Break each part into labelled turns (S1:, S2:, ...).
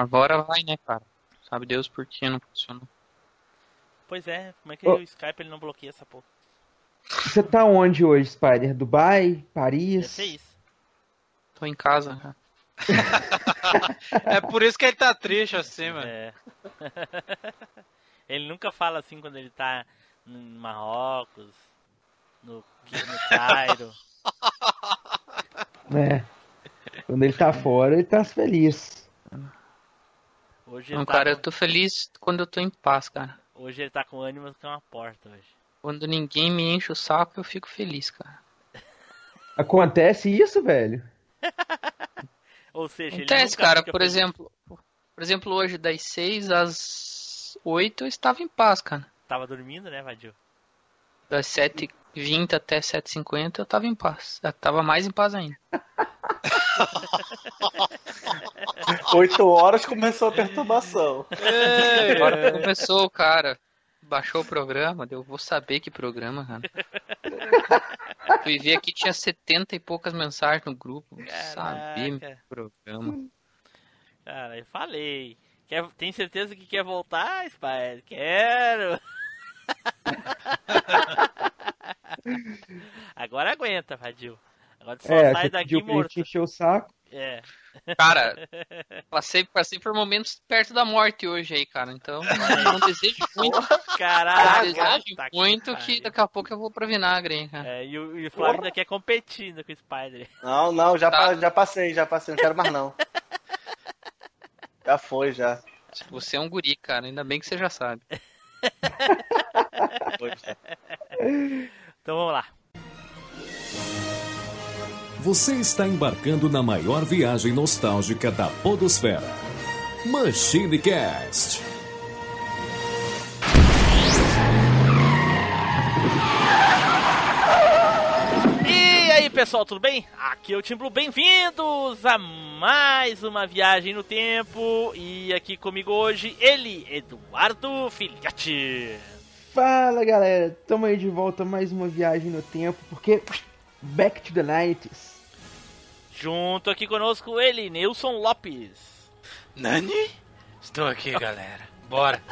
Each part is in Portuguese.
S1: Agora vai, né, cara? Sabe Deus por que não funcionou.
S2: Pois é, como é que
S3: Ô.
S2: o Skype ele não bloqueia essa porra?
S3: Você tá onde hoje, Spider? Dubai? Paris?
S2: ser isso.
S1: Tô em casa, cara.
S4: É por isso que ele tá triste assim, mano.
S2: É. ele nunca fala assim quando ele tá em Marrocos, no, no Cairo.
S3: É. Quando ele tá fora, ele tá feliz.
S2: Hoje
S1: Não,
S2: tá
S1: cara, eu
S2: com,
S1: tô feliz quando eu tô em paz, cara.
S2: hoje ele tá com ânimo que é uma porta hoje.
S1: Quando ninguém me enche o saco, eu fico feliz, cara.
S3: Acontece isso, velho?
S2: Ou seja, ele
S1: Acontece, cara.
S2: fica
S1: Por
S2: feliz.
S1: exemplo, por exemplo, hoje das 6 às 8 eu estava em paz, cara.
S2: Tava dormindo, né, Vadio?
S1: Das 7h20 até 7h50 eu tava em paz. Eu tava mais em paz ainda.
S5: Oito horas começou a perturbação.
S1: Agora começou o cara. Baixou o programa, eu vou saber que programa, cara. Fui ver aqui, tinha 70 e poucas mensagens no grupo. Saber que programa.
S2: Cara, eu falei. Quer, tem certeza que quer voltar, Spider? Quero! Agora aguenta, Vadio. Agora tu só
S3: é,
S2: sai
S3: você
S2: daqui
S3: pediu pra
S2: morto.
S3: encher o saco.
S2: É.
S1: Cara, passei, passei por momentos perto da morte hoje aí, cara. Então, não desejo muito.
S2: Caraca!
S1: desejo
S2: tá que
S1: muito
S2: pariu.
S1: que daqui a pouco eu vou pra vinagre, hein, cara.
S2: É, e o, e o Flávio ainda quer competir ainda com o Spider.
S5: Não, não, já,
S1: Tá.
S5: já passei, já passei, não quero mais não. Já foi, já.
S1: Você é um guri, cara. Ainda bem que você já sabe.
S2: Então vamos lá.
S6: Você está embarcando na maior viagem nostálgica da Podosfera. Machine Cast.
S2: E aí pessoal, tudo bem? Aqui é o Tim Blue, bem-vindos a mais uma viagem no tempo. E aqui comigo hoje, ele, Eduardo Filhote.
S3: Fala galera, tamo aí de volta mais uma viagem no tempo, porque Back to the 90s.
S2: Junto aqui conosco, ele, Nilson Lopes.
S4: Nani? Estou aqui, galera. Bora.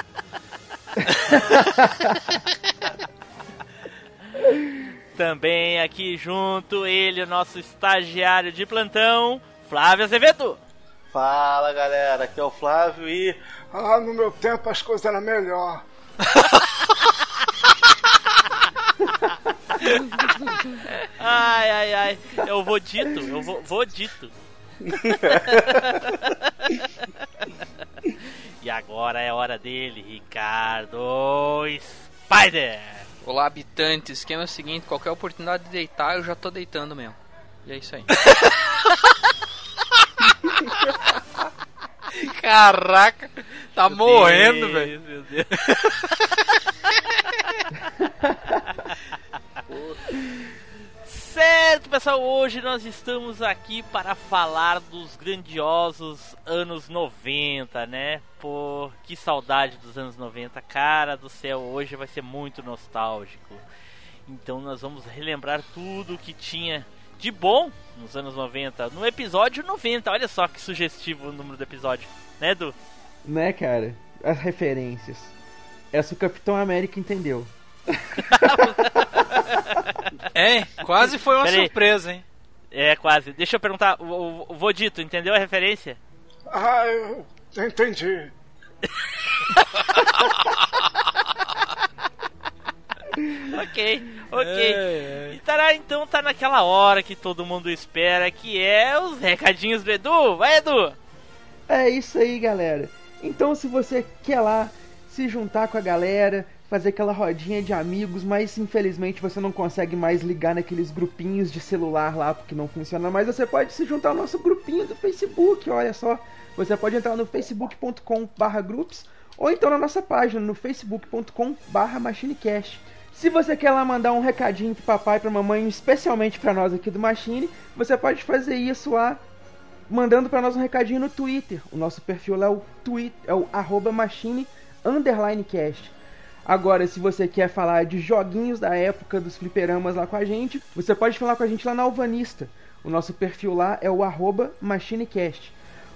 S2: Também aqui junto, ele, o nosso estagiário de plantão, Flávio Azevedo.
S5: Fala galera, aqui é o Flávio e.
S7: Ah, no meu tempo as coisas eram melhor.
S2: Ai, ai, ai. Eu vou dito, eu vou, vou dito. e agora é hora dele, Ricardo Spider.
S1: Olá, habitantes. O esquema é o seguinte: qualquer oportunidade de deitar, eu já tô deitando mesmo. E é isso aí.
S4: Caraca, tá morrendo,
S2: Deus,
S4: velho.
S2: Meu Deus. Certo, pessoal, hoje nós estamos aqui para falar dos grandiosos anos 90, né? Pô, que saudade dos anos 90, cara do céu, hoje vai ser muito nostálgico. Então nós vamos relembrar tudo o que tinha de bom nos anos 90, no episódio 90. Olha só que sugestivo o número do episódio, né, Edu?
S3: Né, cara? As referências. Essa o Capitão América entendeu.
S4: Hein? Quase foi uma
S2: Pera aí.
S4: surpresa, hein?
S2: É, quase. Deixa eu perguntar, o, o, o Vodito, entendeu a referência?
S7: Ah, eu entendi.
S2: Ok, ok. E tará, então tá naquela hora que todo mundo espera, que é os recadinhos do Edu. Vai, Edu!
S3: É isso aí, galera. Então, se você quer lá se juntar com a galera, fazer aquela rodinha de amigos, mas infelizmente você não consegue mais ligar naqueles grupinhos de celular lá porque não funciona mais, você pode se juntar ao nosso grupinho do Facebook, olha só. Você pode entrar no facebook.com/groups ou então na nossa página no facebook.com/machinecast. Se você quer lá mandar um recadinho pro papai e pra mamãe, especialmente pra nós aqui do Machine, você pode fazer isso lá mandando pra nós um recadinho no Twitter. O nosso perfil lá é o tweet, é o arroba machine underline cast. Agora, se você quer falar de joguinhos da época dos fliperamas lá com a gente, você pode falar com a gente lá na Alvanista. O nosso perfil lá é o machinecast.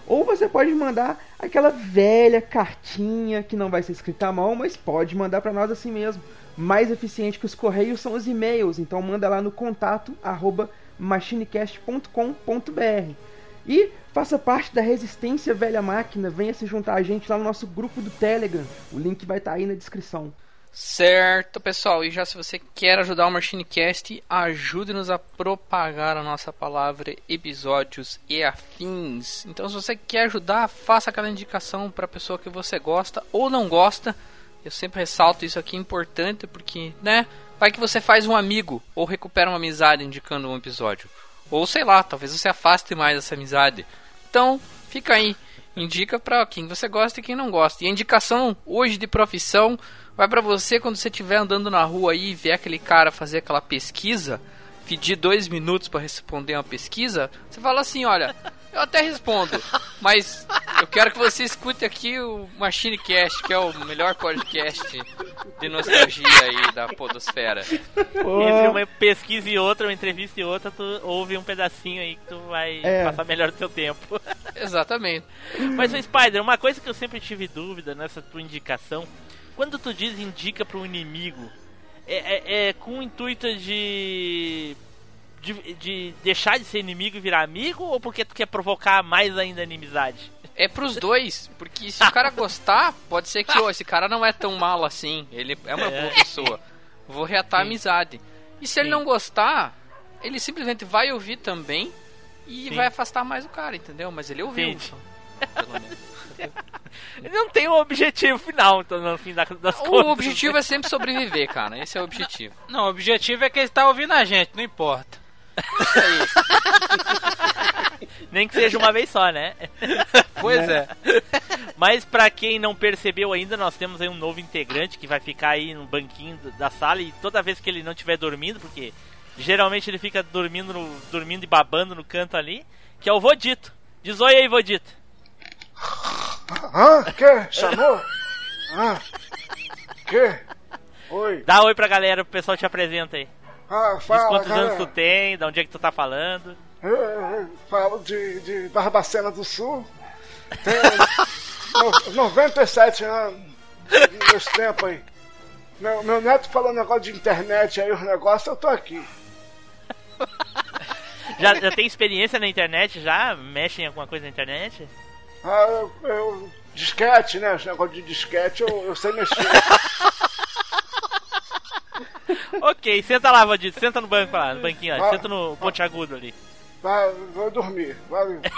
S3: Ou você pode mandar aquela velha cartinha que não vai ser escrita à mão, mas pode mandar para nós assim mesmo. Mais eficiente que os correios são os e-mails, então manda lá no contato arroba machinecast.com.br. E faça parte da Resistência Velha Máquina, venha se juntar a gente lá no nosso grupo do Telegram. O link vai estar aí na descrição.
S1: Certo, pessoal. E já se você quer ajudar o Machinecast, ajude-nos a propagar a nossa palavra, episódios e afins. Então, se você quer ajudar, faça aquela indicação para a pessoa que você gosta ou não gosta. Eu sempre ressalto isso aqui é importante porque, né? Vai que você faz um amigo ou recupera uma amizade indicando um episódio. Ou sei lá, talvez você afaste mais essa amizade. Então, fica aí. Indica para quem você gosta e quem não gosta. E a indicação hoje de profissão vai para você quando você estiver andando na rua aí e ver aquele cara fazer aquela pesquisa, pedir dois minutos para responder uma pesquisa, você fala assim, olha, eu até respondo, mas eu quero que você escute aqui o Machine Cast, que é o melhor podcast de nostalgia aí da podosfera.
S2: Entre uma pesquisa e outra, uma entrevista e outra, tu ouve um pedacinho aí que tu vai
S3: É.
S2: passar melhor o teu tempo.
S1: Exatamente.
S2: Mas, Spider, uma coisa que eu sempre tive dúvida nessa tua indicação, quando tu diz indica para um inimigo, é, é- é com o intuito de, de de deixar de ser inimigo e virar amigo ou porque tu quer provocar mais ainda a inimizade?
S1: É pros dois, porque se o cara gostar, pode ser que, ô, esse cara não é tão mal assim, ele é uma boa pessoa. Vou reatar a amizade. E se ele
S2: Sim.
S1: não gostar, ele simplesmente vai ouvir também e
S2: Sim.
S1: vai afastar mais o cara, entendeu? Mas ele ouviu, então, pelo menos.
S2: Ele não tem um objetivo final, então, no fim da- das contas.
S1: O objetivo é sempre sobreviver, cara. Esse é o objetivo.
S4: Não, o objetivo é que ele tá ouvindo a gente, não importa.
S2: Nem que seja uma vez só, né?
S4: Pois é.
S2: Mas pra quem não percebeu ainda, nós temos aí um novo integrante que vai ficar aí no banquinho da sala e toda vez que ele não estiver dormindo, porque geralmente ele fica dormindo, no- dormindo e babando no canto ali, que é o Vodito. Diz oi aí, Vodito.
S7: Hã? Que? Chamou? Hã? Que? Oi.
S2: Dá oi pra galera, o pessoal te apresenta aí.
S7: Ah,
S2: Diz
S7: fala,
S2: quantos anos tu
S7: galera.
S2: tem, de onde é que tu tá falando.
S7: Eu, falo de, de Barbacena do Sul. Tenho no, 97 anos. Meus tempos aí. Meu, meu neto falando negócio de internet aí, os negócios, eu tô aqui.
S2: Já, já tem experiência na internet já? Mexe em alguma coisa na internet?
S7: Ah, eu, eu- disquete, né? Os negócios de disquete eu, eu sei mexer.
S2: ok, senta lá, Vodito, senta no banco lá, no banquinho.
S7: Ah,
S2: senta no ponte agudo ali.
S7: Vai, vou dormir. Valeu.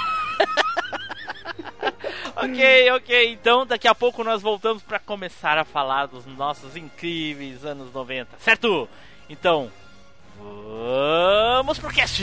S2: Ok, ok. Então daqui a pouco nós voltamos para começar a falar dos nossos incríveis anos 90, certo? Então, vamos pro cast!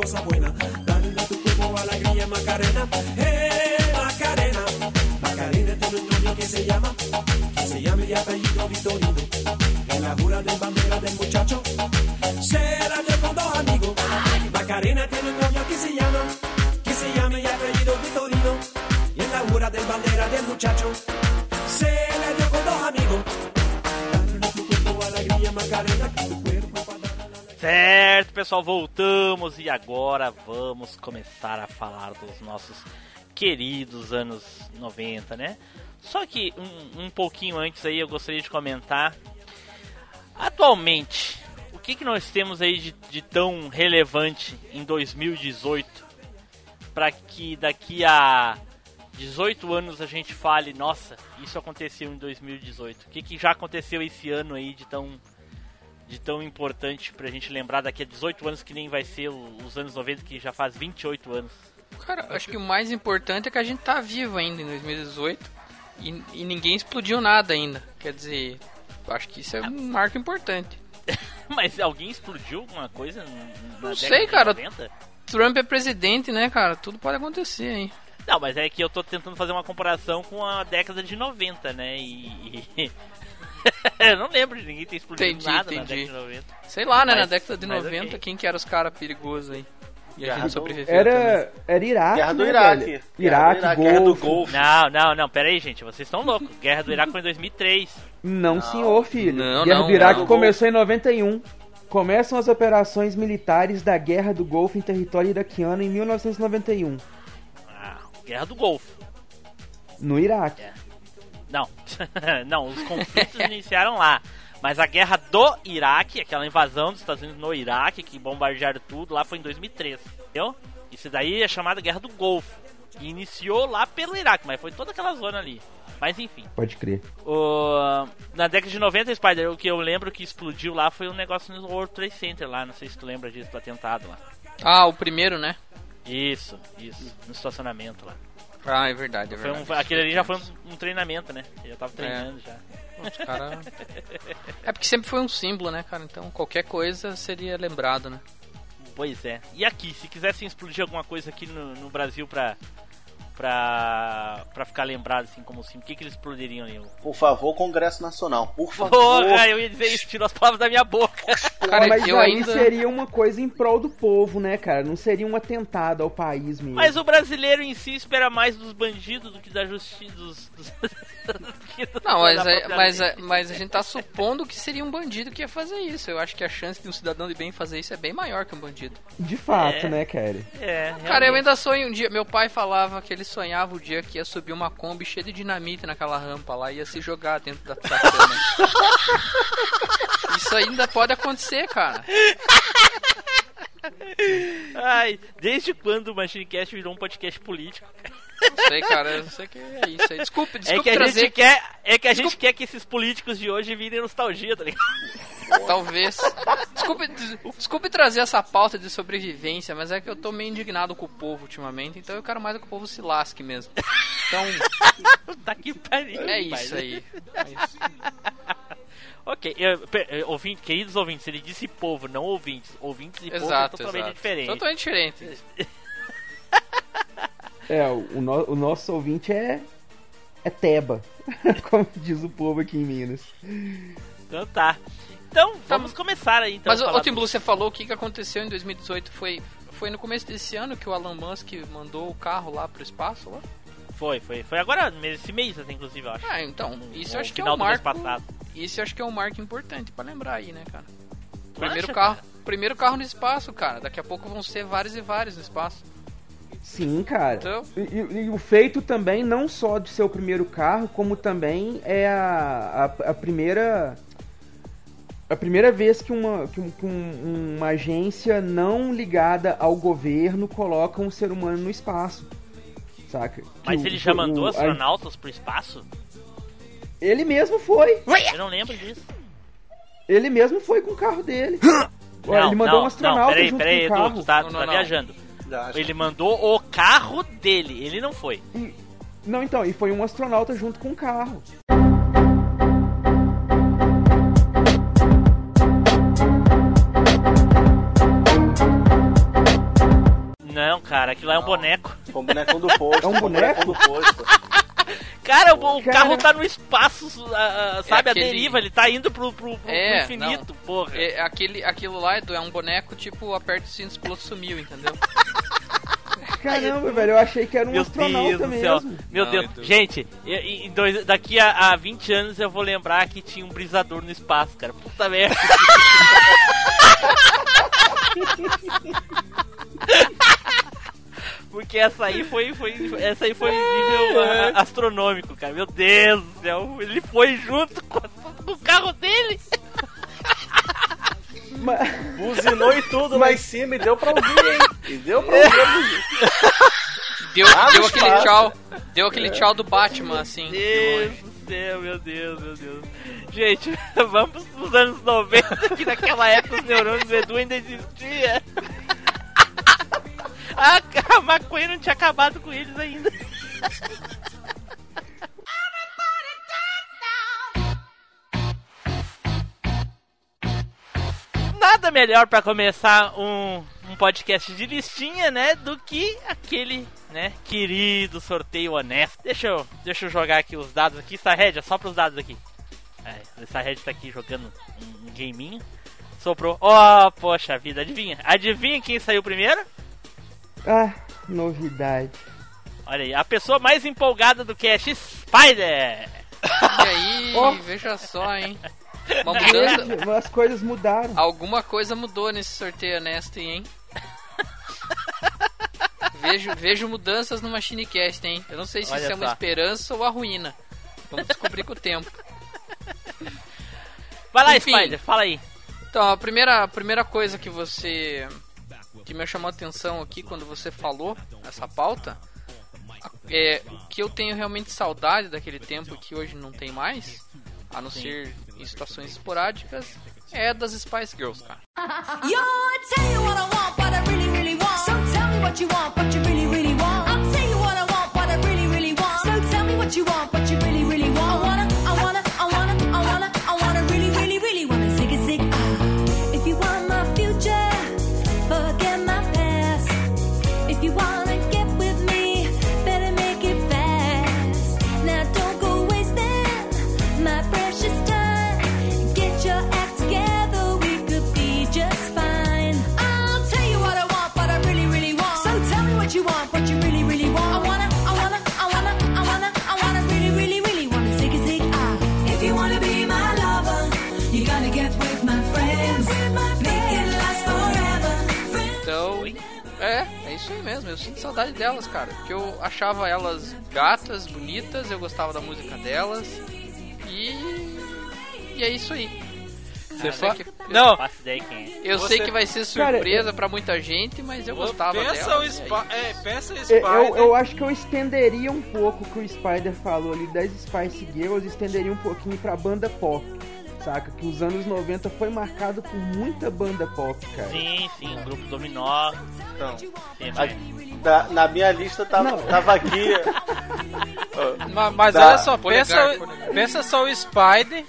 S8: cosas buenas. Dale a tu cuerpo alegría, Macarena. ¡Eh, Macarena! Macarena este tiene un dueño que se llama, que se llama y apellido Vitorino. En la jura de bandera del muchacho, se la dio con dos amigos. Macarena este tiene un dueño que se llama, que se llama y apellido Vitorino. En la jura de bandera del muchacho,
S2: Certo, pessoal, voltamos e agora vamos começar a falar dos nossos queridos anos 90, né? Só que um, um pouquinho antes aí eu gostaria de comentar. Atualmente, o que, que nós temos aí de, de tão relevante em 2018 para que daqui a 18 anos a gente fale, nossa, isso aconteceu em 2018. O que, que já aconteceu esse ano aí de tão de tão importante pra gente lembrar daqui a 18 anos que nem vai ser os anos 90, que já faz 28 anos.
S1: Cara, acho que o mais importante é que a gente tá vivo ainda em 2018 e, e ninguém explodiu nada ainda. Quer dizer, acho que isso é um marco importante.
S2: Mas alguém explodiu alguma coisa
S1: Não sei, cara.
S2: 90?
S1: Trump é presidente, né, cara? Tudo pode acontecer aí.
S2: Não, mas é que eu tô tentando fazer uma comparação com a década de 90, né? E. e- eu não lembro de ninguém ter explodido
S1: Entendi,
S2: nada na
S1: entendi.
S2: década de 90.
S1: Sei lá, né? na
S2: Mas-
S1: década de
S2: mas
S1: 90,
S2: ok.
S1: quem que era os caras perigosos aí? E a
S5: Guerra
S1: gente
S5: do-
S1: sobreviveu.
S3: Era, era Iraque.
S5: Guerra do
S3: né,
S5: Iraque. Guerra do
S3: Iraque,
S5: Guerra do
S3: Golfo.
S2: Não, não, não, pera aí, gente, vocês estão loucos. Guerra do Iraque foi em 2003.
S3: Não, senhor, filho.
S1: Não,
S3: Guerra
S1: não,
S3: do Iraque
S5: não.
S3: começou em 91. Começam as operações militares da Guerra do Golfo em território iraquiano em 1991,
S2: Ah, Guerra do Golfo.
S3: no Iraque.
S2: Não, não, os conflitos iniciaram lá. Mas a guerra do Iraque, aquela invasão dos Estados Unidos no Iraque, que bombardearam tudo, lá foi em 2003. Entendeu? Isso daí é chamada Guerra do Golfo. E iniciou lá pelo Iraque, mas foi toda aquela zona ali. Mas enfim.
S3: Pode crer.
S2: O- na década de 90, Spider, o que eu lembro que explodiu lá foi um negócio no World Trade Center lá. Não sei se tu lembra disso, do atentado lá.
S1: Ah, o primeiro, né?
S2: Isso, isso. No estacionamento lá.
S1: Ah, é verdade, é
S2: Foi um-
S1: verdade.
S2: aquele ali já foi um, um treinamento, né? Eu já tava treinando já.
S1: Os cara... É porque sempre foi um símbolo, né, cara? Então qualquer coisa seria lembrado, né?
S2: Pois é. E aqui, se quisessem explodir alguma coisa aqui no, no Brasil pra, pra, pra ficar lembrado assim como símbolo, o que, que eles explodiriam ali?
S5: Por favor, Congresso Nacional. Por favor.
S2: Porra, eu ia dizer isso, tirou as palavras da minha boca.
S1: Cara,
S3: mas
S1: eu
S3: aí
S1: ainda-
S3: seria uma coisa em prol do povo, né, cara? Não seria um atentado ao país mesmo.
S2: Mas o brasileiro em si espera mais dos bandidos do que da justiça. Dos, dos-
S1: Não, mas,
S2: da
S1: é- mas, é- mas a gente tá supondo que seria um bandido que ia fazer isso. Eu acho que a chance de um cidadão de bem fazer isso é bem maior que um bandido.
S3: De fato,
S2: É.
S3: né, cara?
S2: É,
S1: Cara, eu ainda sonho um dia. Meu pai falava que ele sonhava o dia que ia subir uma Kombi cheia de dinamite naquela rampa lá e ia se jogar dentro da sacana. Isso ainda pode acontecer, cara.
S2: Ai, desde quando o Machine Cast virou um podcast político?
S1: Não sei, cara. Eu sei que é isso aí. Desculpe,
S2: É
S1: desculpe
S2: que a
S1: trazer.
S2: gente quer, é que a gente quer que esses políticos de hoje virem nostalgia, tá ligado?
S1: Talvez. Desculpe, des- desculpe trazer essa pauta de sobrevivência, mas é que eu tô meio indignado com o povo ultimamente, então eu quero mais que o povo se lasque mesmo. Então,
S2: tá que pariu.
S1: é isso aí. É isso.
S2: Ok, eu, ouvinte, queridos ouvintes, ele disse povo, não ouvintes. Ouvintes e povo é
S1: Exato,
S2: totalmente
S1: exato.
S2: diferente.
S1: Totalmente diferente.
S3: É, o, no- o nosso ouvinte é. É Teba. Como diz o povo aqui em Minas.
S2: Então tá. Então, vamos começar aí. Então,
S1: Mas, ô, Tim Blue, você falou o que, que aconteceu em 2018 foi... Foi no começo desse ano que o Elon Musk mandou o carro lá pro espaço, lá?
S2: Foi, foi. Foi agora, esse mês até, inclusive, eu acho.
S1: Ah, então, isso eu
S2: No
S1: acho que é
S2: final
S1: um
S2: do mês
S1: marco...
S2: passado.
S1: Isso eu acho que é um marco importante pra lembrar aí, né, cara? Primeiro
S2: acha,
S1: carro,
S2: cara?
S1: primeiro carro no espaço, cara. Daqui a pouco vão ser vários e vários no espaço.
S3: Sim, cara.
S1: Então,
S3: E, e- o feito também, não só de ser o primeiro carro, como também é a, a, a primeira. A primeira vez que, uma, que, um- que um- uma agência não ligada ao governo coloca um ser humano no espaço. Saca? Que
S2: Mas
S3: o-
S2: ele já
S3: o-
S2: mandou
S3: a-
S2: astronautas pro espaço?
S3: Ele mesmo foi.
S2: Eu não lembro disso.
S3: Ele mesmo foi com o carro dele.
S2: Não,
S3: ele mandou
S2: não,
S3: um astronauta
S2: não, peraí,
S3: junto
S2: peraí,
S3: com o
S2: Edu,
S3: carro.
S2: tu tá, tu
S1: não,
S2: tá
S1: não.
S2: viajando.
S5: Acho
S2: Ele mandou o carro dele, ele não foi.
S3: Não, então, e foi um astronauta junto com o carro.
S2: Não, cara, aquilo lá é um boneco.
S5: Foi um boneco do posto.
S3: É um
S5: foi
S3: boneco?
S5: do posto.
S2: Cara, o, o
S3: Cara.
S2: carro tá no espaço, ah, sabe?
S1: aquele-
S2: A deriva, ele tá indo pro, pro, pro
S1: É,
S2: infinito, porra.
S1: é, aquele, aquilo lá, Edu, é um boneco tipo aperta o cinto, explode, sumiu, entendeu?
S3: Caramba, velho, eu achei que era um
S2: Meu
S3: astronauta
S2: Deus
S3: mesmo.
S2: Meu
S1: Não,
S2: Deus.
S1: Edu.
S2: Gente, e- e em dois- daqui a, a 20 anos eu vou lembrar que tinha um brisador no espaço, cara. Puta merda. Porque essa aí foi, foi essa aí foi nível ah, astronômico, cara. Meu Deus do céu, ele foi junto com, a- com o carro dele.
S3: Mas,
S5: Buzinou e tudo lá em cima e deu pra ouvir, hein? E deu pra ouvir.
S1: Deu,
S5: Ah,
S1: deu aquele tchau, deu aquele tchau do Batman, assim. de
S2: Deus do céu, meu Deus, meu Deus. Gente, vamos pros anos 90, que naquela época os neurônios do Edu ainda existia. A, a maconha não tinha acabado com eles ainda. Nada melhor pra começar um, um podcast de listinha, né, do que aquele, né, querido sorteio honesto. Deixa eu, deixa eu jogar aqui os dados aqui, Starhead, é só pros dados aqui. É, o Starhead tá aqui jogando um, um. Soprou. Oh, poxa vida, adivinha? Adivinha quem saiu primeiro?
S3: Ah, novidade.
S2: Olha aí, a pessoa mais empolgada do cast, Spider!
S1: E aí,
S3: Ó.
S1: veja só, hein? Uma mudança.
S3: As coisas mudaram.
S1: Alguma coisa mudou nesse sorteio honesto, hein? vejo, vejo mudanças no MachineCast, hein? Eu não sei se
S2: Olha
S1: isso é uma
S2: só.
S1: esperança ou a ruína. Vamos descobrir com o tempo.
S2: Vai lá,
S1: Enfim.
S2: Spider, fala aí.
S1: Então, a primeira, a primeira coisa que você. Que me chamou a atenção aqui quando você falou essa pauta. É que eu tenho realmente saudade daquele tempo que hoje não tem mais, a não ser em situações esporádicas, é das Spice Girls, cara. Eu sinto saudade delas, cara. Porque eu achava elas gatas, bonitas, eu gostava da música delas. E. E é isso aí.
S4: Você
S1: Eu
S4: fa...
S1: que-
S4: Não,
S2: quem é.
S1: Eu
S4: Você-
S1: sei que vai ser surpresa pra muita gente, mas eu gostava
S4: pensa
S1: delas.
S4: o. É, pensa o
S3: Eu,
S4: Spider.
S3: eu, eu acho que eu estenderia um pouco o que o Spider falou ali das Spice Girls, estenderia um pouquinho pra banda pop, saca? Que os anos 90 foi marcado por muita banda pop, cara.
S2: Sim, sim, o grupo Dominó.
S5: Então,
S2: Tem
S5: a-
S2: mais.
S5: Na, na minha lista tava, tava aqui.
S4: Ma- Mas,
S5: Dá.
S4: olha só, pensa,
S1: polegar.
S4: pensa só o Spider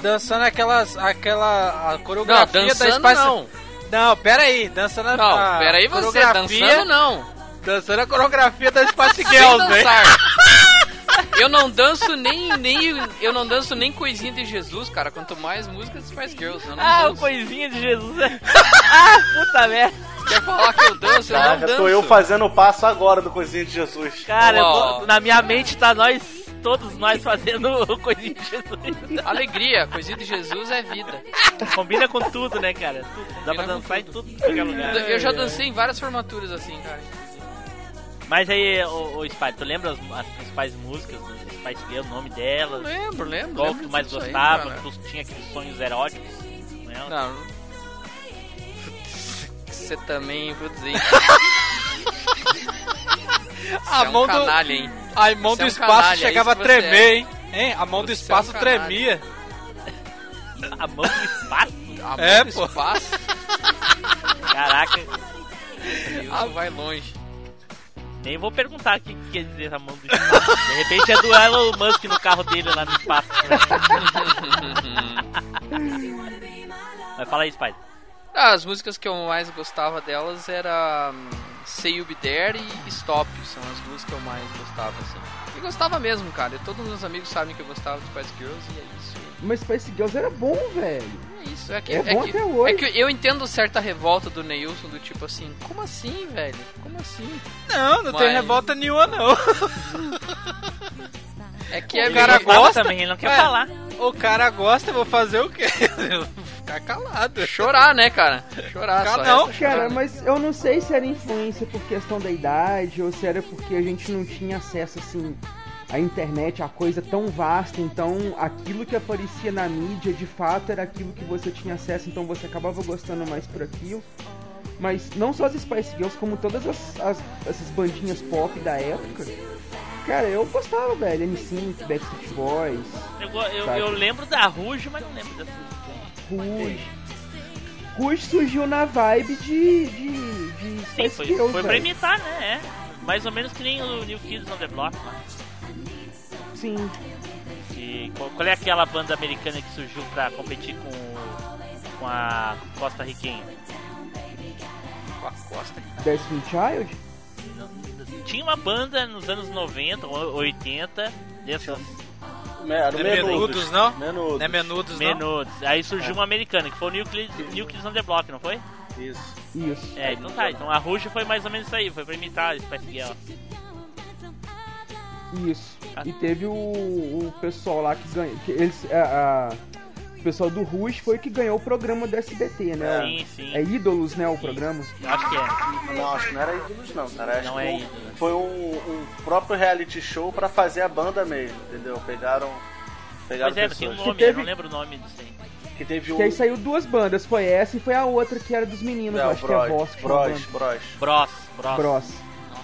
S4: dançando aquelas, aquela a coreografia
S1: Não,
S4: da
S1: dançando
S4: Spice...
S1: não.
S4: Não, pera aí, dançando a
S1: Não, pera aí você,
S4: coreografia,
S1: dançando não.
S4: dançando a coreografia da Spice Girls, né?
S1: Eu não danço nem, nem. Eu não danço nem coisinha de Jesus, cara. Quanto mais música de Spice Girls. Eu não
S2: Ah, o
S1: danço.
S2: coisinha de Jesus. ah, puta merda.
S1: Quer falar que eu danço? Eu não danço.
S5: tô eu fazendo o passo agora do Coisinha de Jesus.
S2: Cara, tô- na minha mente tá nós, todos nós fazendo o coisinha de Jesus.
S1: Alegria, coisinha de Jesus é vida.
S2: Combina com tudo, né, cara? Tudo. Dá pra
S1: Combina
S2: dançar em
S1: tudo.
S2: tudo em qualquer lugar.
S1: Eu já dancei em várias formaturas assim, cara.
S2: Mas aí, o, o Spider, tu lembra as, as principais músicas do Spice Girl, o nome delas?
S1: Lembro, lembro.
S2: Qual que
S1: lembro
S2: tu mais
S1: aí,
S2: gostava? que tu tinha aqueles sonhos eróticos?
S1: Não. Você também, vou dizer.
S4: A
S1: é
S4: mão
S1: um
S4: do-
S1: hein?
S4: A mão
S1: Você
S4: do
S1: é um
S4: espaço
S1: canalha,
S4: chegava a
S1: isso que você
S4: tremer, hein? Hein? A mão do
S1: Você é um
S4: espaço
S1: canalha.
S4: tremia.
S2: A mão do espaço?
S1: A mão
S4: É,
S1: do
S4: pô.
S1: espaço,
S2: Caraca,
S1: Deus vai longe.
S2: Nem vou perguntar o que que quer dizer a mão do espaço. De repente é do Elon Musk no carro dele lá no espaço. Mas fala aí, Spider.
S1: Ah, as músicas que eu mais gostava delas era hum, Say You Be There e Stop. São as duas que eu mais gostava, assim. E gostava mesmo, cara. E todos os meus amigos sabem que eu gostava de Spice Girls e é isso.
S3: Mas Spice Girls era bom, velho.
S1: É isso. É que,
S3: É
S1: é
S3: bom
S1: que,
S3: até hoje.
S1: é que eu entendo certa revolta do Neilson, do tipo assim, como assim, velho? Como assim?
S4: Não, não tem
S1: Mas-
S4: revolta nenhuma, não.
S1: É que é
S4: O cara
S1: meio-
S2: Gostava
S4: gosta,
S2: também, ele não quer
S4: Ué.
S2: falar.
S4: O cara gosta, eu vou fazer o quê? Ficar calado.
S1: chorar, né, cara? Chorar, só
S4: Cara, não.
S1: chorar,
S3: Cara,
S1: né?
S3: mas eu não sei se era influência por questão da idade ou se era porque a gente não tinha acesso assim à internet, a coisa tão vasta, então aquilo que aparecia na mídia de fato era aquilo que você tinha acesso, então você acabava gostando mais por aquilo. Mas não só as Spice Girls, como todas as, as- essas bandinhas pop da época, Cara, eu gostava, velho. M5, Backstreet Boys,
S2: Eu, eu, eu lembro da Rouge, mas não lembro dessa.
S3: Rush. Rush surgiu na vibe de. de. de
S2: Sim,
S3: Spice
S2: foi,
S3: Girls,
S2: foi pra imitar, né? É. Mais ou menos que nem o New Kids on the Block lá.
S3: Sim.
S2: Que, qual, qual é aquela banda americana que surgiu pra competir com, com a Costa Riquenha?
S1: Com a costa.
S3: Destiny Child?
S2: Tinha uma banda nos anos 90 ou 80 dessas
S5: Era
S4: é menudos, não?
S5: Menudos.
S4: Não é menudos, não?
S2: menudos. Aí surgiu uma americana, que foi o New Kids, New Kids on the Block, não foi?
S5: Isso.
S3: Isso.
S2: É, então tá. Então a Rouge foi mais ou menos isso aí, foi pra imitar a Spice Girl.
S3: Isso.
S2: Ah.
S3: E teve o, o pessoal lá que ganhou. Que eles, a, a- o pessoal do Rush foi que ganhou o programa do SBT, né?
S2: Sim, sim.
S3: É Ídolos, né? O programa.
S2: Acho que é.
S5: Não, acho que não era ídolos não, cara. Acho
S2: Não é
S5: um-
S2: ídolos.
S5: Foi um, um próprio reality show pra fazer a banda mesmo, entendeu? Pegaram. Pegaram
S2: Mas é, tem um
S5: pessoas.
S2: nome,
S3: Que teve-
S2: eu não lembro o nome disso aí.
S5: Que teve o.
S3: Que aí saiu duas bandas. Foi essa e foi a outra que era dos meninos.
S5: É,
S3: eu
S5: o
S3: acho que é a
S5: Bros.
S3: Voz. que chama a
S5: Bros. Bros.
S2: Bros, Bros.
S3: Bros.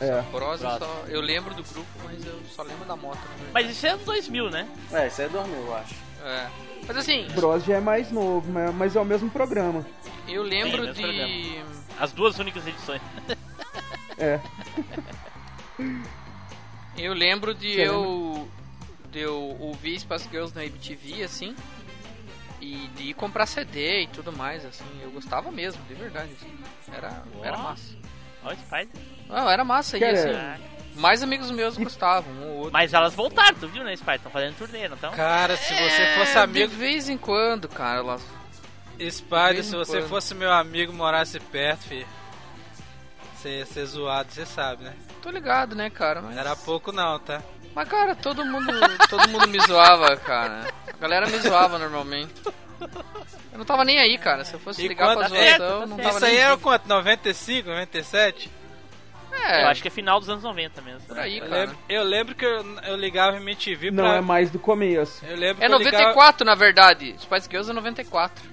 S1: Nossa,
S3: É.
S1: Bros, eu,
S2: Bros.
S1: só, eu lembro do grupo, mas eu só lembro da moto. verdade.
S2: Mas isso é anos 2000, né?
S5: É, isso aí dormiu, eu acho.
S1: É. Mas assim,
S3: Bros já é mais novo, mas, é o mesmo programa.
S1: eu lembro
S2: mesmo
S1: de.
S2: As duas únicas edições.
S3: É.
S1: Eu lembro de
S3: Você
S1: eu. de eu ouvir Spice Girls na MTV, assim. E de ir comprar CD e tudo mais, assim. Eu gostava mesmo, de verdade. assim. Era, era massa.
S2: Olha o Spider.
S1: Não, era massa.
S3: Cara,
S1: assim, mais amigos meus gostavam, um ou outro.
S2: Mas elas voltaram, tu viu, né, Spider? Estão fazendo turnê, não estão?
S4: Cara, se você
S1: É,
S4: fosse amigo.
S1: De vez em quando, cara, elas.
S4: Spider, se você
S1: quando.
S4: fosse meu amigo morasse perto, filho. Você ia ser zoado, você sabe, né?
S1: Tô ligado, né, cara? Mas,
S4: Era pouco não, tá?
S1: mas cara, todo mundo, todo mundo me zoava, cara. A galera me zoava normalmente. Eu não tava nem aí, cara. Se eu fosse
S4: E
S1: ligar pra
S4: quando- é,
S1: zoação, não tava
S4: Isso aí
S1: nem
S4: era
S1: vivo.
S4: quanto? 95, 97?
S1: É,
S2: Eu acho que é final dos anos 90 mesmo.
S1: por aí,
S4: Eu
S1: cara.
S4: lembro, eu lembro que eu, eu ligava em MTV
S3: Não,
S4: pra.
S3: é mais do começo.
S4: Eu lembro
S1: É
S4: que eu ligava-
S1: 94, na verdade. Spice Girls é 94.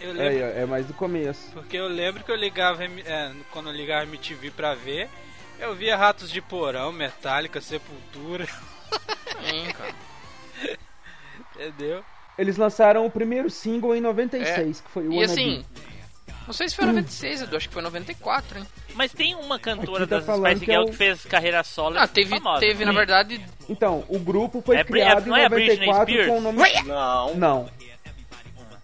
S4: Eu
S3: É,
S4: lembro,
S3: é é mais do começo.
S4: porque eu lembro que eu ligava é, quando eu ligava MTV pra ver, eu via Ratos de Porão, Metallica, Sepultura,
S1: Sim, cara.
S4: entendeu?
S3: Eles lançaram o primeiro single em 96, que foi o
S1: E assim, não sei se foi 96, Edu, acho que foi 94, hein?
S2: Mas tem uma cantora
S3: tá
S2: das Spice
S3: que é
S2: Girl
S3: o-
S2: que fez carreira solo.
S1: Ah, teve,
S2: famosa.
S1: teve na
S2: Sim.
S1: verdade,
S3: Então, o grupo foi
S2: É Bri-
S3: criado
S2: é- não é
S3: em
S2: a Britney
S3: 94
S2: Spears?
S3: com o nome...
S5: Não.
S3: Não.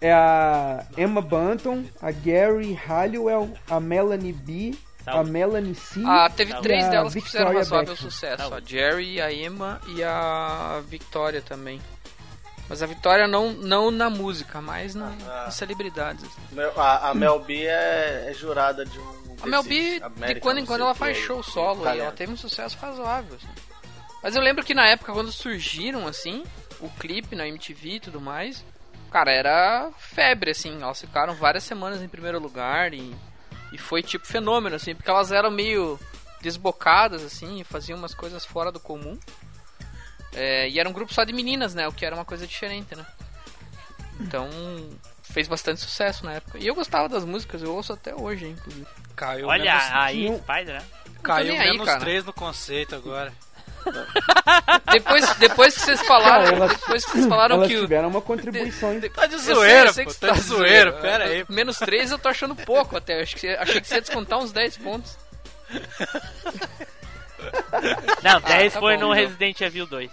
S3: É a Emma Bunton, a Gary Halliwell, a Melanie B, a. Melanie C.
S1: ah, teve três delas que fizeram razoável sucesso. A Jerry, a Emma e a Victoria também. Mas a Victoria não, não na música, mas na,
S5: Ah.
S1: nas celebridades.
S5: A, a Mel B é, é jurada de um.
S1: A Mel B, de quando em quando ela
S5: o
S1: faz show solo e ela teve um sucesso razoável. assim. Mas eu lembro que na época, quando surgiram, assim, o clipe na MTV e tudo mais, cara, era febre, assim. Elas ficaram várias semanas em primeiro lugar e, e foi tipo fenômeno, assim, porque elas eram meio desbocadas, assim, e faziam umas coisas fora do comum. É, e era um grupo só de meninas, né? O que era uma coisa diferente, né? Então, fez bastante sucesso na época. E eu gostava das músicas, eu ouço até hoje, hein, inclusive.
S4: Caiu
S2: Olha
S4: menos,
S2: aí,
S3: um-
S2: Spider, né?
S4: caiu
S1: aí,
S4: menos
S1: cara.
S4: 3 no conceito agora.
S1: Depois, depois que vocês falaram,
S3: Cara, elas-
S1: depois que vocês falaram
S3: Elas
S1: que o,
S3: tiveram uma contribuição.
S1: de-
S4: Tá de
S1: Eu sei,
S4: zoeira,
S1: eu sei
S4: pô,
S1: que
S4: tá
S1: você
S4: de zoeira, pera aí.
S1: Menos 3 eu tô achando pouco até. Acho que, achei que você ia descontar uns 10 pontos.
S2: Não, 10
S1: tá
S2: foi
S1: bom,
S2: no
S1: então.
S2: Resident Evil 2.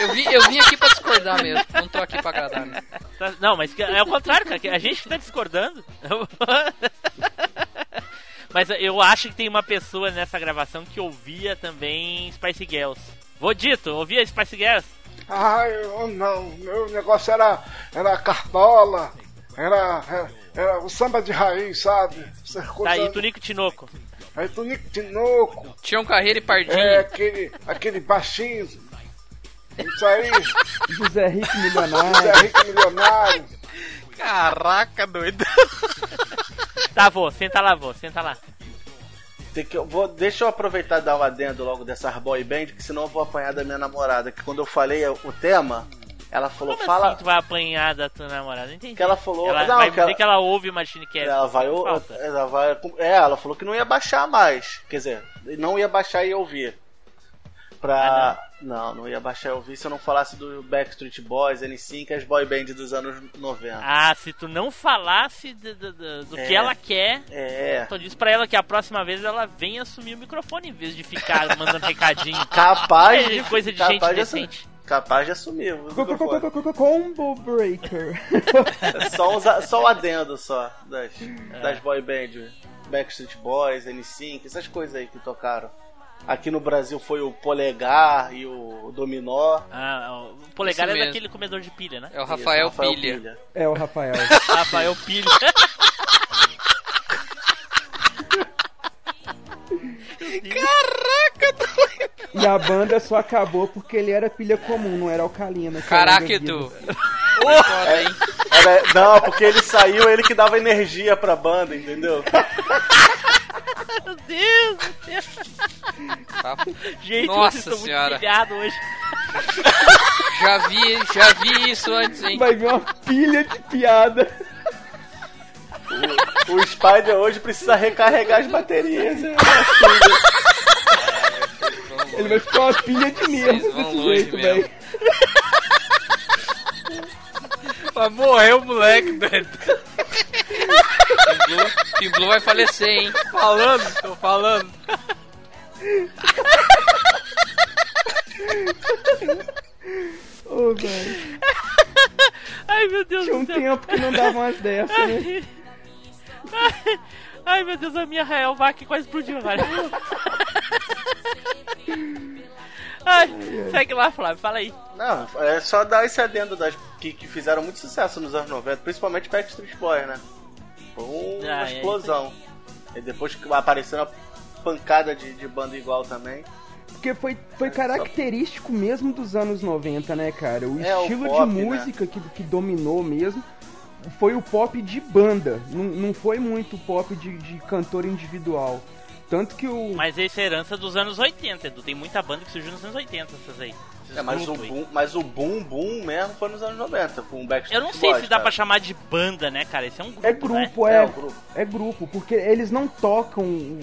S1: Eu vim, eu vim aqui pra discordar mesmo. Não tô aqui pra agradar. Né?
S2: Tá- Não, mas é o contrário, cara. A gente que tá discordando. mas eu acho que tem uma pessoa nessa gravação que ouvia também Spice Girls. Vou dito, ouvia Spice Girls?
S7: Ah, eu não. Meu negócio era, era cartola, era, era, era o samba de raiz, sabe? Essas
S2: Tá, e Tunico Tinoco.
S7: Aí Tonico Tinoco,
S1: Tinha um carreira e pardinho.
S7: é aquele, aquele baixinho. Isso aí,
S3: José Rico Milionário.
S7: Rico Milionário.
S4: Caraca, doido.
S2: Tá, vô, senta lá, vô, senta lá.
S5: Tem que, eu vou, deixa eu aproveitar e dar um adendo logo dessas boy band, que senão eu vou apanhar da minha namorada. Que quando eu falei o tema, ela falou,
S2: Como
S5: fala.
S2: assim tu vai apanhar da tua namorada? Entendi.
S5: Que ela falou-
S2: Ela
S5: não,
S2: vai
S5: que
S2: dizer
S5: ela-
S2: que ela ouve o Machine Cast.
S5: Ela vai,
S2: Não falta.
S5: ela vai. É, ela falou que não ia baixar mais. Quer dizer, não ia baixar e ouvir. pra. Não, não ia baixar eu vi se eu não falasse do Backstreet Boys, N5, as boy band dos anos 90.
S2: Ah, se tu não falasse do, do- do- do
S5: É.
S2: que ela quer,
S5: É.
S2: então diz pra ela que a próxima vez ela vem assumir o microfone em vez de ficar mandando recadinho.
S5: Capaz
S2: É
S5: de.
S2: coisa de
S5: capaz
S2: gente
S5: de assumir.
S2: decente.
S5: Capaz de assumir. o
S3: Co- co- co-
S5: microfone.
S3: co- co- co- Combo Breaker.
S5: Só, os, só o adendo só das,
S2: É.
S5: das boy band. Backstreet Boys, N5, essas coisas aí que tocaram. Aqui no Brasil foi o Polegar e o Dominó.
S2: Ah, o polegar
S1: Isso
S2: é
S1: mesmo.
S2: daquele comedor de pilha, né?
S1: É o
S5: Isso,
S1: Rafael, Pilha.
S3: É o Rafael.
S2: Rafael Pilha.
S3: E a banda só acabou porque ele era pilha comum, não era alcalina.
S1: Caraca, Edu.
S5: Era- não, porque ele saiu, ele que dava energia pra banda, entendeu?
S2: Meu Deus do céu.
S1: Tá.
S2: Gente,
S1: Nossa
S2: vocês estão
S1: senhora.
S2: muito hoje.
S1: Já vi, já vi isso antes, hein?
S3: Vai vir uma pilha de piada.
S5: O Spider hoje precisa recarregar as baterias. né?
S3: Ele vai ficar uma pilha de
S1: vão
S3: desse jeito, velho.
S4: Vai morrer o moleque, doido.
S1: Team Blue, Team Blue vai falecer, hein?
S4: Falando, tô falando.
S3: Ô, velho.
S2: Ai, meu Deus
S3: Tinha um
S2: do céu.
S3: tempo que não dava umas dessas, né?
S2: Ai, ai, meu Deus, a minha Rael Vac quase explodiu agora. Ai, segue lá, Flávio, fala aí.
S5: Não, é só dar esse adendo das que, que fizeram muito sucesso nos anos 90, principalmente Backstreet Boys, né? Foi uma
S2: Ah, é
S5: explosão. E depois que apareceu uma pancada de, de banda igual também.
S3: Porque foi, foi característico mesmo dos anos 90, né, cara? O
S5: É, o
S3: estilo
S5: pop,
S3: de
S5: né?
S3: música que, que dominou mesmo foi o pop de banda. Não, não foi muito pop de, de cantor individual. Tanto que o.
S2: Mas isso é herança dos anos 80, Edu. Tem muita banda que surgiu nos anos 80, essas aí.
S5: É, mas, o boom, mas o boom boom mesmo foi nos anos 90, com o Backstreet
S2: Eu não sei
S5: Boys,
S2: se dá
S5: cara.
S2: pra chamar de banda, né, cara? Esse é um grupo,
S3: É
S2: né?
S3: grupo,
S5: É,
S3: é.
S5: o grupo.
S3: É grupo, porque eles não tocam o,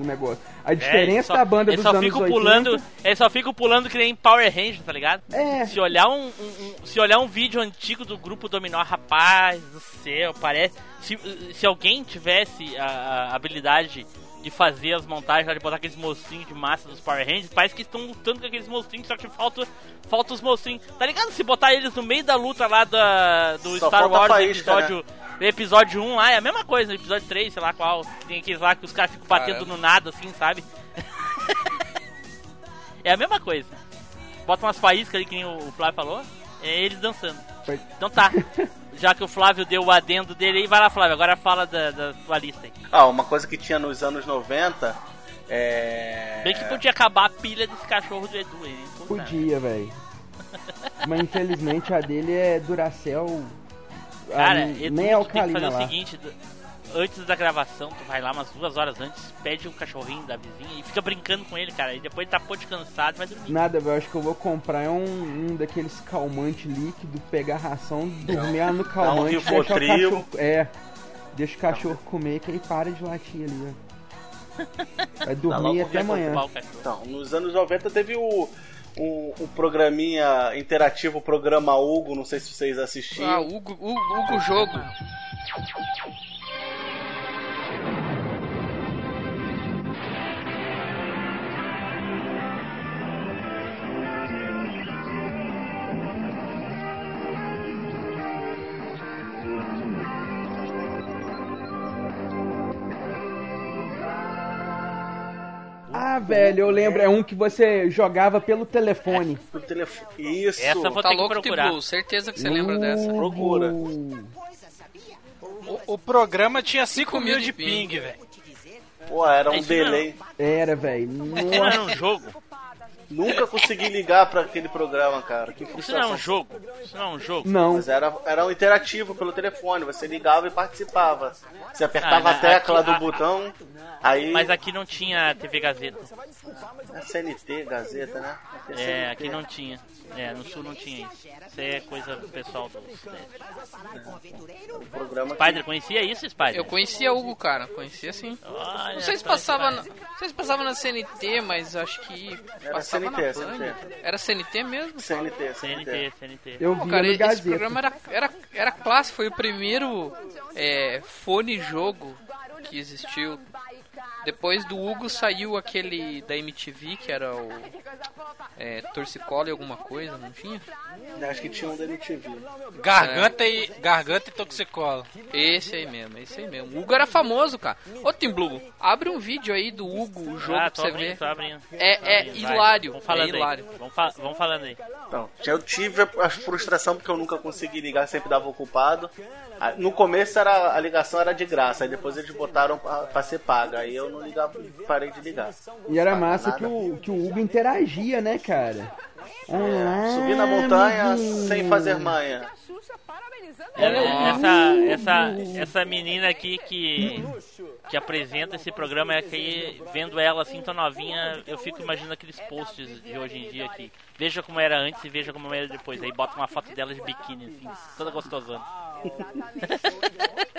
S3: o negócio. A
S2: É,
S3: diferença
S2: eles só-
S3: da banda
S2: eles
S3: dos
S2: só
S3: anos
S2: ficam
S3: 80...
S2: pulando, Eles só ficam pulando que nem Power Ranger, tá ligado?
S3: É,
S2: Se olhar um, um- um- se olhar um vídeo antigo do grupo Dominó, rapaz do céu, parece. Se, se alguém tivesse a, a habilidade de fazer as montagens, de botar aqueles monstrinhos de massa dos Power Rangers, parece que estão lutando com aqueles monstrinhos, só que falta, falta os monstrinhos. Tá ligado? Se botar eles no meio da luta lá da, do
S5: Só
S2: Star Wars
S5: faísca,
S2: episódio, episódio 1 lá, é a mesma coisa, no episódio 3, sei lá qual. Tem aqueles lá que os caras ficam batendo
S1: Caramba.
S2: no nada, assim, sabe? é a mesma coisa. Bota umas faíscas ali, que nem o Flávio falou, é eles dançando. Então tá. Já que o Flávio deu o adendo dele aí, vai lá, Flávio. Agora fala da, da tua lista aí.
S5: Ah, uma coisa que tinha nos anos 90 é.
S2: Bem que podia acabar a pilha desse cachorro do Edu aí.
S3: podia, velho. Mas infelizmente a dele é Duracell. a-
S2: Cara, Edu,
S3: nem é
S2: tu tem que
S3: alcalina
S2: fazer
S3: lá.
S2: o seguinte: antes da gravação, tu vai lá umas duas horas antes, pede um cachorrinho da vizinha e fica brincando com ele, cara. E depois tá pô de cansado, vai dormir.
S3: Nada, velho. Acho que eu vou comprar um, um daqueles calmantes líquido, pegar a ração, dormir lá no calmante, deixar o
S5: Rivotril.
S3: cachorro. É. Deixa o cachorro comer que aí para de latir ali, ó. Vai
S5: logo
S3: dormir até
S2: Vai
S3: amanhã.
S2: o.
S5: Então, nos anos 90 teve o. O, o programinha interativo, o programa Hugo, não sei se vocês assistiam.
S1: Ah, Hugo, Hugo, Hugo Jogo.
S3: Velho, eu lembro. É um que você jogava pelo telefone.
S5: Pro telefone. Isso.
S2: Essa eu vou
S1: Tá
S2: ter que
S1: louco,
S2: procurar.
S1: Team Blue. Certeza que você lembra dessa.
S5: Procura.
S4: O, o programa tinha 5 mil de ping, velvelho.
S5: Pô, era um
S2: não.
S5: delay.
S3: Era, velho.
S2: É um jogo?
S5: Nunca consegui ligar pra aquele programa, cara. Que
S2: Isso não é um jogo? Isso não é um jogo?
S3: Não.
S5: Mas era, era um interativo pelo telefone, você ligava e participava. Você apertava
S2: Ah,
S5: a tecla
S2: aqui-
S5: do
S2: a-
S5: botão, aí.
S2: Mas aqui não tinha TV Gazeta.
S5: É CNT, Gazeta, né?
S2: É,
S5: CNT.
S2: aqui não tinha. É, no sul não tinha isso. Isso é coisa pessoal do.
S5: O programa
S2: Spider, conhecia isso, Spider?
S1: Eu conhecia Hugo, cara. Conhecia sim.
S2: Olha
S1: Não sei se passava. Na...
S2: Spider.
S1: Vocês passavam na CNT, mas acho que
S5: Era
S1: passava
S5: CNT,
S1: na
S5: CNT.
S1: Era CNT mesmo?
S5: CNT,
S2: CNT, CNT.
S3: Eu
S1: Pô,
S3: vi
S1: cara, esse
S3: Gazeta.
S1: programa era, era, era clássico, foi o primeiro é, fone-jogo que existiu. Depois do Hugo saiu aquele da MTV, que era o é, Torcicola e alguma coisa, não tinha?
S5: Acho que tinha um da MTV.
S4: Garganta e garganta e toxicola.
S1: Esse aí mesmo, esse aí mesmo. O Hugo era famoso, cara. Ô Tim Blue, abre um vídeo aí do Hugo, o jogo
S2: ah,
S1: pra você
S2: abrindo,
S1: ver.
S2: tô abrindo.
S1: É,
S2: Tô
S1: é
S2: abrindo,
S1: hilário.
S2: Vamos falando
S1: é hilário.
S2: aí. Vamos, fa- vamos falando aí.
S5: Então, eu tive a frustração porque eu nunca consegui ligar, sempre dava ocupado. Ah, No começo era, a ligação era de graça, aí depois eles botaram pra, pra ser paga. Aí eu não ligava, parei de ligar.
S3: E era massa
S5: nada.
S3: que o, que o Hugo interagia, né, cara? Olá,
S5: Subir na montanha sem fazer manha.
S2: Ela- essa, essa, essa menina aqui que, que apresenta esse programa é que vendo ela assim tão novinha, eu fico imaginando aqueles posts de hoje em dia aqui. Veja como era antes e veja como era depois. Aí bota uma foto dela de biquíni, assim, toda gostosona.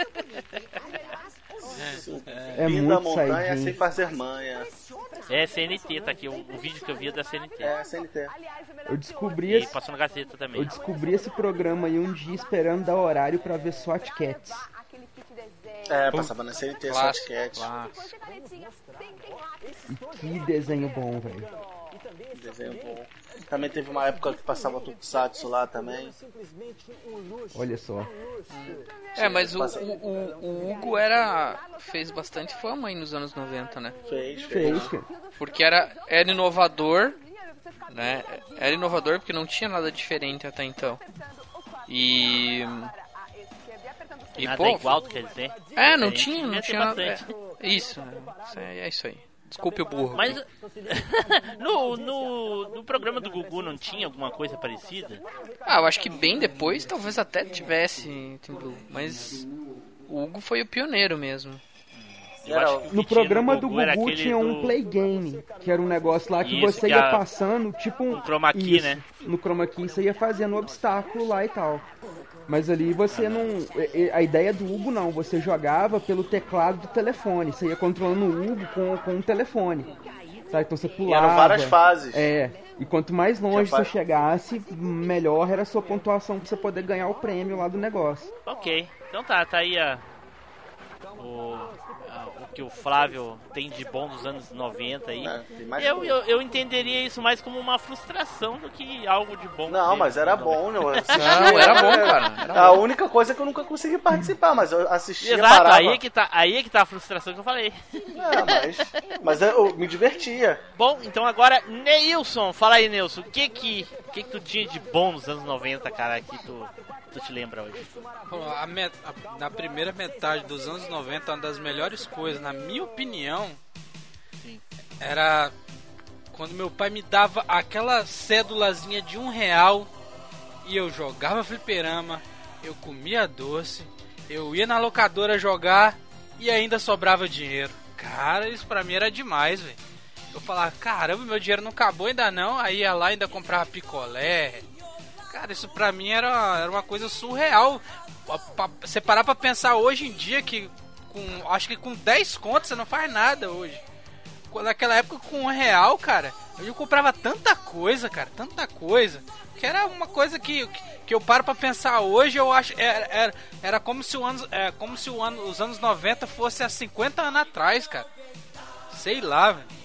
S3: É
S5: na
S3: muito
S5: montanha
S3: saidinho.
S5: sem fazer manha.
S2: É CNT, tá aqui. O, o vídeo que eu vi é da CNT.
S5: É, CNT.
S3: Eu descobri,
S2: E
S3: esse,
S2: passou na Gazeta
S3: eu
S2: também.
S3: descobri esse programa aí um dia esperando dar horário pra ver SWAT Cats.
S5: É, passava na CNT, sketch.
S1: clássico.
S3: Que desenho bom, velho.
S5: Desenho bom. Também teve uma época que passava Tokusatsu lá também.
S3: Olha só.
S1: É, mas o, o, o- Hugo era fez bastante fama aí nos anos 90, né?
S5: Fez, fez.
S1: Porque era, era inovador, né? Era inovador porque não tinha nada diferente até então. E. E
S2: Nada
S1: pô,
S2: igual, quer dizer?
S1: É, não tinha, não tinha. É, isso, é, isso aí, é isso aí. Desculpe o burro.
S2: Mas no, no, no programa do Gugu não tinha alguma coisa parecida?
S1: Ah, eu acho que bem depois talvez até tivesse, mas o Hugo foi o pioneiro mesmo.
S2: Eu acho que o que
S3: No programa do
S2: Gugu era
S3: Gugu tinha um
S2: do-
S3: play game, que era um negócio lá que
S2: Isso,
S3: você
S2: que
S3: ia
S2: a-
S3: passando, tipo um,
S2: um chroma key,
S3: Isso,
S2: né?
S3: No chroma key você ia fazendo obstáculo lá e tal. Mas ali você não. e- e- A ideia do Hugo não, você jogava pelo teclado do telefone. Você ia controlando o Hugo com, com o telefone. Tá? Então você
S5: E
S3: pulava.
S5: eram várias fases.
S3: É. E quanto mais longe
S5: Tinha
S3: você chegasse, melhor era a sua pontuação pra você poder ganhar o prêmio lá do negócio.
S2: Ok, então tá, tá aí a- o que o Flávio tem de bom dos anos 90 aí.
S5: É,
S2: Eu, eu, eu entenderia isso mais como uma frustração do que algo de bom.
S5: Não,
S2: dele.
S5: mas era bom, eu assisti-
S1: Não, era bom, cara. Era
S5: A
S1: bom.
S5: única coisa é que eu nunca consegui participar, mas eu assistia,
S2: Exato,
S5: parava.
S2: aí é, que tá, aí é que tá a frustração que eu falei.
S5: É, mas, mas eu me divertia.
S2: Bom, então agora, Neilson, fala aí, Neilson, o que que, o que que tu tinha de bom nos anos 90, cara, que tu, tu te lembra hoje?
S4: A met- a- na primeira metade dos anos 90, uma das melhores coisas, na minha opinião,
S2: Sim.
S4: era quando meu pai me dava aquela cédulazinha de um real e eu jogava fliperama, eu comia doce, eu ia na locadora jogar e ainda sobrava dinheiro. Cara, isso pra mim era demais, velho. Eu falava, caramba, meu dinheiro não acabou ainda não, aí ia lá e ainda comprava picolé. Cara, isso pra mim era, era uma coisa surreal. Você parar pra pensar hoje em dia que com, acho que com 10 contos você não faz nada hoje. Naquela época com um real, cara, eu comprava tanta coisa, cara, tanta coisa. Que era uma coisa que, que eu paro pra pensar hoje, eu acho. Era, era, era como se, o ano, é, como se o ano, os anos 90 fosse há 50 anos atrás, cara. Sei lá, velho.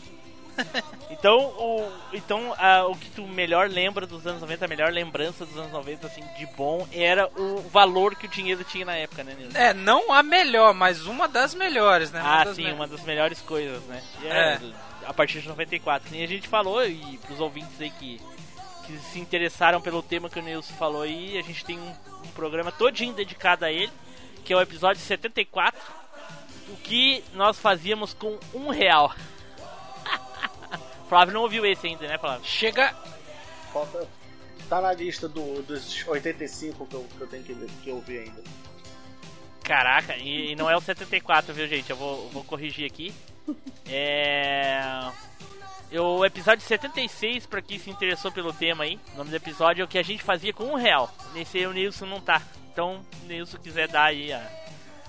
S2: Então, o, então ah, o que tu melhor lembra dos anos 90, a melhor lembrança dos anos 90, assim, de bom, era o valor que o dinheiro tinha na época, né, Nilson?
S4: É, não a melhor, mas uma das melhores, né?
S2: Ah,
S4: das
S2: sim,
S4: me-
S2: uma das melhores coisas, né?
S4: É,
S2: A partir de 94. E a gente falou, e pros ouvintes aí que, que se interessaram pelo tema que o Nilson falou aí, a gente tem um, um programa todinho dedicado a ele, que é o episódio 74, o que nós fazíamos com um real. Flávio não ouviu esse ainda, né, Flávio?
S4: Chega.
S5: Falta, tá na lista do, dos 85 que eu, que eu tenho que, ver, que eu vi ainda.
S2: Caraca, e, e não é o 74, viu, gente? Eu vou, eu vou corrigir aqui. É. eu- O episódio 76, pra quem se interessou pelo tema aí, o nome do episódio é o que a gente fazia com um real. Nesse aí o Nilson não tá. Então, se o Nilson quiser dar aí a-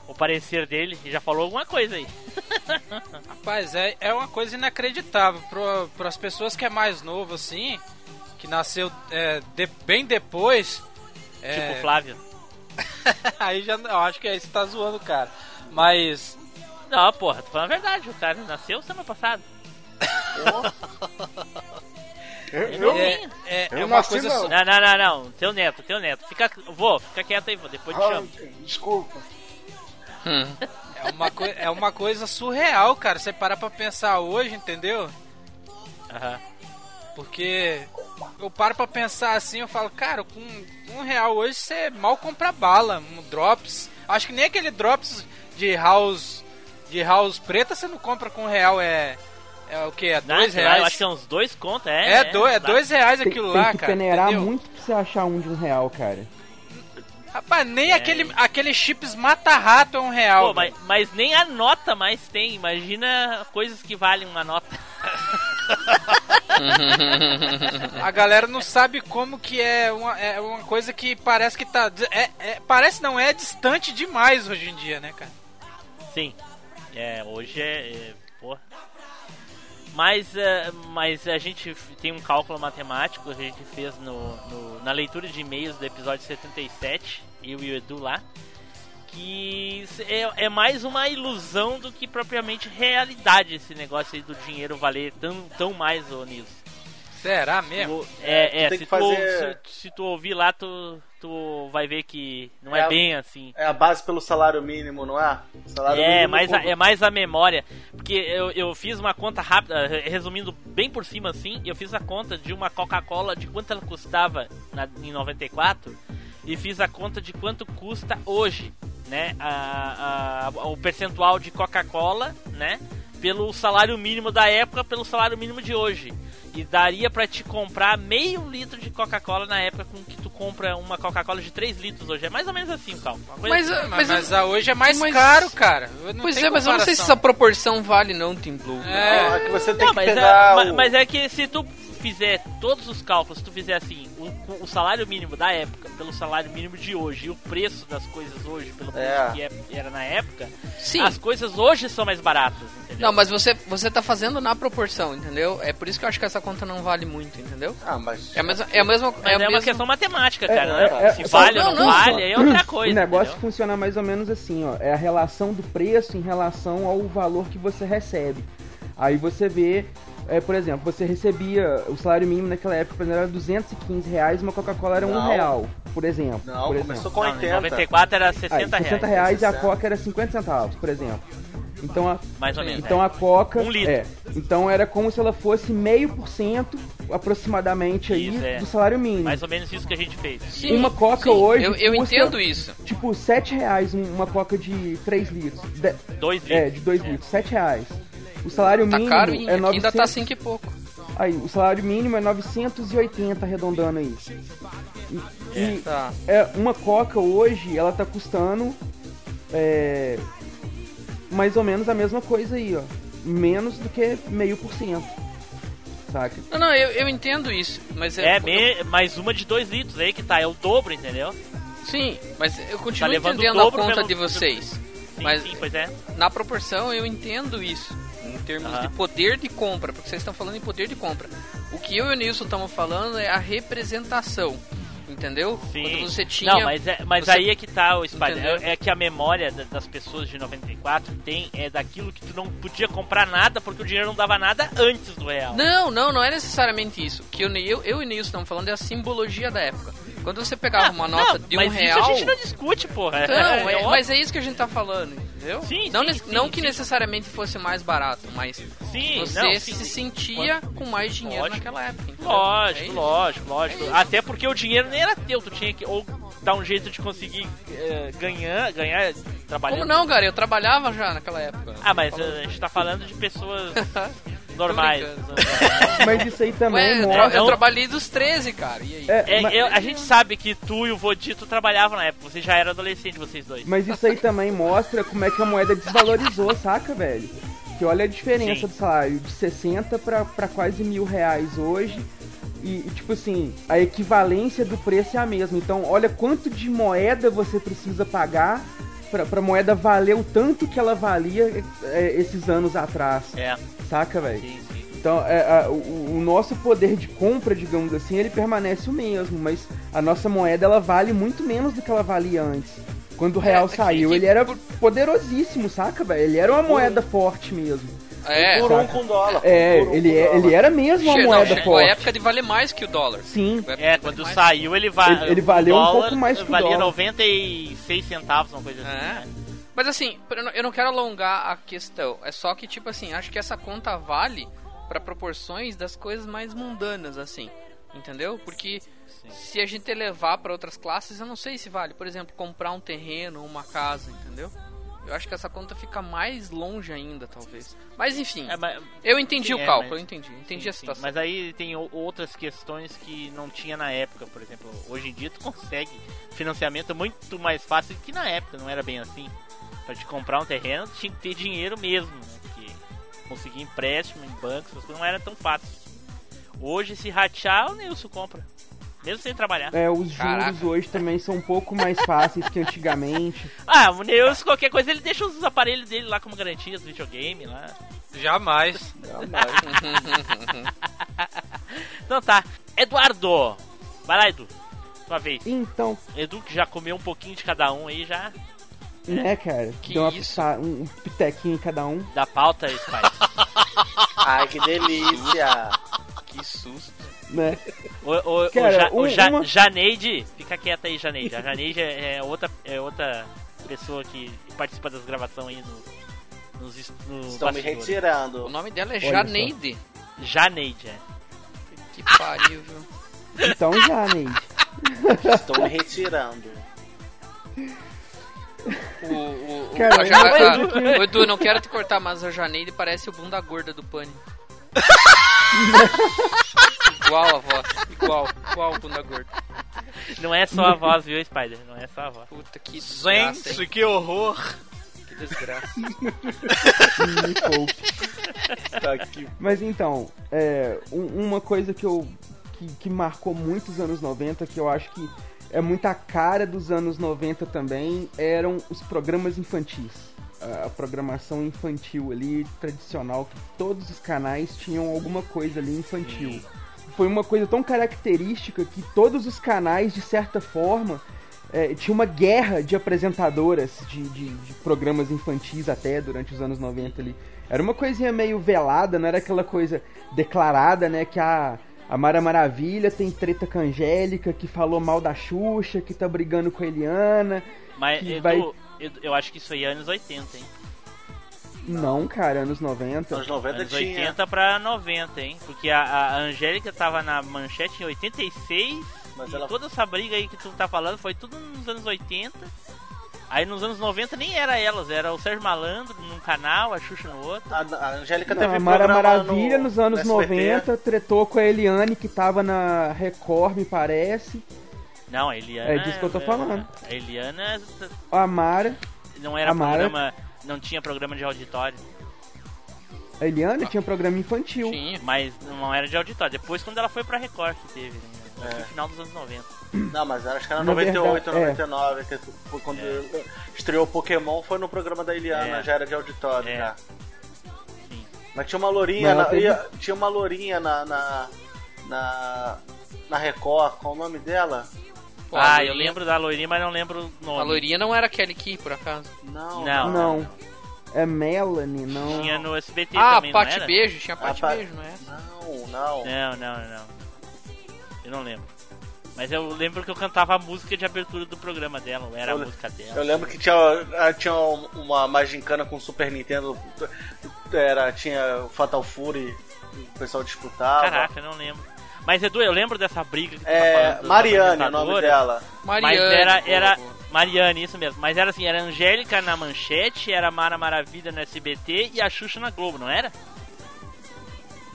S2: o parecer dele e já falou alguma coisa aí.
S4: Rapaz, é, é uma coisa inacreditável para as pessoas que é mais novo assim, que nasceu é, de- bem depois. é,
S2: Tipo o Flávio.
S4: aí já eu acho que aí você tá zoando o cara. Mas
S2: Não, porra, tô falando a verdade. O cara nasceu semana passada.
S7: Eu, eu,
S2: é-
S4: é,
S7: Eu
S4: é uma
S7: nasci
S4: coisa
S7: não.
S4: su-
S2: Não, não, não, não. Teu neto, teu neto. Fica, vou, fica quieto aí, vô. Depois te
S7: Ah,
S2: chamo.
S7: desculpa.
S4: É uma, é uma coisa surreal, cara. Você parar pra pensar hoje, entendeu?
S2: Aham.
S4: Porque eu paro pra pensar assim, eu falo, cara, com um real hoje você mal compra bala, um drops. Acho que nem aquele drops de house de house preta você não compra com um real, é. É o que? É
S2: Não,
S4: dois
S2: sei lá,
S4: reais?
S2: eu acho que é uns dois contos, é.
S4: é,
S2: né?
S4: do, é dois reais
S3: Tem,
S4: aquilo
S3: tem
S4: lá,
S3: que
S4: cara.
S3: peneirar
S4: entendeu?
S3: muito pra você achar um de um real, cara.
S4: Rapaz, nem
S2: É.
S4: aquele, aquele chips mata-rato é um real.
S2: Pô, mas, mas nem a nota mais tem. Imagina coisas que valem uma nota.
S4: A galera não sabe como que é uma, é uma coisa que parece que tá. É, é- parece não, é distante demais hoje em dia, né, cara?
S2: Sim. É, hoje é. é porra. Mas, é, mas a gente tem um cálculo matemático que a gente fez no, no- na leitura de e-mails do episódio 77, eu e o Edu lá, que é, é mais uma ilusão do que propriamente realidade esse negócio aí do dinheiro valer tão, tão mais, ô Nilson.
S4: Será mesmo?
S2: Tu- é,
S5: É,
S2: é, se, tu,
S5: fazer-
S2: se, se tu ouvir lá, tu, tu vai ver que não é,
S5: É a-
S2: bem assim.
S5: É a base pelo salário mínimo, não é? Salário
S2: É,
S5: mínimo
S2: mais a, é mais a memória. Porque eu, eu fiz uma conta rápida, re- resumindo bem por cima assim, eu fiz a conta de uma Coca-Cola, de quanto ela custava na, em 94, e fiz a conta de quanto custa hoje, né? A, a- o percentual de Coca-Cola, né? Pelo salário mínimo da época, pelo salário mínimo de hoje. E daria pra te comprar meio litro de Coca-Cola na época com que tu compra uma Coca-Cola de 3 litros hoje. É mais ou menos assim o cálculo. Uma coisa
S1: Mas,
S2: assim.
S4: Mas,
S1: mas,
S4: mas a hoje é mais
S1: mas-
S4: caro, cara. Não
S1: pois
S4: tem
S1: é, mas eu não sei se essa proporção vale não, Team Blue.
S4: É.
S5: É que você tem
S2: Não,
S5: que
S2: mas, é,
S5: pegar
S2: ma-
S5: o...
S2: mas é que se tu fizer todos os cálculos, se tu fizer assim, o, o salário mínimo da época pelo salário mínimo de hoje e o preço das coisas hoje pelo preço
S5: É.
S2: que é- era na época,
S1: Sim.
S2: as coisas hoje são mais baratas, entendeu?
S1: Não, mas você, você tá fazendo na proporção, entendeu? É por isso que eu acho que essa conta não vale muito, entendeu?
S5: Ah, mas...
S1: É a mesma. É a mesma. É
S2: é,
S1: a
S2: uma
S1: mesma-
S2: questão matemática,
S3: É,
S2: cara.
S3: é,
S2: né?
S3: é,
S2: se vale ou não,
S1: não, não,
S2: vale, aí é outra coisa.
S3: o negócio
S2: entendeu?
S3: funciona mais ou menos assim, ó. É a relação do preço em relação ao valor que você recebe. Aí você vê, é, por exemplo, você recebia o salário mínimo naquela época, por exemplo, era 215 reais, uma Coca-Cola era um
S5: Não.
S3: real, por exemplo.
S5: Não,
S3: por
S5: começou
S3: exemplo.
S5: com
S2: Não, em
S5: 80.
S2: 94 era
S3: Aí,
S2: 60
S3: 60
S2: reais.
S3: reais e a
S5: 60.
S3: Coca era 50 centavos, por exemplo. Então a,
S2: Mais ou menos.
S3: então
S2: é.
S3: a Coca.
S2: Um litro.
S3: É. Então era como se ela fosse meio por cento aproximadamente aí
S2: Isso, é.
S3: do salário mínimo.
S2: Mais ou menos isso que a gente fez.
S1: Sim,
S3: uma Coca
S1: sim,
S3: hoje
S1: Eu, eu
S3: custa-
S1: entendo isso.
S3: Tipo, 7 reais um- uma Coca de 3 litros. De-
S2: 2 litros.
S3: é, de 2 litros, 7 reais. O salário
S1: Tá
S3: mínimo
S1: caro e
S3: é 900...
S1: ainda tá 5 e pouco.
S3: Aí, o salário mínimo é 980 arredondando aí. E, e
S1: Tá.
S3: é, uma Coca hoje, ela tá custando é, mais ou menos a mesma coisa aí, ó. Menos do que meio por cento. Saca?
S1: Não, não, eu, eu entendo isso. Mas é.
S2: É, me- mais uma de 2 litros aí que tá, é o dobro, entendeu?
S1: Sim, mas eu
S2: Tá
S1: continuo
S2: levando o
S1: entendendo a conta
S2: pelo-
S1: de vocês.
S2: Sim,
S1: Mas-
S2: sim, pois é.
S1: Na proporção eu entendo isso. Em termos
S2: Aham.
S1: de poder de compra, porque vocês estão falando em poder de compra. O que eu e o Nilson estamos falando é a representação. Entendeu?
S2: Sim.
S1: Quando você tinha.
S2: Não, mas, é, mas
S1: você-
S2: aí é que tá o.
S1: Entendeu?
S2: É, é que a memória da- das pessoas de 94 tem é daquilo que tu não podia comprar nada porque o dinheiro não dava nada antes do real.
S1: Não, não, não é necessariamente isso. Que eu, eu, eu e o Nilson estamos falando é a simbologia da época. Quando você pegava uma nota
S2: Não,
S1: de um
S2: mas
S1: real.
S2: Isso a gente não discute, porra.
S1: Não,
S2: É
S1: é- mas é isso que a gente tá falando, entendeu?
S2: Sim,
S1: não
S2: sim,
S1: nece-
S2: sim,
S1: não que necessariamente fosse mais barato, mas
S2: Sim,
S1: você
S2: não,
S1: se sentia com mais dinheiro
S2: Lógico.
S1: naquela época. entendeu? É
S2: Lógico, lógico, lógico. Até porque o dinheiro nem era teu, tu tinha que ou dar um jeito de conseguir eh, ganhar, ganhar trabalhando.
S1: Como não, cara? Eu trabalhava já naquela época.
S2: Ah, mas a gente tá falando de pessoas normais.
S3: Mas isso aí também
S1: Ué, eu, tra-
S3: mostra.
S1: eu trabalhei dos 13, cara. E aí?
S3: É,
S2: É,
S3: ma-
S2: eu- a gente sabe que tu e o Vodito trabalhavam na época, você já era adolescente, vocês dois.
S3: Mas isso aí também mostra como é que a moeda desvalorizou, saca, velho? Que olha a diferença
S2: Sim.
S3: do salário de 60 pra, pra quase mil reais hoje. E, e, tipo assim, a equivalência do preço é a mesma. Então, olha quanto de moeda você precisa pagar pra, pra moeda valer o tanto que ela valia é, esses anos atrás.
S2: É,
S3: Saca, velho?
S2: sim, sim.
S3: Então, é, a- o, o nosso poder de compra, digamos assim, ele permanece o mesmo, mas a nossa moeda ela vale muito menos do que ela valia antes. Quando o real
S1: é que-
S3: saiu,
S1: que-
S3: ele era poderosíssimo, saca, velho? Ele era uma moeda forte mesmo.
S1: É,
S5: por um com dólar.
S3: É,
S5: um
S3: ele,
S5: com
S3: é-
S5: dólar.
S3: ele era mesmo uma
S1: che- não,
S3: moeda
S1: chegou a
S3: forte.
S1: época de valer mais que o dólar.
S3: Sim.
S2: É, quando saiu ele, va
S3: Ele- ele valeu um pouco mais que o
S2: Valia
S3: dólar.
S2: 96 centavos, uma coisa assim.
S1: É.
S2: né?
S1: Mas assim, eu não- não quero alongar a questão. É só que, tipo assim, acho que essa conta vale pra proporções das coisas mais mundanas, assim. Entendeu? Porque se a gente levar pra outras classes, eu não sei se vale. Por exemplo, comprar um terreno, uma casa, entendeu? Eu acho que essa conta fica mais longe ainda, talvez. Mas enfim,
S2: É, mas-
S1: eu entendi
S2: sim,
S1: o
S2: é,
S1: cálculo,
S2: mas-
S1: eu entendi. Entendi
S2: sim,
S1: a
S2: sim.
S1: situação.
S2: Mas aí tem outras questões que não tinha na época, por exemplo. Hoje em dia tu consegue financiamento muito mais fácil que na época, não era bem assim. Pra te comprar um terreno, tu tinha que ter dinheiro mesmo, né? Porque conseguir empréstimo em bancos, essas coisas não era tão fácil. Hoje, se ratear, o Nilson compra. Mesmo sem trabalhar.
S3: É, os juros
S1: Caraca.
S3: hoje também são um pouco mais fáceis que antigamente.
S2: Ah, o Nilson, qualquer coisa, ele deixa os aparelhos dele lá como garantia, os videogame lá.
S4: Jamais.
S2: Então tá. Eduardo! Vai lá, Edu. Tua vez.
S3: Então,
S2: Edu que já comeu um pouquinho de cada um aí, já
S3: né, cara?
S1: Que
S3: Deu uma
S1: isso?
S3: pita- um, pitequinho em cada um.
S2: da pauta, Spider.
S5: Ai, que delícia.
S1: Que susto.
S3: Né?
S2: O, o, o
S3: Cara,
S2: Ja- o Ja- Janeide, fica quieta aí, Janeide. A Janeide é, é outra, é outra pessoa que participa das gravações aí no, nos, no
S5: Estão me
S2: bastidores.
S1: O
S5: retirando.
S1: nome dela é
S3: Olha
S1: Janeide.
S2: Janeide, é.
S1: Que pariu, viu?
S3: Então já, Neide.
S5: Estão me retirando.
S1: O, o, o,
S3: Cara,
S1: a a-
S3: coisa que-
S1: o Edu, não quero te cortar, mas a Janeide parece o bunda gorda do Pani. Igual a voz. Igual, igual o bunda gorda.
S2: Não é só a voz, viu, Spider? Não é só a voz.
S1: Puta, que desgraça,
S4: Gente,
S1: hein?
S4: que horror.
S1: Que desgraça.
S3: Me poupe.
S5: Tá aqui.
S3: Mas então, é, um- uma coisa que eu que, que marcou muito os anos 90, que eu acho que é muita cara dos anos 90 também, eram os programas infantis. A, programação infantil ali, tradicional, que todos os canais tinham alguma coisa ali infantil. Foi uma coisa tão característica que todos os canais, de certa forma, é, tinha uma guerra de apresentadoras de, de- de programas infantis até durante os anos 90 ali. Era uma coisinha meio velada, não era aquela coisa declarada, né? Que a, a Mara Maravilha tem treta com a Angélica, que falou mal da Xuxa, que tá brigando com a Eliana.
S2: Mas,
S3: Que
S2: Edu,
S3: vai-
S2: Edu, eu acho que isso aí é anos 80, hein?
S3: Não, cara, anos 90.
S5: Anos 90
S2: Anos
S5: tinha.
S2: 80 pra 90, hein? Porque a, a Angélica tava na manchete em 86
S5: Mas
S2: e
S5: ela-
S2: toda essa briga aí que tu tá falando foi tudo nos anos 80. Aí nos anos 90 nem era elas, era o Sérgio Malandro num canal, a Xuxa no outro.
S5: A, a Angélica teve
S3: a Mara Maravilha
S5: no,
S3: nos anos
S5: no SBT.
S3: 90 tretou com a Eliane, que tava na Record, me parece.
S2: Não, a Eliana.
S3: É disso que eu tô falando.
S2: A Eliana
S3: A Mara.
S2: não era
S3: Mara-
S2: programa. Não tinha programa de auditório.
S3: A Eliane tinha programa infantil.
S1: Tinha.
S2: Mas não era de auditório. Depois quando ela foi pra Record que teve, né?
S5: É.
S2: No final dos anos 90.
S5: Não, mas acho que era
S3: Na
S5: 98,
S3: verdade, é.
S5: 99, que foi quando estreou Pokémon, foi no programa da Eliana,
S2: É.
S5: já era de auditório
S2: É.
S5: já.
S2: Sim.
S5: Mas tinha uma lourinha, na,
S3: teve-
S5: ia- tinha uma lourinha na, na, na, na Record, qual o nome dela?
S1: Pô, a
S2: ah, eu
S1: loirinha-
S2: lembro da loirinha, mas não lembro o nome.
S1: A loirinha não era Kelly Key, por acaso.
S5: Não,
S2: Não.
S3: Não. É Melanie, não.
S2: Tinha no SBT
S1: Ah,
S2: também, não
S1: Pate
S2: era?
S1: Beijo, tinha Pate
S5: Ah, Pa-
S1: Beijo, não é?
S5: Não, não.
S2: Não, não, não. Eu não lembro. Mas eu lembro que eu cantava a música de abertura do programa dela, ou era a
S5: Eu-
S2: música dela.
S5: Eu lembro que tinha, ah, tinha uma mais gincana com o Super Nintendo, era, tinha Fatal Fury, o pessoal disputava.
S2: Caraca, eu não lembro. Mas Edu, eu lembro dessa briga que tu tá
S5: É,
S2: falando das
S5: Mariane, o nome dela.
S1: Mariane.
S2: Mas era,
S1: boa,
S2: era
S1: boa.
S2: Mariane, isso mesmo. Mas era assim, era Angélica na manchete, era Mara Maravilha no SBT e a Xuxa na Globo, não era?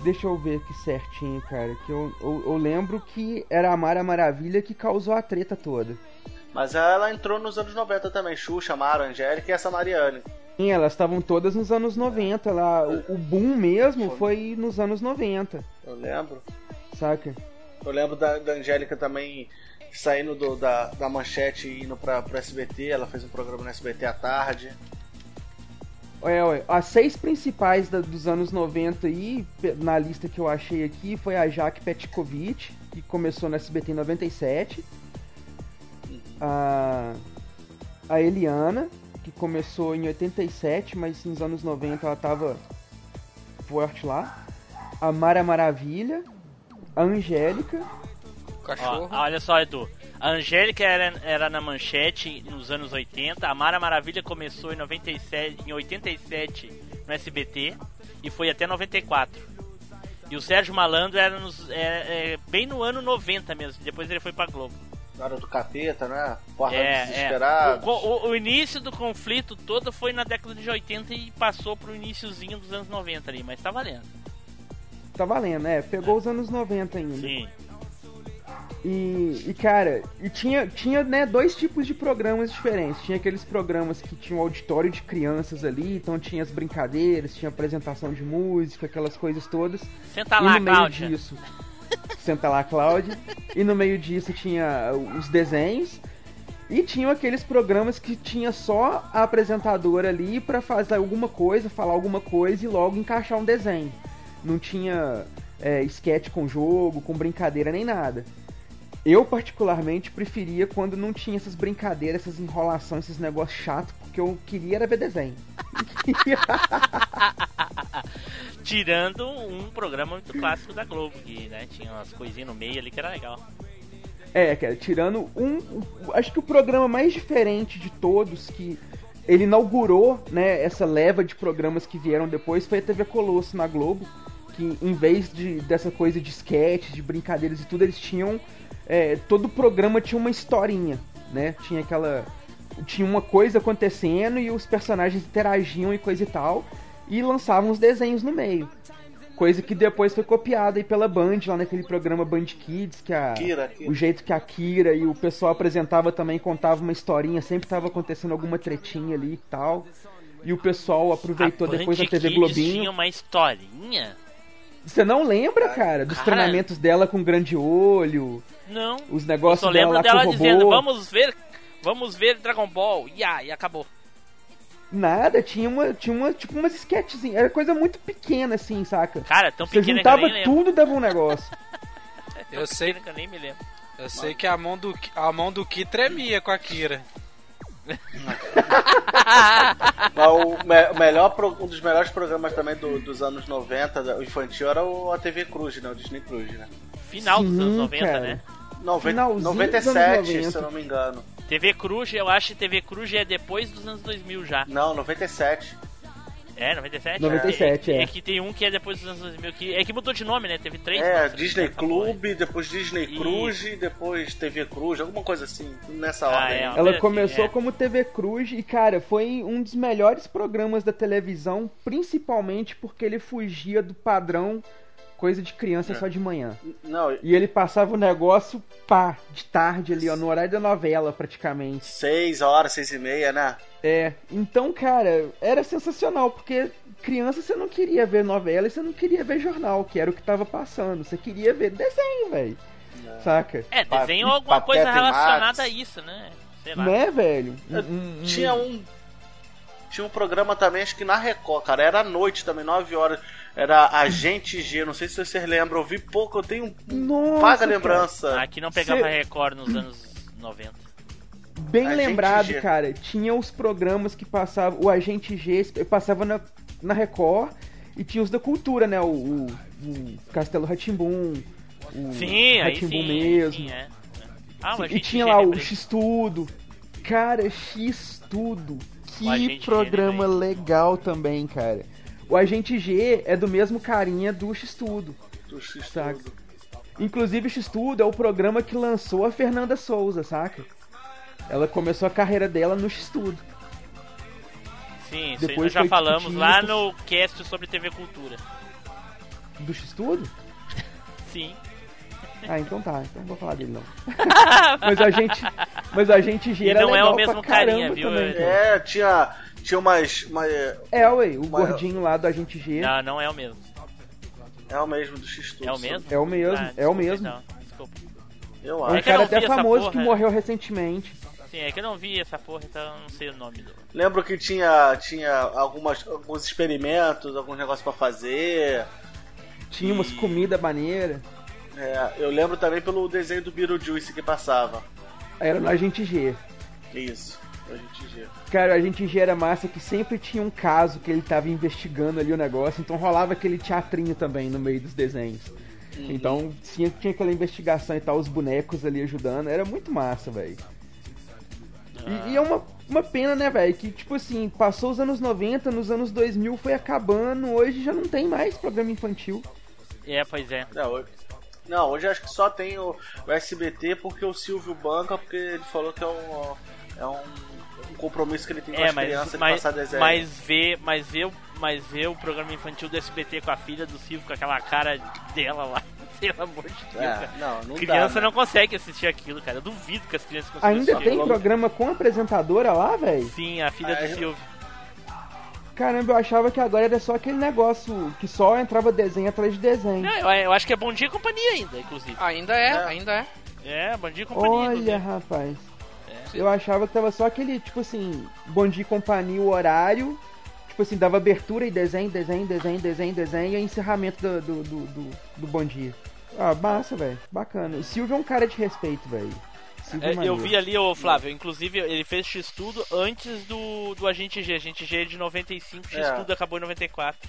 S3: Deixa eu ver aqui certinho, cara. Que eu, eu, eu lembro que era a Mara Maravilha que causou a treta toda.
S5: Mas ela entrou nos anos 90 também, Xuxa, Mara, Angélica e essa Mariane.
S3: Sim, elas estavam todas nos anos 90 lá. O, o boom mesmo foi nos anos 90,
S5: Eu lembro.
S3: Saca?
S5: Eu lembro da, da Angélica também saindo do- da, da manchete e indo pra, pro SBT. Ela fez um programa no SBT à tarde.
S3: É, ué, as seis principais da- dos anos 90 aí, na lista que eu achei aqui, foi a Jaque Petkovic, que começou no SBT em 97. A, a Eliana, que começou em 87, mas nos anos 90 ela tava forte lá. A Mara Maravilha. A Angélica.
S2: Ó,
S1: Cachorro.
S2: olha só, Edu. A Angélica era, era na manchete nos anos 80. A Mara Maravilha começou em, 97, em 87 no SBT e foi até 94. E o Sérgio Malandro era nos, é, é, bem no ano 90 mesmo. Depois ele foi pra Globo.
S5: Na hora do capeta, né? Porra
S2: É,
S5: dos
S2: é. O, o- o início do conflito todo foi na década de 80 e passou pro iníciozinho dos anos 90 ali, mas tá valendo.
S3: Tá valendo, é. Pegou os anos 90 ainda.
S2: Sim.
S3: E, e, cara, e tinha, tinha né, dois tipos de programas diferentes. Tinha aqueles programas que tinham auditório de crianças ali, então tinha as brincadeiras, tinha apresentação de música, aquelas coisas todas.
S2: Senta
S3: e
S2: lá,
S3: no meio
S2: Cláudia.
S3: disso. Senta lá, Cláudia. E no meio disso tinha os desenhos. E tinham aqueles programas que tinha só a apresentadora ali pra fazer alguma coisa, falar alguma coisa e logo encaixar um desenho. Não tinha é, sketch com jogo, com brincadeira nem nada. Eu, particularmente, preferia quando não tinha essas brincadeiras, essas enrolações, esses negócios chatos, porque eu queria era ver desenho.
S2: Tirando um programa muito clássico da Globo, que né, tinha umas coisinhas no meio ali que era legal.
S3: É, cara, tirando um. um- Acho que o programa mais diferente de todos que ele inaugurou, né, essa leva de programas que vieram depois foi a TV Colosso na Globo. Que em vez de, dessa coisa de sketches, de brincadeiras e tudo, eles tinham. é, todo programa tinha uma historinha, né? Tinha aquela. Tinha uma coisa acontecendo e os personagens interagiam e coisa e tal. E lançavam os desenhos no meio. Coisa que depois foi copiada aí pela Band, lá naquele programa Band Kids, que a,
S5: Kira, Kira.
S3: o jeito que a Kira e o pessoal apresentava também, contava uma historinha, sempre tava acontecendo alguma tretinha ali e tal. E o pessoal aproveitou
S2: A
S3: depois da
S2: Band
S3: TV
S2: Kids
S3: Globinho.
S2: tinha uma historinha?
S3: Você não lembra, cara, dos
S2: Cara.
S3: treinamentos dela com grande olho,
S2: Não.
S3: os
S2: Eu
S3: negócios
S2: só
S3: dela
S2: lembro dela
S3: com o
S2: dizendo,
S3: robô?
S2: vamos ver, vamos ver Dragon Ball. E, ah, e acabou.
S3: Nada, tinha uma, tinha uma, tipo umas sketchzinhas, era coisa muito pequena assim, saca?
S2: Cara, tão
S3: Você
S2: pequena que eu
S3: juntava
S2: lembro.
S3: tudo dava um negócio.
S4: Eu sei,
S2: que eu nem me lembro.
S4: eu sei que a mão do a mão do Ki tremia com a Kira.
S5: Mas o, me- o melhor, pro- um dos melhores programas também do- dos anos 90, da- o infantil, era o, a TV Cruz, né? O Disney Cruz, né?
S2: Final dos
S3: Sim,
S2: anos 90,
S3: cara.
S2: né?
S5: Noven-
S3: Finalzinho dos
S5: 97,
S3: anos 90.
S5: se eu não me engano.
S2: TV Cruz, eu acho que TV Cruz é depois dos anos 2000 já.
S5: Não, 97.
S2: É, 97?
S3: 97,
S2: é.
S3: é.
S2: É que tem um que é depois dos anos 2000, que, é que mudou de nome, né? Teve três
S5: É, Disney
S2: né? Porra.
S5: Clube, depois Disney
S2: Isso.
S5: Cruz e depois TV Cruz, alguma coisa assim, nessa
S2: Ah,
S5: ordem.
S2: é.
S3: Ela começou
S2: é.
S3: como TV Cruz e, cara, foi um dos melhores programas da televisão, principalmente porque ele fugia do padrão coisa de criança
S5: É.
S3: só de manhã.
S5: Não,
S3: E ele passava o negócio, pá, de tarde ali, ó, no horário da novela, praticamente.
S5: 6 horas, 6 e meia, né?
S3: É, então, cara, era sensacional, porque criança você não queria ver novela e você não queria ver jornal, que era o que tava passando. Você queria ver desenho, velho. Saca?
S2: É, desenho ou alguma coisa relacionada a isso, né? Sei lá.
S3: Né, velho?
S5: Eu
S3: Um- um-
S5: Tinha um. Tinha um programa também, acho que na Record, cara. Era à noite também, 9 horas. Era Agente G, não sei se vocês lembram. Eu vi pouco, eu tenho um
S3: Nossa,
S5: vaga
S3: cara.
S5: lembrança.
S2: Aqui não pegava
S3: Cê-
S2: Record nos anos 90.
S3: Bem
S5: Agente
S3: lembrado,
S5: G.
S3: cara. Tinha os programas que passavam. O Agente G passava na, na Record e tinha os da cultura, né? O, o, o Castelo Ratimbum. O
S2: Sim, sim.
S3: mesmo.
S2: sim, é. Ah,
S3: Sim, e tinha lá o X-Tudo. Cara, X-Tudo.
S2: O Agente
S3: Que
S2: G,
S3: programa
S2: lembrei.
S3: legal também, cara. O Agente G é do mesmo carinha do X-Tudo.
S5: Do X
S3: Saca.
S5: tudo.
S3: Inclusive, o X-Tudo é o programa que lançou a Fernanda Souza, saca? Ela começou a carreira dela no X-Tudo.
S2: Sim, isso aí
S3: Depois
S2: nós já falamos
S3: discutindo
S2: lá
S3: isso.
S2: no cast sobre TV Cultura.
S3: Do X-Tudo?
S2: Sim.
S3: Ah, então tá. Então não vou falar dele, não. mas a gente... Mas a gente G
S2: E não é o mesmo carinha, viu?
S3: também.
S5: É, tinha. Tinha umas. uma-
S3: É, ué, o
S5: Mas-
S3: gordinho lá do Agente G
S2: Não, não é o mesmo.
S5: é o mesmo do X.
S2: É o mesmo?
S3: é o mesmo,
S2: Ah,
S3: é o
S2: desculpa,
S3: mesmo.
S2: então, Desculpa.
S5: Eu acho.
S3: um
S2: É que eu
S3: cara
S2: não
S3: até famoso
S2: porra,
S3: que
S2: é.
S3: morreu recentemente.
S2: Sim, é que eu não vi essa porra, então eu não sei o nome do.
S5: Lembro que tinha, tinha algumas, alguns experimentos, alguns negócios pra fazer.
S3: Tinha umas
S5: E-
S3: comida maneira.
S5: É, eu lembro também pelo desenho do Beetlejuice que passava.
S3: Era no Agente G.
S5: Isso, a gente vê.
S3: Cara, o Agente G era massa que sempre tinha um caso que ele tava investigando ali o negócio, então rolava aquele teatrinho também no meio dos desenhos. Então tinha, tinha aquela investigação e tal, os bonecos ali ajudando, era muito massa, velho. E, e é uma, uma pena, né, velho, que tipo assim, passou os anos 90, nos anos 2000 foi acabando, hoje já não tem mais programa infantil.
S2: É, pois é.
S5: Não, hoje, não, hoje acho que só tem o, o SBT porque o Silvio banca, porque ele falou que é um, é um, um compromisso que ele tem com
S2: É,
S5: as
S2: mas,
S5: crianças de
S2: mas,
S5: passar desenho.
S2: mas ver, mas ver, o- mas ver o programa infantil do SBT com a filha do Silvio, com aquela cara dela lá, pelo amor de Deus,
S5: É,
S2: cara.
S5: não, não
S2: Criança
S5: dá, né?
S2: não consegue assistir aquilo, cara. Eu duvido que as crianças consigam
S3: Ainda
S2: assistir.
S3: tem programa com apresentadora lá, velho?
S2: Sim, a filha
S5: Ah,
S2: do
S5: eu-
S2: Silvio.
S3: Caramba, eu achava que agora era só aquele negócio que só entrava desenho atrás de desenho.
S2: Não, eu, eu acho que é Bom Dia e Companhia ainda, inclusive.
S1: Ainda é,
S5: É.
S1: ainda é.
S2: É, Bom Dia e Companhia.
S3: Olha,
S2: inclusive.
S3: rapaz.
S2: É.
S3: Eu achava que tava só aquele, tipo assim, bom dia e companhia, o horário. Tipo assim, dava abertura e desenho, desenho, desenho, desenho, desenho e encerramento do, do, do, do, do bom dia. Ah, massa, velho. Bacana. O Silvio é um cara de respeito, velho. Silvio
S2: É, eu vi ali, o Flávio, inclusive ele fez X-Tudo antes do, do Agente G. Agente G é de 95,
S5: É.
S2: X-Tudo acabou em 94.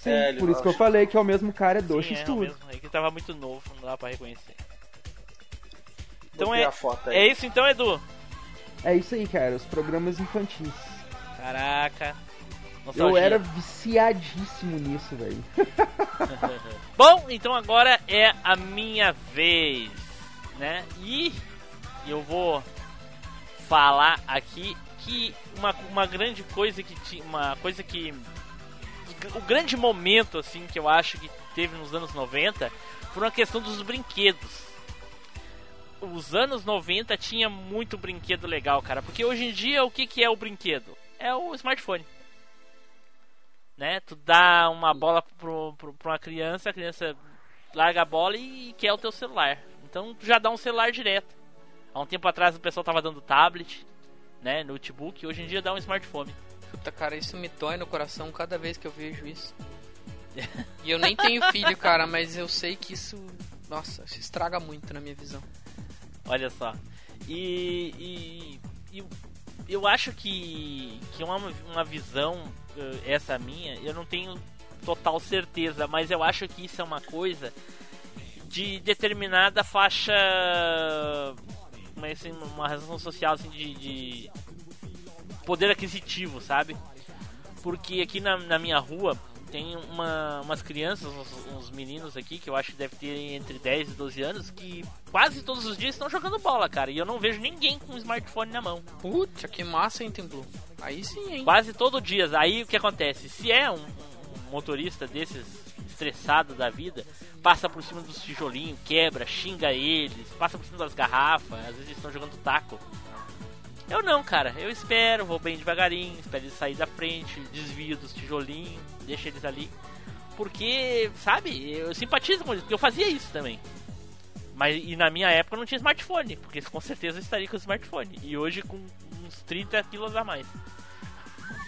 S3: Sim,
S5: É,
S3: por isso que eu falei que é o mesmo cara do
S2: é, o
S3: X-Tudo.
S2: mesmo. É que tava muito novo, não dá pra reconhecer. Então é, é isso então, Edu?
S3: É isso aí, cara. Os programas infantis.
S2: Caraca.
S3: Eu
S2: nostalgia.
S3: era viciadíssimo nisso, velho.
S2: Bom, então agora é a minha vez, né? E eu vou falar aqui que uma, uma grande coisa que tinha, uma coisa que o grande momento assim que eu acho que teve nos anos 90 foi a questão dos brinquedos. Os anos 90 tinha muito brinquedo legal, cara, porque hoje em dia o que que é o brinquedo? É o smartphone né? Tu dá uma bola pro, pro, pra uma criança, a criança larga a bola e quer o teu celular. Então tu já dá um celular direto. Há um tempo atrás o pessoal tava dando tablet, né? Notebook, hoje em dia dá um smartphone.
S1: Puta, cara, isso me dói no coração cada vez que eu vejo isso. E eu nem tenho filho, cara, mas eu sei que isso. Nossa, isso estraga muito na minha visão.
S2: Olha só. E, e, e eu- acho que, que uma, uma visão, essa minha, eu não tenho total certeza, mas eu acho que isso é uma coisa de determinada faixa. Assim, uma razão social assim, de, de poder aquisitivo, sabe? Porque aqui na, na minha rua tem uma, umas crianças, uns, uns meninos aqui, que eu acho que deve ter entre 10 e 12 anos, que quase todos os dias estão jogando bola, cara. E eu não vejo ninguém com um smartphone na mão.
S1: Puta, que massa, hein, Tem Blue? Aí sim, hein?
S2: Quase todo dia. Aí o que acontece? Se é um, um motorista desses estressado da vida, passa por cima dos tijolinhos, quebra, xinga eles, passa por cima das garrafas, às vezes estão jogando taco. Eu não, cara. Eu espero, vou bem devagarinho, espero eles sair da frente, desvio dos tijolinhos, deixa eles ali. Porque, sabe, eu simpatizo com eles, porque eu fazia isso também. Mas e na minha época não tinha smartphone, porque com certeza eu estaria com smartphone. E hoje com uns 30 quilos a mais.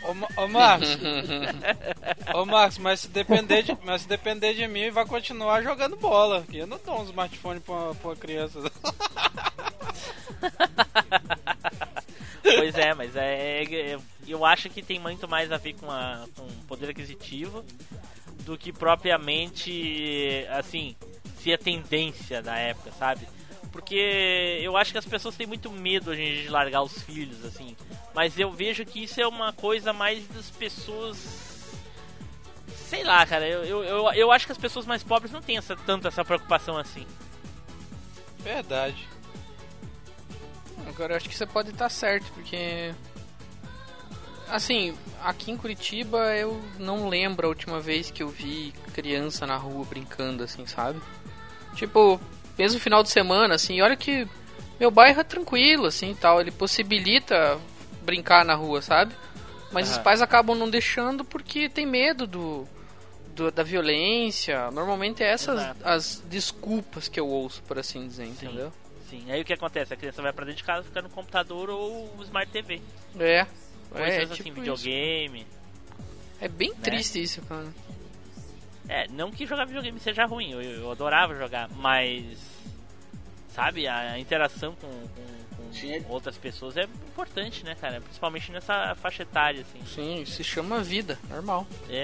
S4: Ô, ô Marcos, ô Marcos, mas se depender de, mas se depender de mim, vai continuar jogando bola. Eu não dou um smartphone pra uma, pra uma criança.
S2: Pois é, mas é, é- eu acho que tem muito mais a ver com, a, com poder aquisitivo do que propriamente, assim, se é tendência da época, sabe? Porque eu acho que as pessoas têm muito medo em dia de largar os filhos, assim. Mas eu vejo que isso é uma coisa mais das pessoas. Sei lá, cara, eu, eu, eu, eu acho que as pessoas mais pobres não têm essa, tanto essa preocupação assim.
S4: Verdade.
S1: Agora eu acho que você pode estar certo, porque. Assim, aqui em Curitiba eu não lembro a última vez que eu vi criança na rua brincando, assim, sabe? Tipo, mesmo final de semana, assim, olha que meu bairro é tranquilo, assim tal, ele possibilita brincar na rua, sabe? Mas os
S2: Aham.
S1: pais acabam não deixando porque tem medo do, do- da violência. Normalmente é essas
S2: Exato.
S1: as desculpas que eu ouço, por assim dizer, entendeu?
S2: Sim, aí o que acontece? A criança vai pra dentro de casa, fica no computador ou Smart TV.
S1: É.
S2: Coisas
S1: É,
S2: assim,
S1: tipo isso.
S2: videogame.
S1: É bem triste isso, cara.
S2: É, não que jogar videogame seja ruim, eu, eu adorava jogar, mas. Sabe, a, a interação com, com- com
S5: Tinha-
S2: outras pessoas é importante, né, cara? Principalmente nessa faixa etária, assim.
S1: Sim, se chama vida, normal.
S2: É,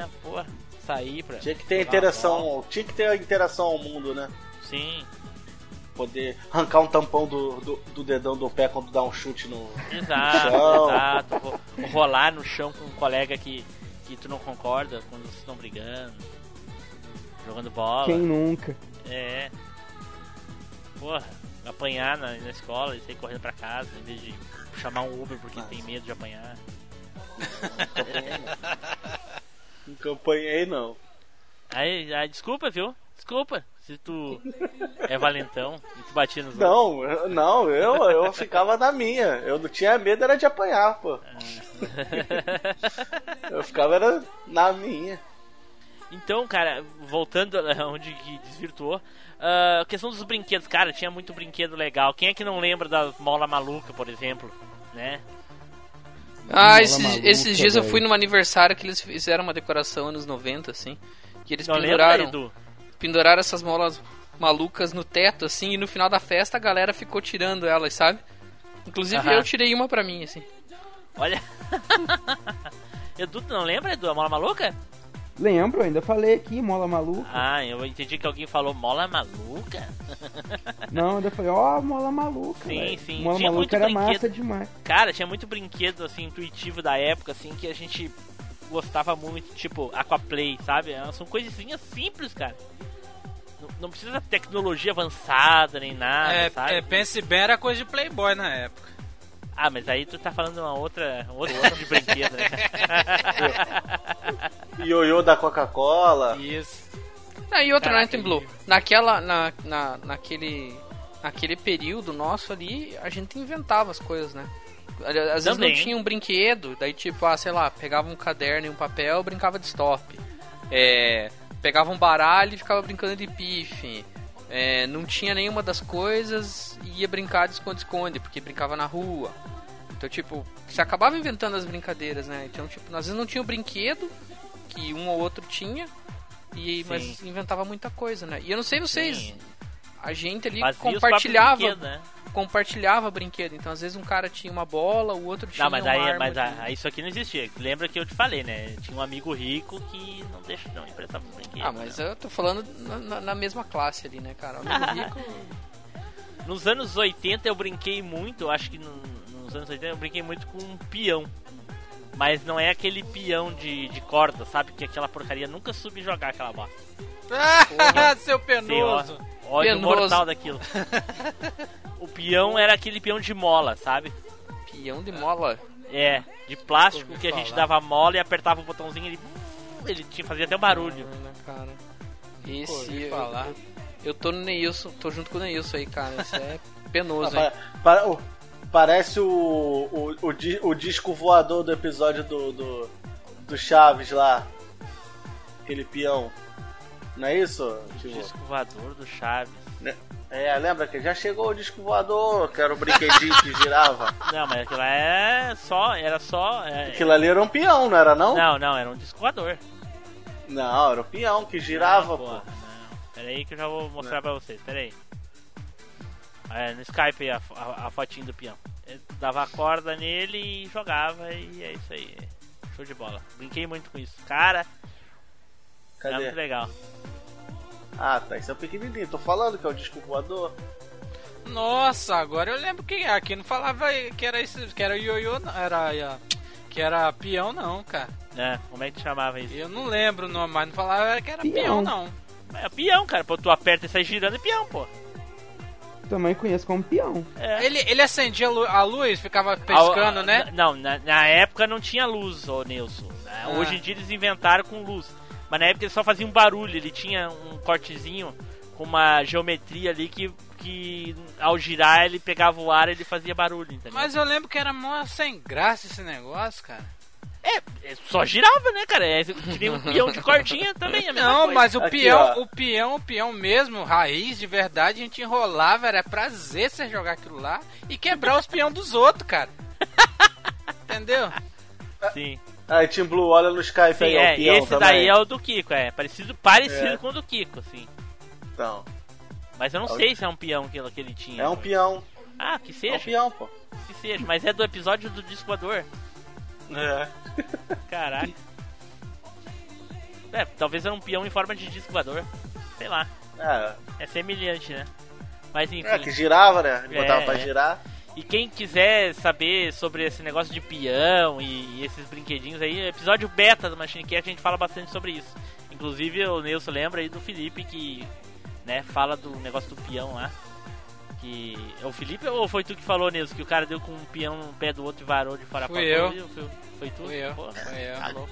S2: é, pô, sair pra.
S5: Tinha que ter interação, tinha que ter a interação ao mundo, né?
S2: Sim,
S5: Poder arrancar um tampão do, do, do dedão do pé quando dá um chute no.
S2: exato,
S5: Chão.
S2: exato. Ro- Rolar no chão com um colega que, que tu não concorda quando vocês estão brigando. Jogando bola.
S3: Quem nunca?
S2: É. Porra, apanhar na, na escola e sair correndo pra casa em vez de chamar um Uber porque tem medo de apanhar.
S5: Nunca apanhei, não.
S2: Aí, aí, desculpa, viu? Desculpa se tu é valentão e tu batia nos outros.
S5: Não, eu- não, eu, eu ficava na minha. Eu não tinha medo, era de apanhar, pô. Eu ficava era na minha.
S2: Então, cara, voltando onde que desvirtuou, ah, a questão dos brinquedos, cara, tinha muito brinquedo legal. Quem é que não lembra da mola maluca, por exemplo, né?
S1: Ah, esses,
S3: maluca,
S1: esses dias eu
S3: velho.
S1: fui num aniversário que eles fizeram uma decoração anos 90, assim. Que eles
S2: Não lembra,
S1: penduraram,
S2: Edu?
S1: Penduraram essas molas malucas no teto, assim, e no final da festa a galera ficou tirando elas, sabe? Inclusive eu tirei uma pra mim, assim.
S2: Olha. Edu, tu não lembra, Edu, a mola maluca?
S3: Lembro, ainda falei aqui, mola maluca.
S2: Ah, eu entendi que alguém falou mola maluca.
S3: Não, ainda falei, ó, mola maluca.
S2: Sim,
S3: velho.
S2: sim,
S3: Mola
S2: tinha muito
S3: maluca era
S2: brinquedo.
S3: massa demais.
S2: Cara, tinha muito brinquedo assim intuitivo da época assim que a gente gostava muito, tipo Aquaplay, sabe? São coisinhas simples, cara. Não, não precisa tecnologia avançada nem nada,
S4: É,
S2: sabe?
S4: é, pense bem, era coisa de Playboy na época.
S2: Ah, mas aí tu tá falando uma outra, um outro tipo de brinquedo, né?
S5: Ioiô da Coca-Cola.
S4: Isso.
S1: Ah, e outra,
S2: Caraca,
S1: Night Blue. Naquela, na, na, naquele, naquele período nosso ali, a gente inventava as coisas, né? Às vezes
S2: Também.
S1: não tinha um brinquedo, daí tipo, ah, sei lá, pegava um caderno e um papel, brincava de stop. É, pegava um baralho e ficava brincando de pife. É, não tinha nenhuma das coisas e ia brincar de esconde-esconde, porque brincava na rua. Então, tipo, você acabava inventando as brincadeiras, né? Então, tipo, às vezes não tinha o brinquedo, que um ou outro tinha, e, mas
S2: Sim.
S1: inventava muita coisa, né? E eu não sei vocês,
S2: Sim.
S1: A gente ali
S2: Fazia
S1: compartilhava,
S2: né?
S1: compartilhava brinquedo. Então, às vezes um cara tinha uma bola, o outro tinha
S2: Não, mas
S1: uma
S2: aí,
S1: arma
S2: mas
S1: de-
S2: a- isso aqui não existia. Lembra que eu te falei, né? Tinha um amigo rico que não deixa não emprestava os brinquedos.
S1: Ah, mas eu tô falando na, na- mesma classe ali, né, cara? O amigo rico...
S2: Nos anos 80 eu brinquei muito, eu acho que no- nos anos 80 eu brinquei muito com um peão. Mas não é aquele peão de, de corda, sabe? Que aquela porcaria nunca soube jogar aquela bosta.
S4: Ah, seu penoso.
S2: Ódio
S1: Penoso.
S2: mortal daquilo. o peão era aquele peão de mola, sabe?
S1: Peão de mola.
S2: É, de plástico que a gente
S4: falar.
S2: dava mola e apertava o botãozinho e ele, ele tinha, fazia até um barulho.
S1: Esse... Eu,
S4: falar.
S1: eu, eu tô no Neilson, tô junto com o Neilson aí, cara. Isso é penoso,
S5: Ah,
S1: hein?
S5: pa- pa- o- parece o, o, o, o disco voador do episódio do, do, do Chaves lá. Aquele peão. Não é isso? Tipo,
S2: Disco voador do Chaves.
S5: é, lembra que já chegou o disco voador, que era o brinquedinho que girava.
S2: Não, mas aquilo é só, era só. é-
S5: Aquilo ali era um peão, não era não?
S2: Não, não, era um disco voador.
S5: Não, era um peão que girava,
S2: Não,
S5: pô.
S2: não. Pera aí que eu já vou mostrar pra vocês, pera aí. É, no Skype aí a, a, a fotinho do peão. Eu dava a corda nele e jogava e é isso aí. Show de bola. Brinquei muito com isso. Cara,
S5: Cadê?
S2: muito legal.
S5: Ah, tá, isso é pequenininho. Tô falando que é o disco voador.
S4: Nossa, agora eu lembro que aqui não falava que era isso, que era ioiô, não, era que era peão não, cara.
S2: É, como é que chamava isso?
S4: Eu não lembro o nome, mas não falava que era
S3: Peão.
S4: peão, não.
S2: É peão, cara. Pô, tu aperta e sai girando é peão, pô.
S3: Também conheço como peão.
S2: É.
S4: Ele, ele acendia a lu- a luz, ficava pescando,
S2: Ah,
S4: né?
S2: Não, na, na época não tinha luz, ô Nilson. Ah,
S4: Ah.
S2: Hoje em dia eles inventaram com luz. Mas na época ele só fazia um barulho, ele tinha um cortezinho com uma geometria ali que, que ao girar ele pegava o ar e ele fazia barulho, entendeu?
S4: Mas eu lembro que era mó sem graça esse negócio, cara.
S2: É, é, só girava, né, cara? É, que nem um peão de cordinha também, é a mesma
S4: Não,
S2: coisa.
S4: mas o
S5: Aqui,
S4: peão,
S5: ó.
S4: o peão, o peão mesmo, raiz de verdade, a gente enrolava, era prazer você jogar aquilo lá e quebrar os peão dos outros, cara. Entendeu?
S2: Sim,
S5: Aí, Team Blue, olha no Skype
S2: sim
S5: aí, ó,
S2: é,
S5: o peão
S2: esse
S5: também.
S2: daí é o do Kiko, é. Parecido, parecido
S5: É.
S2: com o do Kiko, sim.
S5: Então,
S2: Mas eu não sei se é um peão que, que ele tinha.
S5: é um peão.
S2: Ah, que
S5: É um
S2: seja,
S5: peão, pô.
S2: que seja. Mas é do episódio do disco voador.
S5: É.
S2: Caraca. É, talvez era um peão em forma de disco voador. Sei lá.
S5: É,
S2: É semelhante, né? Mas enfim.
S5: é que girava, né? Ele
S2: É,
S5: botava pra
S2: é. E quem quiser saber sobre esse negócio de peão e, e esses brinquedinhos aí, episódio beta do Machine Cast a gente fala bastante sobre isso. Inclusive o Nilson lembra aí do Felipe que né, fala do negócio do peão lá. Que. É o Felipe ou foi tu que falou, Nilson, que o cara deu com um peão no pé do outro e varou de fora
S4: Fui
S2: pra
S4: eu.
S2: fora? Foi, foi tu?
S4: Fui eu,
S2: Pô,
S4: fui eu.
S2: Tá louco.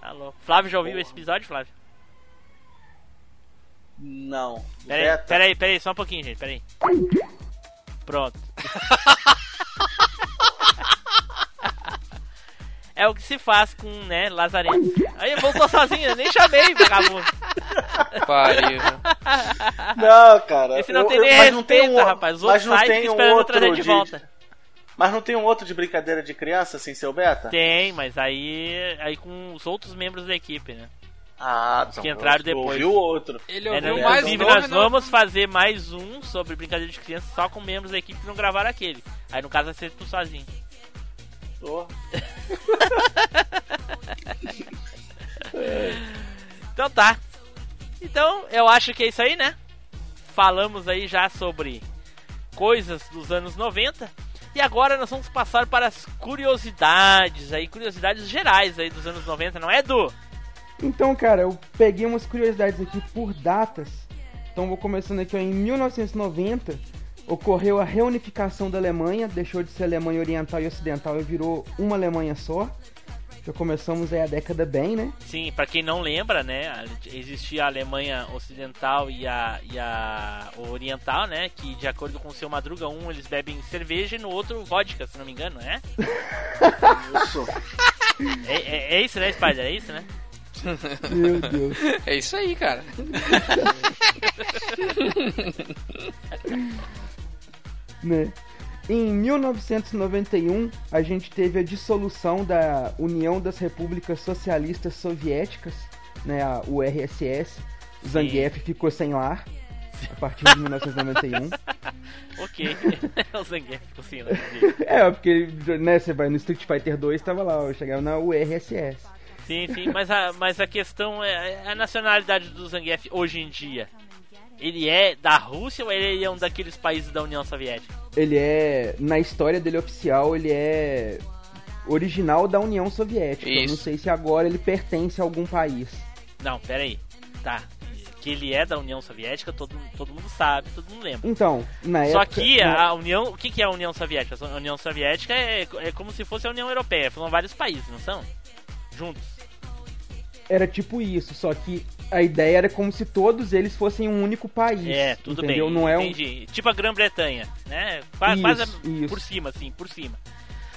S2: Tá louco. Flávio já ouviu esse episódio, Flávio?
S5: Não.
S2: Pera aí,
S5: Beta.
S2: pera aí, pera aí, só um pouquinho, gente, pera aí. Pronto. é o que se faz com, né, Lazarento. Aí voltou sozinho, eu nem chamei, vagabundo.
S1: Pariu.
S5: Não, cara.
S2: Esse não
S5: eu-
S2: tem nem
S5: mas não
S2: respeito,
S5: tem um,
S2: rapaz. Os
S5: Mas
S2: outros
S5: não tem um
S2: esperando eu
S5: outro
S2: trazer de volta.
S5: Mas não tem um outro de brincadeira de criança sem ser o beta?
S2: Tem, mas aí, aí com os outros membros da equipe, né?
S5: Ah,
S2: que entraram depois.
S5: Ouviu o outro.
S4: Ele
S2: É,
S4: ouviu
S2: né,
S4: mais
S2: inclusive,
S4: novo
S2: nós
S4: não-
S2: vamos fazer mais um sobre brincadeira de criança só com membros da equipe que não gravaram aquele. Aí no caso vai ser tu sozinho.
S5: Ô,
S2: Então tá. Então eu acho que é isso aí, né? Falamos aí já sobre coisas dos anos 90. E agora nós vamos passar para as curiosidades aí, curiosidades gerais aí dos anos 90, não é, Edu?
S3: Então, cara, eu peguei umas curiosidades aqui por datas. Então vou começando aqui, ó, em 1990 ocorreu a reunificação da Alemanha, deixou de ser Alemanha Oriental e Ocidental e virou uma Alemanha só. Já começamos aí a década bem, né?
S2: Sim, pra quem não lembra, né, existia a Alemanha Ocidental e a, e a Oriental, né, que de acordo com o seu Madruga, um eles bebem cerveja e no outro vodka, se não me engano, né?
S5: isso.
S2: É, é, é isso, né, Spider? É isso, né?
S3: Meu Deus.
S1: É isso aí, cara.
S3: né? Em 1991, a gente teve a dissolução da União das Repúblicas Socialistas Soviéticas, né, a URSS. Zangief ficou sem lar a partir de 1991.
S2: Ok. o Zangief, assim, né?
S3: é, porque né, você vai no Street Fighter 2, tava lá, eu chegava na URSS.
S2: Sim, sim, mas a, mas a questão é a nacionalidade do Zangief hoje em dia. Ele é da Rússia ou ele é um daqueles países da União Soviética?
S3: Ele é, na história dele oficial, ele é original da União Soviética. Eu não
S1: Isso.
S3: sei se agora ele pertence a algum país.
S2: Não, pera aí. Tá. Que ele é da União Soviética, todo, todo mundo sabe, todo mundo lembra.
S3: Então, na
S2: Só
S3: época...
S2: que
S3: na-
S2: a União. O que, que é a União Soviética? A União Soviética é, é como se fosse a União Europeia. São vários países, não são? Juntos.
S3: Era tipo isso, só que a ideia era como se todos eles fossem um único país.
S2: É, tudo
S3: entendeu?
S2: bem.
S3: Não é um
S2: entendi. Tipo a Grã-Bretanha, né? Qua-
S3: Isso,
S2: Quase
S3: isso.
S2: por cima, assim, por cima.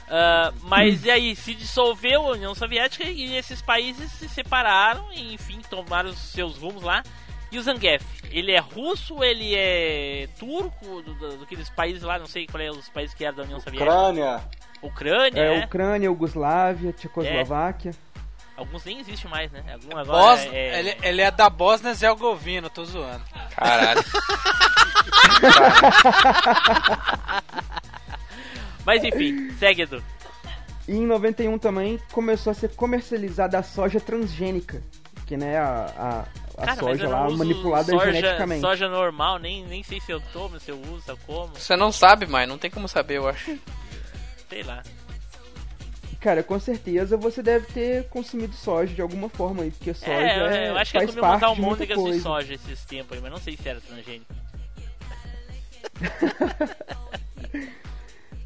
S2: Ah, mas
S3: Hum.
S2: e aí, se dissolveu a União Soviética e esses países se separaram e, enfim, tomaram os seus rumos lá. E o Zangief, ele é russo, ele é turco, do, do- daqueles países lá, não sei qual é os países que eram da União Soviética.
S5: Ucrânia.
S2: Ucrânia,
S3: é,
S2: né?
S3: Ucrânia, Iugoslávia, Tchecoslováquia.
S2: Alguns nem existem mais, né? Algum agora
S4: Bos...
S2: é, é-
S4: Ele, ele é da Bósnia Herzegovina, tô zoando.
S1: Caralho.
S2: Mas enfim, segue, Edu.
S3: E em 91 também começou a ser comercializada a soja transgênica, que né, a, a, a
S2: Cara,
S3: soja lá manipulada
S2: soja,
S3: geneticamente.
S2: Soja normal, nem, nem sei se eu tomo, se eu uso, se eu como,
S1: Você não sabe, mas não tem como saber, eu acho.
S2: Sei lá.
S3: Cara, com certeza você deve ter consumido soja de alguma forma aí, porque soja
S2: É, eu,
S3: é,
S2: eu acho que eu
S3: faz
S2: comi umas
S3: de
S2: almôndegas de
S3: coisa.
S2: soja esses tempos aí, mas não sei se era transgênico.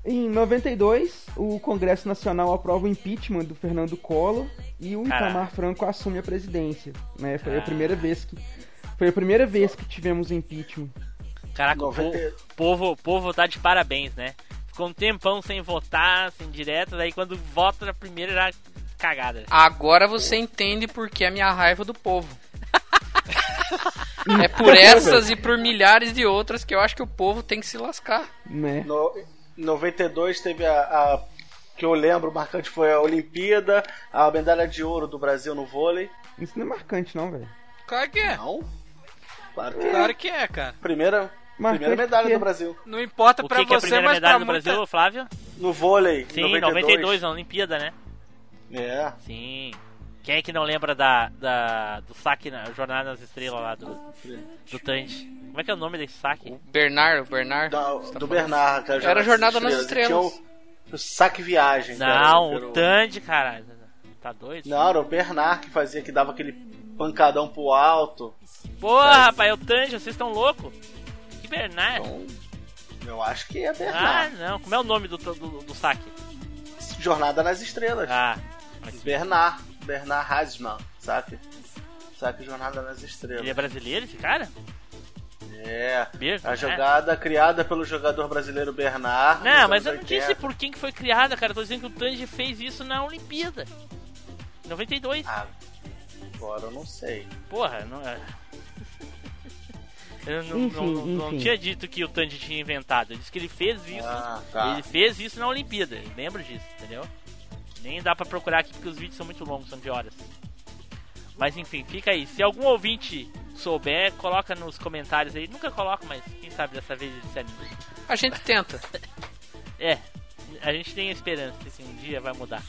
S3: Em 92, o Congresso Nacional aprova o impeachment do Fernando Collor e o
S2: Caraca.
S3: Itamar Franco assume a presidência. Né? Foi a
S2: Ah.
S3: primeira vez que foi a primeira vez que tivemos impeachment.
S2: Caraca, o
S5: 90
S2: povo, povo, povo tá de parabéns, né? Ficou um tempão sem votar, assim, direto, daí quando vota na primeira já cagada.
S1: Agora você entende por que a minha raiva do povo. é por essas e por milhares de outras que eu acho que o povo tem que se lascar.
S3: Né?
S5: No, em 92 teve a, a que eu lembro marcante foi a Olimpíada, a medalha de ouro do Brasil no vôlei.
S3: Isso não é marcante, não, velho.
S4: Claro que é.
S5: Não? Claro que é.
S4: Claro que é, cara.
S5: Primeira,
S3: Marcante
S5: primeira medalha
S3: porque-
S5: do Brasil.
S4: Não importa
S2: O
S4: pra
S2: que, que é a
S4: você,
S2: primeira
S4: mas
S2: medalha do
S4: muita...
S2: Brasil, Flávio?
S5: No vôlei,
S2: Sim, 92, na Olimpíada, né?
S5: É.
S2: Sim. Quem é que não lembra da, da do saque na Jornada nas Estrelas lá do, do Tange? Como é que é o nome desse saque?
S1: Bernard, o Bernard.
S5: Da-
S1: você tá
S5: do? Bernard, que
S1: Era Jornada nas
S5: Tinha
S1: Estrelas.
S5: o, o saque viagem.
S2: Não, o Tange, caralho. Tá doido?
S5: Não, era o Bernard que fazia, que dava aquele pancadão pro alto.
S2: Porra, rapaz, é o Tange, vocês estão loucos? Bernard?
S5: Então, eu acho que é
S2: ah,
S5: Bernard.
S2: não. Como é o nome do, do, do saque?
S5: Jornada nas Estrelas.
S2: Ah,
S5: Bernard. Bernard Hasman, sabe? Saque Jornada nas Estrelas.
S2: ele é brasileiro, esse cara?
S5: É. A
S2: né?
S5: jogada criada pelo jogador brasileiro Bernard.
S2: Não, mas eu não
S5: 80.
S2: disse por quem que foi criada, cara. Eu tô dizendo que o Tange fez isso na Olimpíada. Em 92.
S5: Ah, agora eu não sei.
S2: Porra, não é. Eu não,
S3: Enfim,
S2: não- não
S3: enfim.
S2: tinha dito que o Tandy tinha inventado. Ele disse que ele fez isso.
S5: Ah, tá.
S2: Ele fez isso na Olimpíada. Eu Lembro disso, entendeu? Nem dá pra procurar aqui porque os vídeos são muito longos, são de horas. Mas enfim, fica aí. Se algum ouvinte souber, coloca nos comentários aí. Nunca coloco, mas quem sabe dessa vez ele se anima.
S1: A gente tenta.
S2: É, a gente tem esperança que um dia vai mudar.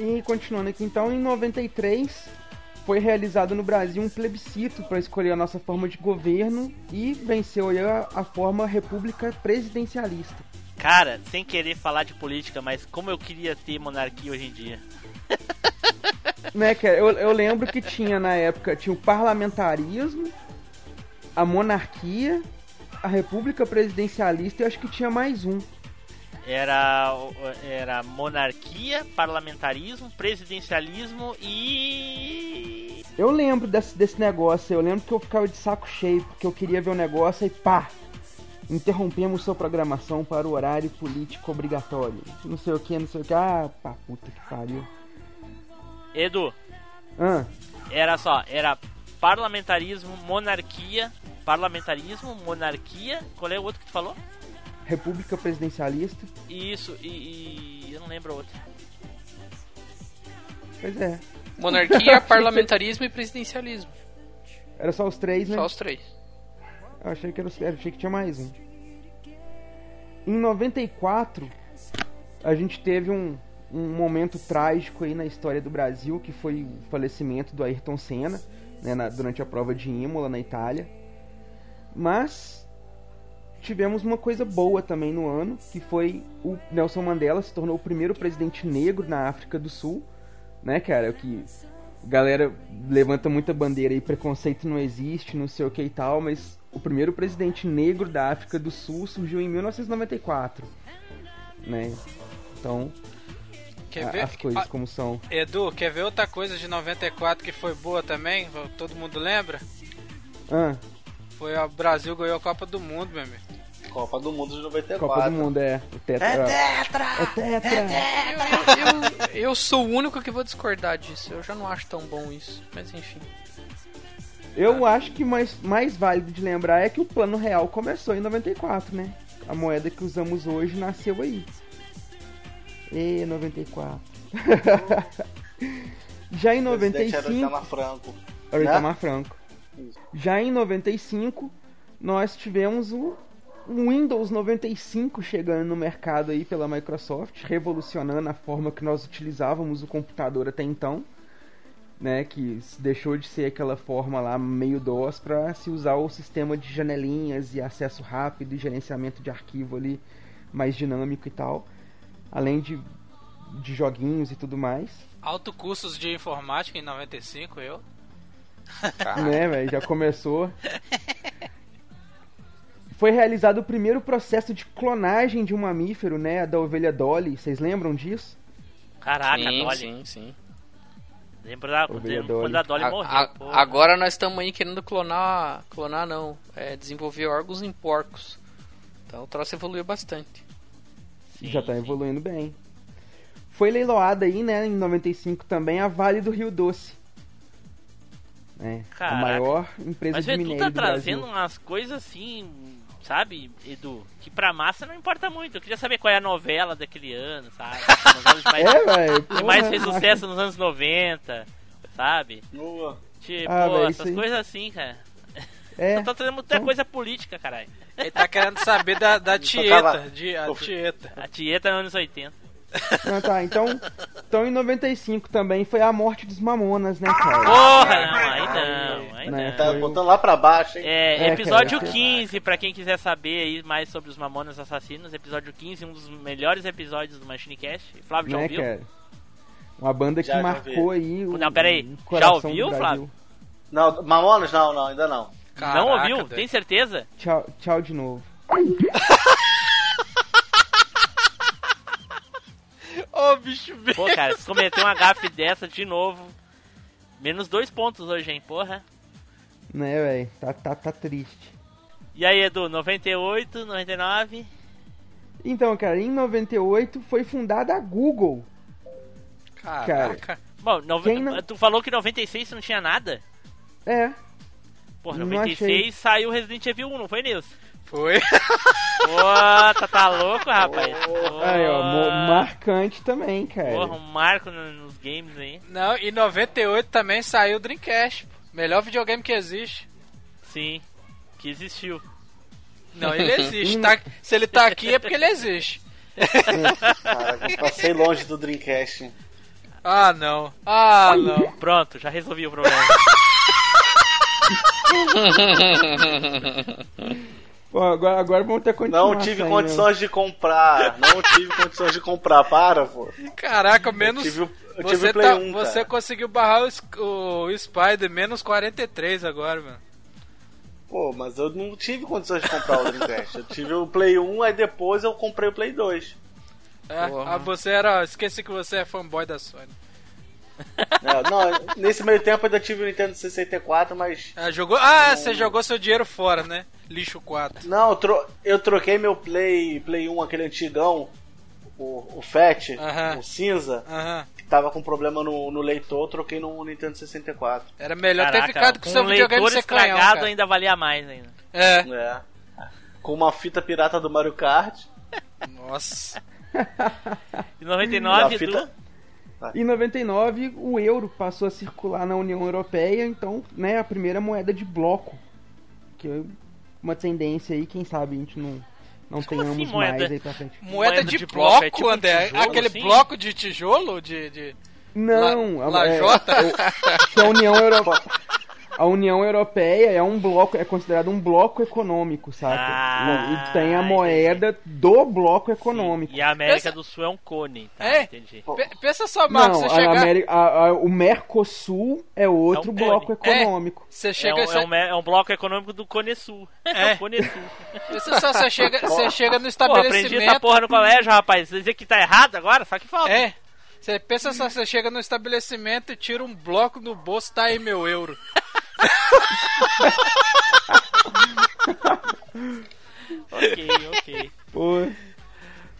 S3: E continuando aqui, então, em 93 foi realizado no Brasil um plebiscito para escolher a nossa forma de governo e venceu aí a, a forma república presidencialista.
S2: Cara, sem querer falar de política, mas como eu queria ter monarquia hoje em dia.
S3: Né, cara? Eu, eu lembro que tinha na época tinha o parlamentarismo, a monarquia, a república presidencialista e eu acho que tinha mais um.
S2: Era, era monarquia, parlamentarismo, presidencialismo e.
S3: Eu lembro desse, desse negócio, eu lembro que eu ficava de saco cheio, porque eu queria ver o negócio e pá! Interrompemos sua programação para o horário político obrigatório. Não sei o que, não sei o que. Ah, pá, puta que pariu.
S2: Edu,
S3: Ah,
S2: era só, era parlamentarismo, monarquia, parlamentarismo, monarquia. Qual é o outro que tu falou?
S3: República Presidencialista.
S2: Isso, e. e- eu não lembro o outro.
S3: Pois é.
S1: Monarquia, parlamentarismo e presidencialismo.
S3: Era só os três, né?
S1: Só os três.
S3: Eu achei que, era, achei que tinha mais um. Em 94, a gente teve um, um momento trágico aí na história do Brasil, que foi o falecimento do Ayrton Senna, né, na- durante a prova de Imola, na Itália. Mas tivemos uma coisa boa também no ano, que foi o Nelson Mandela se tornou o primeiro presidente negro na África do Sul, né, cara? Que galera levanta muita bandeira aí, preconceito não existe, não sei o que e tal, mas o primeiro presidente negro da África do Sul surgiu em 1994, né? Então,
S4: Quer
S3: a-
S4: ver?
S3: as coisas como são.
S4: Edu, quer ver outra coisa de 94 que foi boa também? Todo mundo lembra?
S3: Ah,
S4: Foi o Brasil ganhou a Copa do Mundo, meu amigo.
S5: Copa do Mundo de 94.
S3: Copa do Mundo é o tetra.
S5: É tetra!
S3: É tetra!
S1: Eu, eu, eu, eu sou o único que vou discordar disso. Eu já não acho tão bom isso. Mas enfim.
S3: Eu acho que mais, mais válido de lembrar é que o Plano Real começou em 94, né? A moeda que usamos hoje nasceu aí. E 94. Já em
S5: O presidente era o
S3: 95.
S5: Itamar Franco.
S3: Era o
S5: né?
S3: Itamar Franco. Já em 95, nós tivemos o Windows 95 chegando no mercado aí pela Microsoft, revolucionando a forma que nós utilizávamos o computador até então. Né, que deixou de ser aquela forma lá meio DOS para se usar o sistema de janelinhas e acesso rápido e gerenciamento de arquivo ali mais dinâmico e tal, além de, de joguinhos e tudo mais.
S4: Alto custos de informática em 95, eu.
S3: né, velho? Já começou. Foi realizado o primeiro processo de clonagem de um mamífero, né? Da ovelha Dolly. Vocês lembram disso?
S2: Caraca,
S1: sim,
S2: Dolly.
S1: sim, sim.
S2: Lembro da, quando a Dolly
S1: A-
S2: morreu.
S1: a-
S2: pô.
S1: agora nós estamos aí querendo clonar. Clonar não. É, desenvolver órgãos em porcos. Então o troço evoluiu bastante.
S2: Sim,
S3: já tá
S2: sim.
S3: evoluindo bem. Foi leiloada aí, né, em 95 também a Vale do Rio Doce. É, a
S2: Caraca.
S3: maior empresa
S2: Mas
S3: de
S2: vê, tu
S3: minério
S2: tá
S3: do Brasil.
S2: trazendo umas coisas assim, sabe, Edu? Que pra massa não importa muito. Eu queria saber qual é a novela daquele ano, sabe? Anos mais,
S3: É, velho.
S2: que mais fez sucesso nos anos 90, sabe?
S5: Boa.
S2: Tipo,
S3: Ah, velho,
S2: essas coisas assim, cara.
S3: É,
S2: Eu tô trazendo muita
S3: Então-
S2: coisa política, caralho.
S4: Ele tá querendo saber da, da tieta. De, a tieta.
S2: A Tieta nos anos 80.
S3: Ah, tá, então, então em 95 também foi a morte dos Mamonas, né, cara?
S2: Porra, não, aí não, aí
S3: Né.
S5: Tá botando lá pra baixo, hein?
S2: É,
S3: É,
S2: episódio
S3: cara,
S2: 15, pra quem quiser saber aí mais sobre os Mamonas Assassinos, episódio 15, um dos melhores episódios do Machine Cast. Flávio já
S3: né,
S2: ouviu?
S3: cara? Uma banda que
S5: Já,
S3: marcou
S5: vi.
S3: aí o
S2: Não, peraí,
S3: o
S2: já ouviu. Flávio?
S5: Não, Mamonas não, não, ainda não.
S2: não ouviu?
S4: Caraca,
S2: Tem certeza?
S3: Tchau, tchau de novo.
S4: Ô, bicho bem.
S2: Pô, cara, se cometer uma gafe dessa de novo, menos dois pontos hoje, hein, porra.
S3: Né, velho? Tá, tá, tá triste.
S2: E aí, Edu, 98, 99?
S3: Então, cara, em 98 foi fundada a Google.
S4: Caraca.
S2: Bom, nove-
S3: não-
S2: tu falou que 96 não tinha nada?
S3: É,
S2: Porra,
S3: Não
S2: 96
S3: achei.
S2: saiu Resident Evil 1, não foi, Nilson?
S4: Foi.
S2: Pô, tá, tá louco, rapaz? Pô,
S3: aí, ó, marcante também, cara.
S2: Porra, um marco no- nos games aí.
S4: Não, e 98 também saiu o Dreamcast. Melhor videogame que existe.
S2: Sim, que existiu.
S4: Não, ele existe. tá? Se ele tá aqui é porque ele existe.
S5: Caraca, passei longe do Dreamcast.
S4: Ah, não. Ah, não.
S2: Pronto, já resolvi o problema.
S3: Pô, agora, agora vamos ter continuação.
S5: Não tive condições de comprar. Não tive condições de comprar. Para, pô.
S4: Caraca,
S5: Eu
S4: menos.
S5: tive, eu tive
S4: Você,
S5: o Play
S4: tá,
S5: 1,
S4: você
S5: cara.
S4: conseguiu barrar o, o Spider menos 43 agora, mano.
S5: Pô, mas eu não tive condições de comprar o Dreamcast. Eu tive o Play 1, aí depois eu comprei o Play 2.
S4: É,
S3: Porra.
S4: ah, você era. Esqueci que você é fanboy da Sony.
S5: É, não, nesse meio tempo eu ainda tive o Nintendo 64, mas.
S4: Ah, jogou. Ah, você jogou seu dinheiro fora, né? Lixo 4.
S5: Não, eu, tro- eu troquei meu Play, Play 1, aquele antigão, o, o Fat,
S4: Aham.
S5: o cinza,
S4: Aham.
S5: que tava com problema no, no leitor, eu troquei no Nintendo 64.
S4: Era melhor
S2: Caraca,
S4: ter ficado com
S2: com
S4: seu
S2: um
S4: videogame
S2: leitor
S4: canhão,
S2: estragado
S4: cara.
S2: ainda valia mais ainda.
S4: É.
S5: É. Com uma fita pirata do Mario Kart.
S4: Nossa.
S2: Em
S5: a
S2: 99,
S5: fita,
S2: Edu,
S3: Em 99, o euro passou a circular na União Europeia, então, né, a primeira moeda de bloco. Que uma tendência aí, quem sabe a gente não, não
S2: como
S3: tenhamos
S2: assim, moeda?
S3: mais aí pra frente.
S4: Moeda,
S2: Moeda
S4: de,
S2: de
S4: bloco,
S2: bloco, é tipo um
S4: André.
S2: tijolo,
S4: Aquele
S2: assim?
S4: bloco de tijolo? De. de...
S3: Não,
S4: La-
S3: a-
S4: lajota?
S3: é, o- que a União Europeia. A União Europeia é um bloco, é considerado um bloco econômico, saca?
S2: Ah,
S3: e tem a moeda do bloco econômico.
S2: e a América
S4: Essa-
S2: do Sul é um cone, tá?
S4: É?
S2: Entendi.
S4: Pe- Pensa só, Marcos,
S3: Não,
S4: você
S3: a
S4: chegar.
S3: América- a- a- o Mercosul é outro
S2: É um
S3: bloco
S2: cone.
S3: econômico.
S4: Você
S2: É
S4: chega.
S2: um,
S4: você-
S2: é um me- é um bloco econômico do Cone Sul.
S4: É.
S2: o Cone Sul.
S4: Pensa só, você chega, você chega no
S2: Porra, aprendi essa
S4: estabelecimento.
S2: porra no colégio, rapaz. Você dizer que tá errado agora? Só que falta.
S4: É. Você pensa só, você chega no estabelecimento e tira um bloco do bolso, tá aí meu euro.
S2: Ok, ok.
S3: Pô,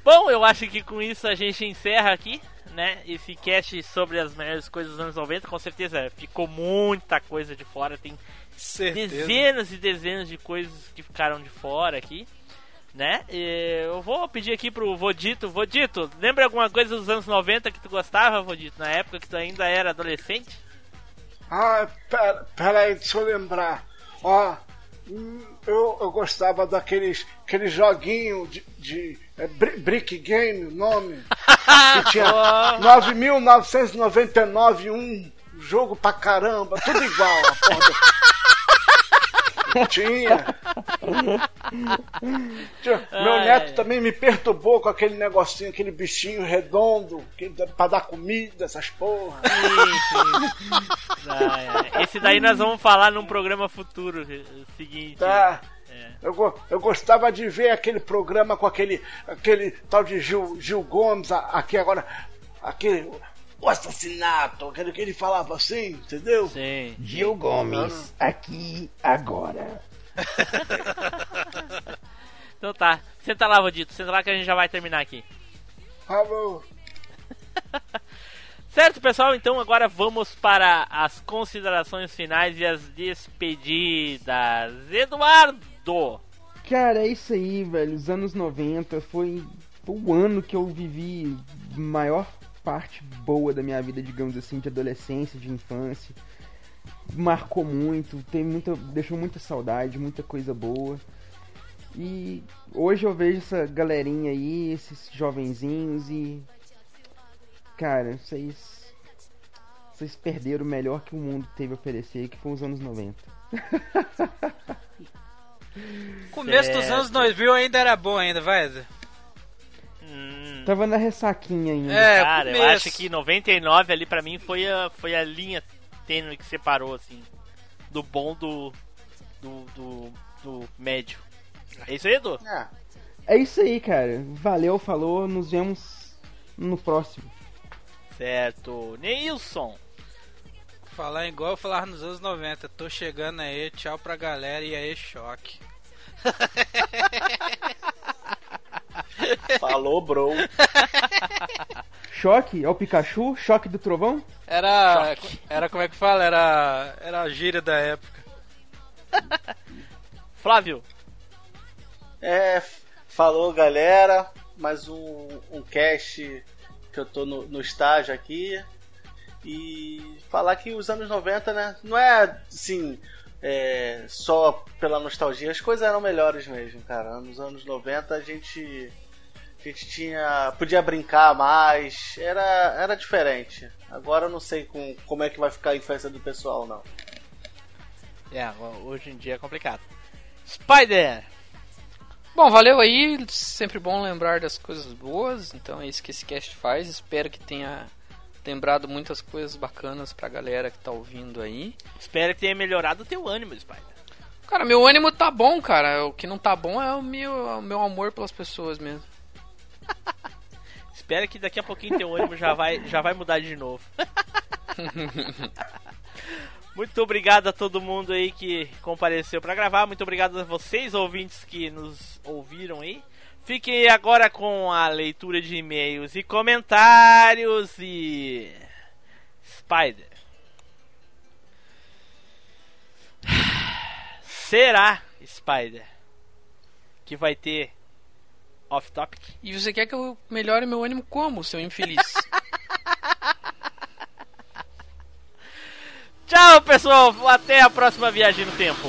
S2: Bom, eu acho que com isso a gente encerra aqui, né? Esse cast sobre as melhores coisas dos anos 90. Com certeza ficou muita coisa de fora. Tem
S4: Certeza.
S2: dezenas e dezenas de coisas que ficaram de fora aqui, né? E eu vou pedir aqui pro Vodito. Vodito, lembra alguma coisa dos anos 90 que tu gostava, Vodito? Na época que tu ainda era adolescente?
S7: Ah, pera, pera aí, deixa eu lembrar. Ó, hum, eu, eu gostava daqueles aqueles joguinhos de, de é, bri- Brick Game, o nome. Que tinha 9.999 um jogo pra caramba, tudo igual. A porra do- Tinha. Tinha- Meu
S2: Ai,
S7: neto também me perturbou com aquele negocinho, aquele bichinho redondo, que, pra dar comida, essas porra.
S2: Ai. Esse daí nós vamos falar num programa futuro. eh, Seguinte.
S7: Tá.
S2: É.
S7: Eu, eu gostava de ver aquele programa com aquele, aquele tal de Gil, Gil Gomes aqui agora. Aquele. O assassinato, aquele que ele falava assim, entendeu?
S2: Sim.
S3: Gil Gomes, aqui, agora.
S2: Então tá. Senta lá, Vodito. Senta lá que a gente já vai terminar aqui.
S7: Falou.
S2: Certo, pessoal? Então agora vamos para as considerações finais e as despedidas. Eduardo!
S3: Cara, é isso aí, velho. Os anos 90 foi o ano que eu vivi maior parte boa da minha vida, digamos assim, de adolescência, de infância. Marcou muito, tem muita, deixou muita saudade, muita coisa boa. E hoje eu vejo essa galerinha aí, esses jovenzinhos e cara, vocês vocês perderam o melhor que o mundo teve a oferecer, que foi os anos 90.
S4: Começo dos
S2: Certo.
S4: anos 2000 ainda era bom ainda, vai.
S2: Hum,
S3: Tava na ressaquinha ainda.
S4: É,
S2: cara, eu
S4: começo.
S2: acho que 99 ali pra mim foi a, foi a linha tênue que separou, assim, do bom do, do, do, do médio. É isso aí, Edu?
S5: É,
S3: É isso aí, cara. Valeu, falou, nos vemos no próximo.
S2: Certo. Neilson.
S4: Falar igual eu falava nos anos 90. Tô chegando aí, tchau pra galera e aí, choque.
S5: falou, bro.
S3: Choque? É o Pikachu? Choque do trovão?
S4: Era. Era como é que fala? Era. Era a gíria da época.
S2: Flávio.
S5: É, f- falou galera, mais um, um cast que eu tô no, no estágio aqui. E falar que os anos 90, né? Não é assim, é, só pela nostalgia, as coisas eram melhores mesmo, cara. Nos anos 90 a gente. A gente tinha. podia brincar mais, era, era diferente. Agora eu não sei com, como é que vai ficar a infância do pessoal, não.
S2: É, hoje em dia é complicado. Spider.
S1: Bom, valeu aí. Sempre bom lembrar das coisas boas. Então é isso que esse cast faz. Espero que tenha lembrado muitas coisas bacanas pra galera que tá ouvindo aí.
S2: Espero que tenha melhorado o teu ânimo, Spider.
S1: Cara, meu ânimo tá bom, cara. O que não tá bom é o meu, é o meu amor pelas pessoas mesmo.
S2: Espero que daqui a pouquinho teu ânimo já vai, já vai mudar de novo. Muito obrigado a todo mundo aí que compareceu pra gravar. Muito obrigado a vocês, ouvintes, que nos ouviram aí. Fiquem agora com a leitura de e-mails e comentários e. Spider. Será, Spider, que vai ter off-topic?
S1: E você quer que eu melhore meu ânimo como, seu infeliz?
S2: Tchau, pessoal. Até a próxima viagem no tempo.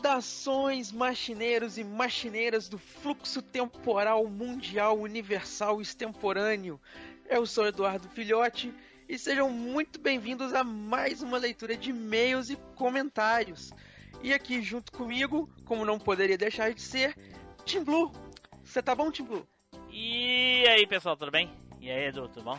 S3: Saudações, machineiros e machineiras do fluxo temporal mundial universal extemporâneo. Eu sou Eduardo Filhote e sejam muito bem-vindos a mais uma leitura de e-mails e comentários. E aqui junto comigo, como não poderia deixar de ser, Tim Blue. Você tá bom, Tim Blue?
S2: E aí, pessoal, tudo bem? E aí, Edu, tudo bom?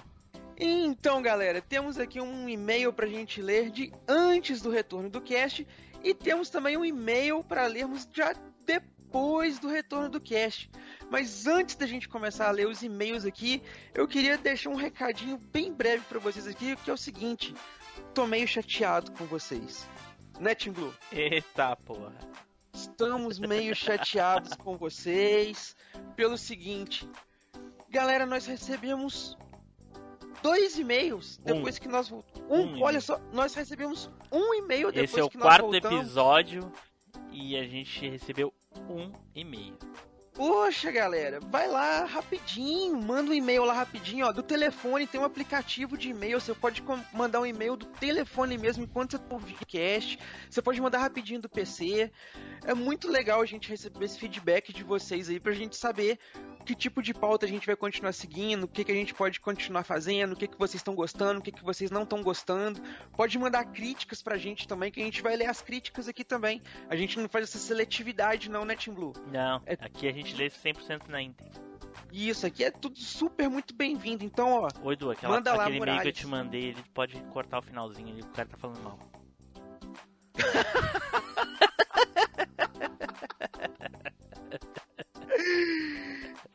S3: Então, galera, temos aqui um e-mail pra gente ler de antes do retorno do cast e temos também um e-mail para lermos já depois do retorno do cast. Mas antes da gente começar a ler os e-mails aqui, eu queria deixar um recadinho bem breve pra vocês aqui, que é o seguinte: tô meio chateado com vocês. Né, Tim Blue?
S2: Eita porra.
S3: Estamos meio chateados com vocês pelo seguinte, galera, nós recebemos dois e-mails depois que nós voltamos. Um,
S2: Um
S3: olha só, nós recebemos um e-mail depois
S2: Esse é o
S3: que nós
S2: quarto
S3: voltamos.
S2: episódio e a gente recebeu um e-mail.
S3: Poxa, galera, vai lá rapidinho, manda um e-mail lá rapidinho, ó, do telefone tem um aplicativo de e-mail, você pode mandar um e-mail do telefone mesmo enquanto você tá ouvindo o cast, você pode mandar rapidinho do PC. É muito legal a gente receber esse feedback de vocês aí pra gente saber que tipo de pauta a gente vai continuar seguindo, o que, que a gente pode continuar fazendo, o que, que vocês estão gostando, o que, que vocês não estão gostando. Pode mandar críticas pra gente também, que a gente vai ler as críticas aqui também. A gente não faz essa seletividade não, né, Tim Blue?
S2: Não,
S3: É-
S2: aqui a gente lê 100% na íntegra.
S3: E isso aqui é tudo super muito bem-vindo. Então, ó,
S2: Oi, Edu, aquela,
S3: Manda lá,
S2: aquele e-mail que eu te mandei, ele pode cortar o finalzinho ali, o cara tá falando mal.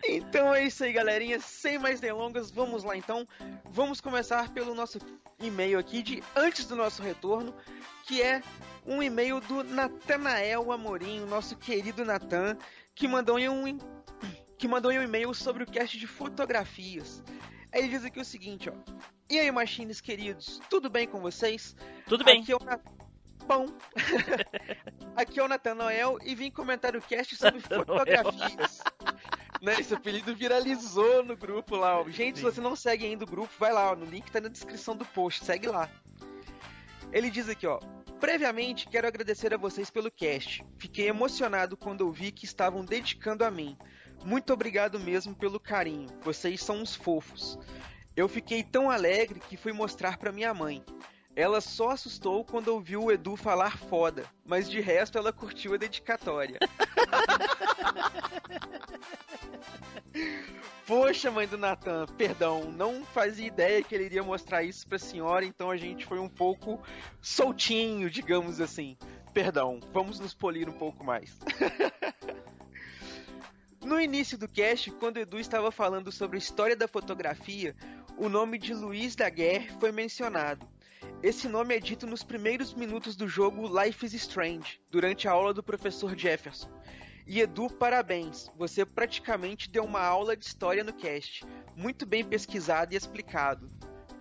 S3: Então é isso aí, galerinha. Sem mais delongas, vamos lá então. Vamos começar pelo nosso e-mail aqui de antes do nosso retorno, que é um e-mail do Natanael Amorim, nosso querido Natan, que mandou em um que mandou em um e-mail sobre o cast de fotografias. Aí Ele diz aqui o seguinte, ó: E aí, machines queridos, tudo bem com vocês?
S2: Tudo bem.
S3: Aqui é o Na- Bom. Aqui é o Natanael e vim comentar o cast sobre fotografias. Né, esse apelido viralizou no grupo lá. ó. Gente, se
S2: Sim.
S3: você não segue ainda o grupo, vai lá, ó, no link tá na descrição do post, segue lá. Ele diz aqui, ó. Previamente, quero agradecer a vocês pelo cast. Fiquei emocionado quando ouvi que estavam dedicando a mim. Muito obrigado mesmo pelo carinho. Vocês são uns fofos. Eu fiquei tão alegre que fui mostrar pra minha mãe. Ela só assustou quando ouviu o Edu falar foda, mas de resto ela curtiu a dedicatória. Poxa, mãe do Natan, perdão, não fazia ideia que ele iria mostrar isso pra senhora, então a gente foi um pouco soltinho, digamos assim. Perdão, vamos nos polir um pouco mais. No início do cast, quando o Edu estava falando sobre a história da fotografia, o nome de Luiz Daguerre foi mencionado. Esse nome é dito nos primeiros minutos do jogo Life is Strange, durante a aula do professor Jefferson. E Edu, parabéns, você praticamente deu uma aula de história no cast. Muito bem pesquisado e explicado.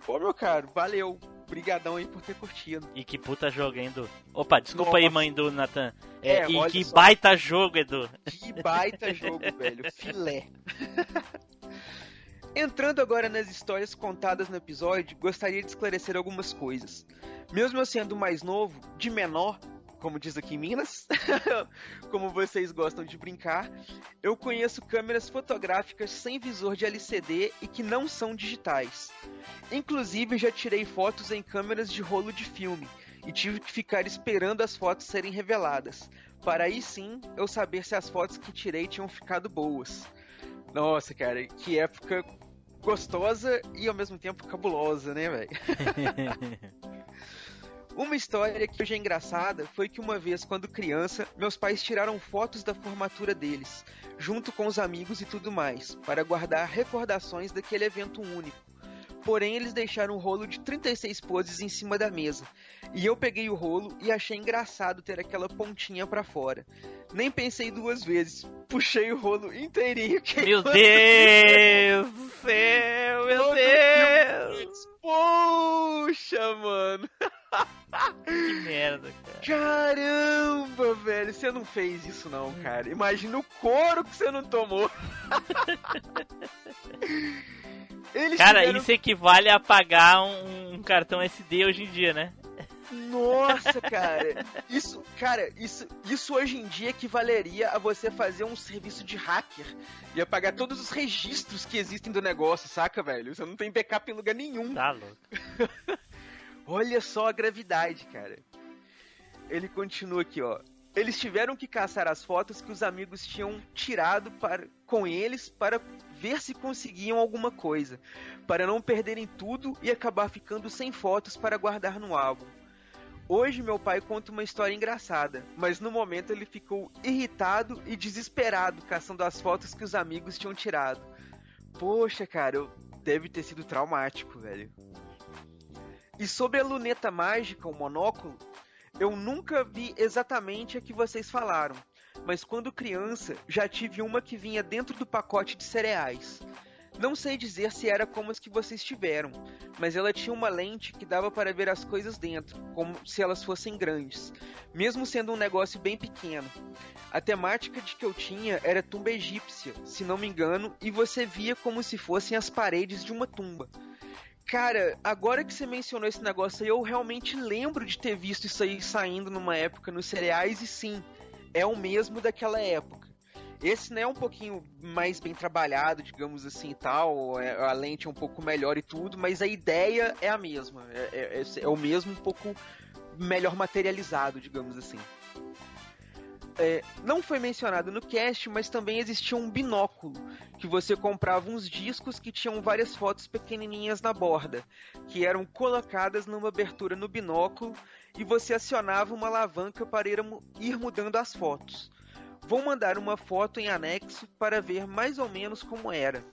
S3: Pô, meu caro, valeu. Obrigadão aí por ter curtido.
S2: E que puta jogo, hein, Edu? Opa, desculpa aí,
S3: Nossa.
S2: mãe do Nathan.
S3: É,
S2: É, e que
S3: só.
S2: baita jogo, Edu.
S3: Que baita jogo, velho. Filé. Entrando agora nas histórias contadas no episódio, gostaria de esclarecer algumas coisas. Mesmo eu sendo mais novo, de menor, como diz aqui em Minas, como vocês gostam de brincar, eu conheço câmeras fotográficas sem visor de LCD e que não são digitais. Inclusive, já tirei fotos em câmeras de rolo de filme e tive que ficar esperando as fotos serem reveladas, para aí sim eu saber se as fotos que tirei tinham ficado boas. Nossa, cara, que época gostosa e ao mesmo tempo cabulosa, né, velho? Uma história que hoje é engraçada foi que uma vez, quando criança, meus pais tiraram fotos da formatura deles, junto com os amigos e tudo mais, para guardar recordações daquele evento único. Porém, eles deixaram um rolo de 36 poses em cima da mesa. E eu peguei o rolo e achei engraçado ter aquela pontinha pra fora. Nem pensei duas vezes. Puxei o rolo inteirinho.
S2: Meu Deus do céu, meu Deus.
S3: Poxa, mano.
S2: Que merda, cara.
S3: Caramba, velho. Você não fez isso não, cara. Imagina o couro que você não tomou. Eles
S2: Cara,
S3: tiveram-
S2: isso equivale a pagar um, um cartão SD hoje em dia, né?
S3: Nossa, cara. Isso, cara, isso, isso hoje em dia equivaleria a você fazer um serviço de hacker e apagar todos os registros que existem do negócio, saca, velho? Você não tem backup em lugar nenhum.
S2: Tá louco.
S3: Olha só a gravidade, cara. Ele continua aqui, ó. Eles tiveram que caçar as fotos que os amigos tinham tirado para, com eles para ver se conseguiam alguma coisa, para não perderem tudo e acabar ficando sem fotos para guardar no álbum. Hoje meu pai conta uma história engraçada, mas no momento ele ficou irritado e desesperado caçando as fotos que os amigos tinham tirado. Poxa, cara, deve ter sido traumático, velho. E sobre a luneta mágica, o monóculo, eu nunca vi exatamente a que vocês falaram, mas quando criança já tive uma que vinha dentro do pacote de cereais. Não sei dizer se era como as que vocês tiveram, mas ela tinha uma lente que dava para ver as coisas dentro, como se elas fossem grandes, mesmo sendo um negócio bem pequeno. A temática de que eu tinha era tumba egípcia, se não me engano, e você via como se fossem as paredes de uma tumba. Cara, agora que você mencionou esse negócio aí, eu realmente lembro de ter visto isso aí saindo numa época nos cereais, e sim, é o mesmo daquela época. Esse né, é um pouquinho mais bem trabalhado, digamos assim tal. é- a lente é um pouco melhor e tudo, mas a ideia é a mesma. É, é- é- é o mesmo, um pouco melhor materializado, digamos assim. É, não foi mencionado no cast, mas também existia um binóculo, que você comprava uns discos que tinham várias fotos pequenininhas na borda, que eram colocadas numa abertura no binóculo e você acionava uma alavanca para ir, mu- ir mudando as fotos. Vou mandar uma foto em anexo para ver mais ou menos como era.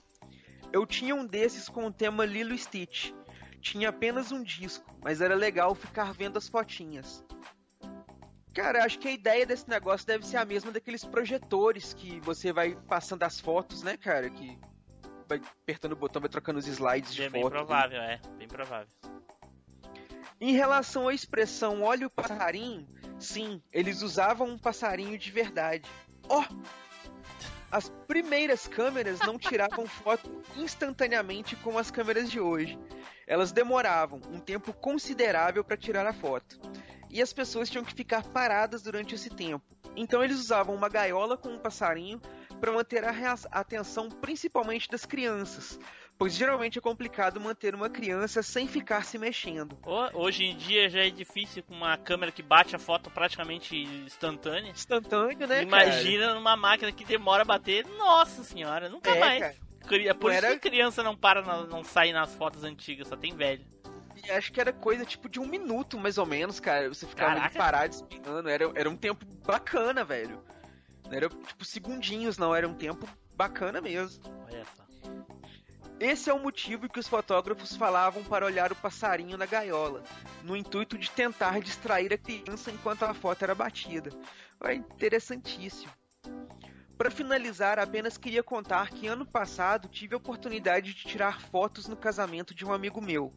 S3: Eu tinha um desses com o tema Lilo Stitch. Tinha apenas um disco, mas era legal ficar vendo as fotinhas. Cara, acho que a ideia desse negócio deve ser a mesma daqueles projetores que você vai passando as fotos, né, cara? Que vai apertando o botão, vai trocando os slides de
S2: É
S3: foto.
S2: bem provável, é. Bem provável.
S3: Em relação à expressão olha o passarinho, sim, eles usavam um passarinho de verdade. Ó! As primeiras câmeras não tiravam foto instantaneamente como as câmeras de hoje. Elas demoravam um tempo considerável para tirar a foto. E as pessoas tinham que ficar paradas durante esse tempo. Então eles usavam uma gaiola com um passarinho para manter a atenção principalmente das crianças, pois geralmente é complicado manter uma criança sem ficar se mexendo.
S2: Ho- Hoje em dia já é difícil com uma câmera que bate a foto praticamente instantânea.
S3: Instantâneo, né?
S2: Imagina numa máquina que demora a bater. Nossa senhora, nunca
S3: cara? É,
S2: mais.
S3: cara.
S2: É por
S3: Não
S2: isso
S3: era-
S2: que criança não para, não sai nas fotos antigas, só tem velho.
S3: Acho que era coisa tipo de um minuto, mais ou menos, cara. Você ficava ali parado espinando. Era, era um tempo bacana, velho. Não era tipo segundinhos, não. Era um tempo bacana mesmo.
S2: Olha só.
S3: Esse é o motivo que os fotógrafos falavam para olhar o passarinho na gaiola, no intuito de tentar distrair a criança enquanto a foto era batida. É interessantíssimo. Para finalizar, apenas queria contar que ano passado tive a oportunidade de tirar fotos no casamento de um amigo meu.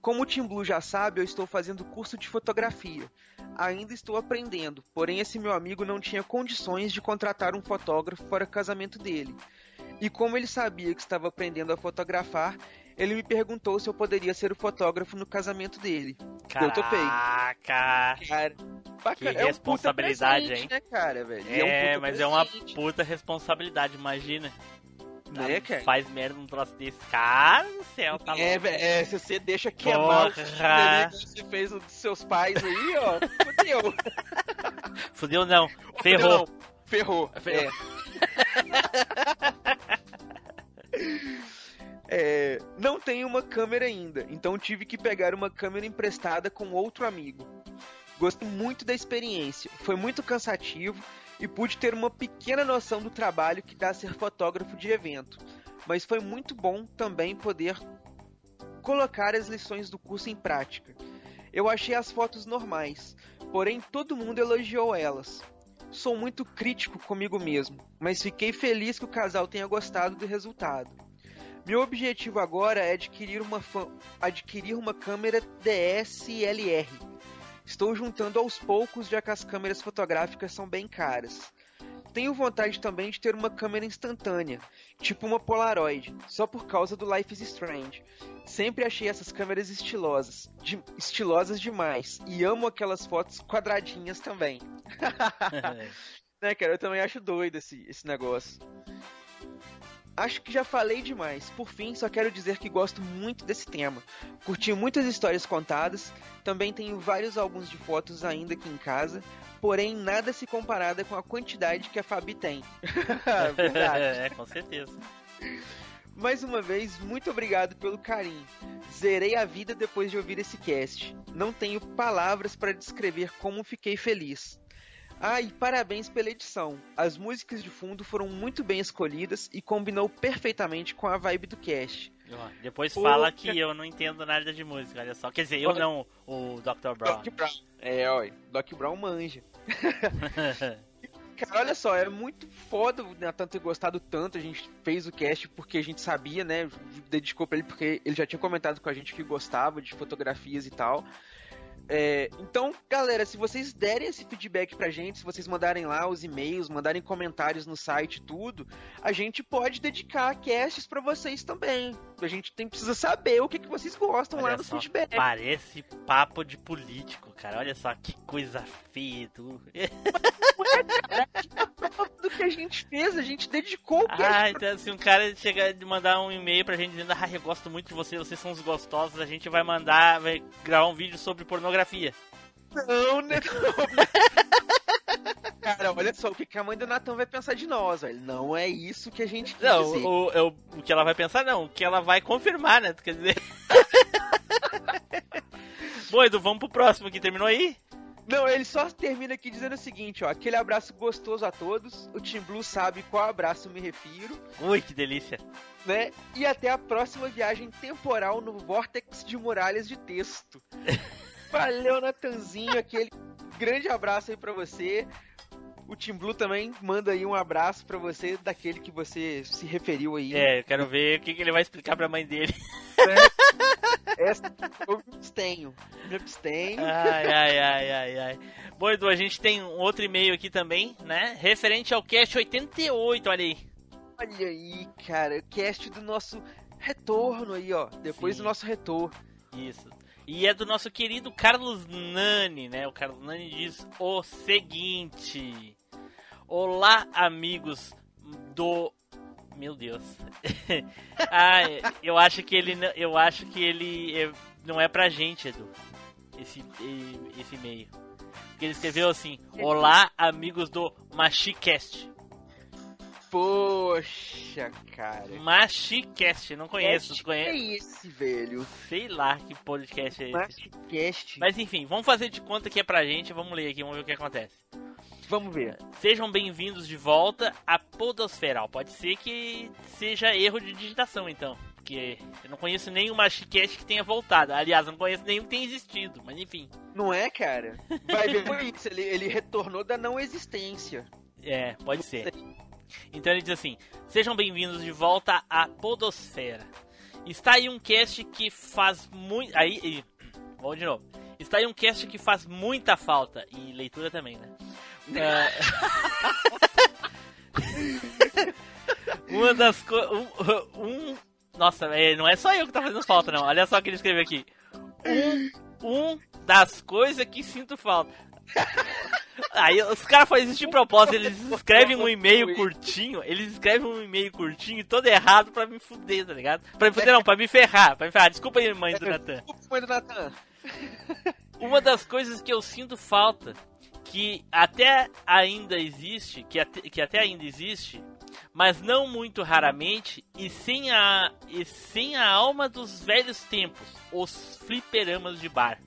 S3: Como o Tim Blue já sabe, eu estou fazendo curso de fotografia. Ainda estou aprendendo, porém esse meu amigo não tinha condições de contratar um fotógrafo para o casamento dele. E como ele sabia que estava aprendendo a fotografar, ele me perguntou se eu poderia ser o fotógrafo no casamento dele. Eu topei.
S2: Caraca!
S3: Cara, bacana.
S2: Que
S3: é um puta
S2: responsabilidade,
S3: presente,
S2: hein?
S3: né, cara? E
S2: É,
S3: puta
S2: mas é uma
S3: presente,
S2: puta responsabilidade, imagina.
S3: Né, cara?
S2: Faz merda num troço desse. Cara do céu, tá
S3: É,
S2: louco.
S3: velho, é, se você deixa queimar o
S2: Porra.
S3: ali que você fez o dos seus pais aí, ó, fudeu.
S2: Fudeu não,
S3: Fudeu
S2: ferrou.
S3: não. Ferrou.
S2: Ferrou.
S3: É. É, não tenho uma câmera ainda, então tive que pegar uma câmera emprestada com outro amigo. Gostei muito da experiência, foi muito cansativo e pude ter uma pequena noção do trabalho que dá ser fotógrafo de evento. Mas foi muito bom também poder colocar as lições do curso em prática. Eu achei as fotos normais, porém todo mundo elogiou elas. Sou muito crítico comigo mesmo, mas fiquei feliz que o casal tenha gostado do resultado. Meu objetivo agora é adquirir uma, adquirir uma câmera DSLR. Estou juntando aos poucos, já que as câmeras fotográficas são bem caras. Tenho vontade também de ter uma câmera instantânea, tipo uma Polaroid, só por causa do Life is Strange. Sempre achei essas câmeras estilosas, de- estilosas demais, e amo aquelas fotos quadradinhas também. né, cara? Eu também acho doido esse, esse negócio. Acho que já falei demais. Por fim, só quero dizer que gosto muito desse tema. Curti muitas histórias contadas, também tenho vários álbuns de fotos ainda aqui em casa, porém nada se comparada com a quantidade que a Fabi tem. Verdade.
S2: é, com certeza.
S3: Mais uma vez, muito obrigado pelo carinho. Zerei a vida depois de ouvir esse cast. Não tenho palavras para descrever como fiquei feliz. Ah, e parabéns pela edição. As músicas de fundo foram muito bem escolhidas e combinou perfeitamente com a vibe do cast.
S2: Depois
S3: Pô,
S2: fala que eu não entendo nada de música, olha só. Quer dizer, eu não, o Dr. Brown.
S3: Doc Brown. É, ó, Doc Brown manja. Cara, olha só, é muito foda o Nathan ter gostado tanto. A gente fez o cast porque a gente sabia, né? Dedicou pra ele porque ele já tinha comentado com a gente que gostava de fotografias e tal. É, então, galera, se vocês derem esse feedback pra gente, se vocês mandarem lá os e-mails, mandarem comentários no site tudo, a gente pode dedicar casts pra vocês também. A gente tem, precisa saber o que, que vocês gostam lá
S2: Olha
S3: no
S2: só,
S3: feedback.
S2: Parece papo de político, cara. Olha só que coisa feia. Tu...
S3: do que a gente fez, a gente dedicou o cast
S2: Ah, então se um cara chegar de mandar um e-mail pra gente dizendo, ah, eu gosto muito de vocês, vocês são os gostosos, a gente vai mandar, vai gravar um vídeo sobre pornografia.
S3: Não, né? Cara, olha só, o que que a mãe do Natan vai pensar de nós, velho? Não é isso que a gente quis
S2: Não,
S3: dizer.
S2: o, o, o que ela vai pensar não, o que ela vai confirmar, né? Quer dizer. Bom, Edu, vamos pro próximo aqui, terminou aí?
S3: Não, ele só termina aqui dizendo o seguinte, ó. Aquele abraço gostoso a todos. O Team Blue sabe qual abraço me refiro,
S2: Ui, que delícia.
S3: né? E até a próxima viagem temporal no Vortex de Muralhas de Texto. Valeu, Natanzinho. Aquele grande abraço aí pra você. O Team Blue também manda aí um abraço pra você, daquele que você se referiu aí.
S2: É, eu quero ver o que, que ele vai explicar pra mãe dele.
S3: Essa eu me abstenho. Me abstenho.
S2: Ai, ai, ai, ai, ai. Bom, Edu, a gente tem um outro e-mail aqui também, né? Referente ao cast 88, olha aí.
S3: Olha aí, cara, o cast do nosso retorno aí, ó. Depois
S2: Sim.
S3: do nosso retorno.
S2: Isso. E é do nosso querido Carlos Nani, né? O Carlos Nani diz o seguinte: Olá, amigos do. Meu Deus. ah, eu acho que ele. não- Eu acho que ele é- não é pra gente, Edu. Esse, esse e-mail. Porque ele escreveu assim: Olá, amigos do Machicast.
S3: Poxa, cara.
S2: Machicast, não conheço.
S3: Que é esse, velho?
S2: Sei lá que podcast é esse.
S3: Machicast.
S2: Mas enfim, vamos fazer de conta que é pra gente, vamos ler aqui, vamos ver o que acontece.
S3: Vamos ver.
S2: Sejam bem-vindos de volta à Podosferal. Pode ser que seja erro de digitação, então. Porque eu não conheço nenhum Machicast que tenha voltado. Aliás, eu não conheço nenhum que tenha existido, mas enfim.
S3: Não é, cara? Vai ver foi isso. Ele, ele retornou da não existência.
S2: É, pode ser. Então ele diz assim: Sejam bem-vindos de volta à Podosfera. Está aí um cast que faz muito. Aí, aí. Vamos de novo. Está aí um cast que faz muita falta. E leitura também, né? É... Uma das coisas. Um, um- Nossa, é, não é só eu que tá fazendo falta, não. Olha só o que ele escreveu aqui. Um, um das coisas que sinto falta. Aí os caras fazem isso de propósito, eles escrevem um e-mail curtinho, eles escrevem um e-mail curtinho todo errado pra me fuder, tá ligado? Pra me fuder não, pra me ferrar, pra me ferrar. Desculpa aí, mãe do Natan.
S3: Mãe do Natan.
S2: Uma das coisas que eu sinto falta, que até ainda existe, que até, que até ainda existe, mas não muito raramente, e sem a, e sem a alma dos velhos tempos, os fliperamas de bar.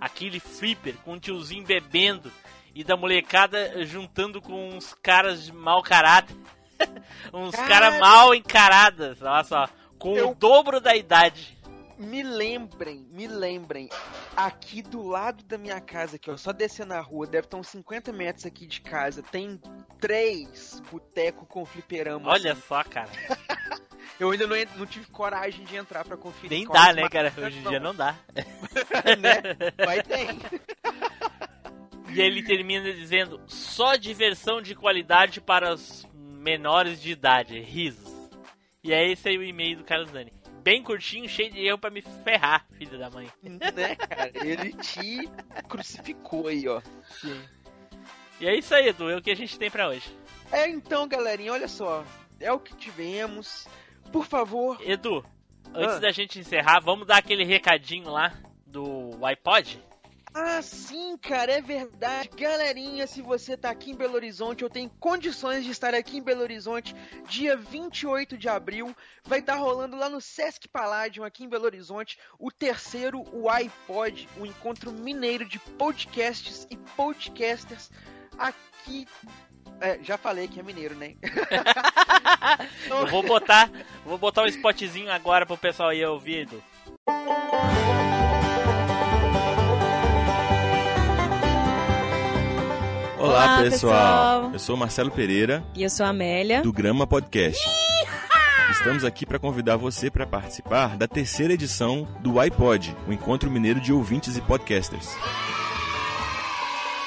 S2: Aquele flipper com um tiozinho bebendo e da molecada juntando com uns caras de mau caráter. uns
S3: Cara.
S2: caras mal encaradas, olha só, com
S3: Eu-
S2: o dobro da idade.
S3: Me lembrem, me lembrem. Aqui do lado da minha casa, aqui, ó, só descendo a rua, deve estar uns 50 metros aqui de casa. Tem três boteco com fliperama.
S2: Olha
S3: assim.
S2: só, cara.
S3: Eu ainda não, não tive coragem de entrar pra conferir.
S2: Nem dá, né, cara? Hoje em dia não dá.
S3: né? Mas tem.
S2: E ele termina dizendo: só diversão de qualidade para os menores de idade, risos. E é esse aí o e-mail do Carlos Dani. Bem curtinho, cheio de erro pra me ferrar, filho da mãe.
S3: né, cara? Ele te crucificou aí, ó.
S2: E é isso aí, Edu, é o que a gente tem pra hoje.
S3: É, então, galerinha, olha só. É o que tivemos. Por favor,
S2: Edu, antes
S3: Ah.
S2: da gente encerrar, vamos dar aquele recadinho lá do iPod?
S3: Ah, sim, cara, é verdade. Galerinha, se você tá aqui em Belo Horizonte, eu tenho condições de estar aqui em Belo Horizonte, dia 28 de abril. Vai estar rolando lá no Sesc Palladium, aqui em Belo Horizonte, o terceiro, o iPod, o encontro mineiro de podcasts e podcasters aqui. É, já falei que é mineiro, né?
S2: Eu vou botar, vou botar um spotzinho agora pro pessoal aí ouvir,
S9: Olá,
S10: Olá,
S9: pessoal.
S10: pessoal.
S9: Eu sou o Marcelo Pereira,
S10: E eu sou a Amélia.
S9: do Grama Podcast. Estamos aqui para convidar você para participar da terceira edição do iPod, o Encontro Mineiro de Ouvintes e Podcasters.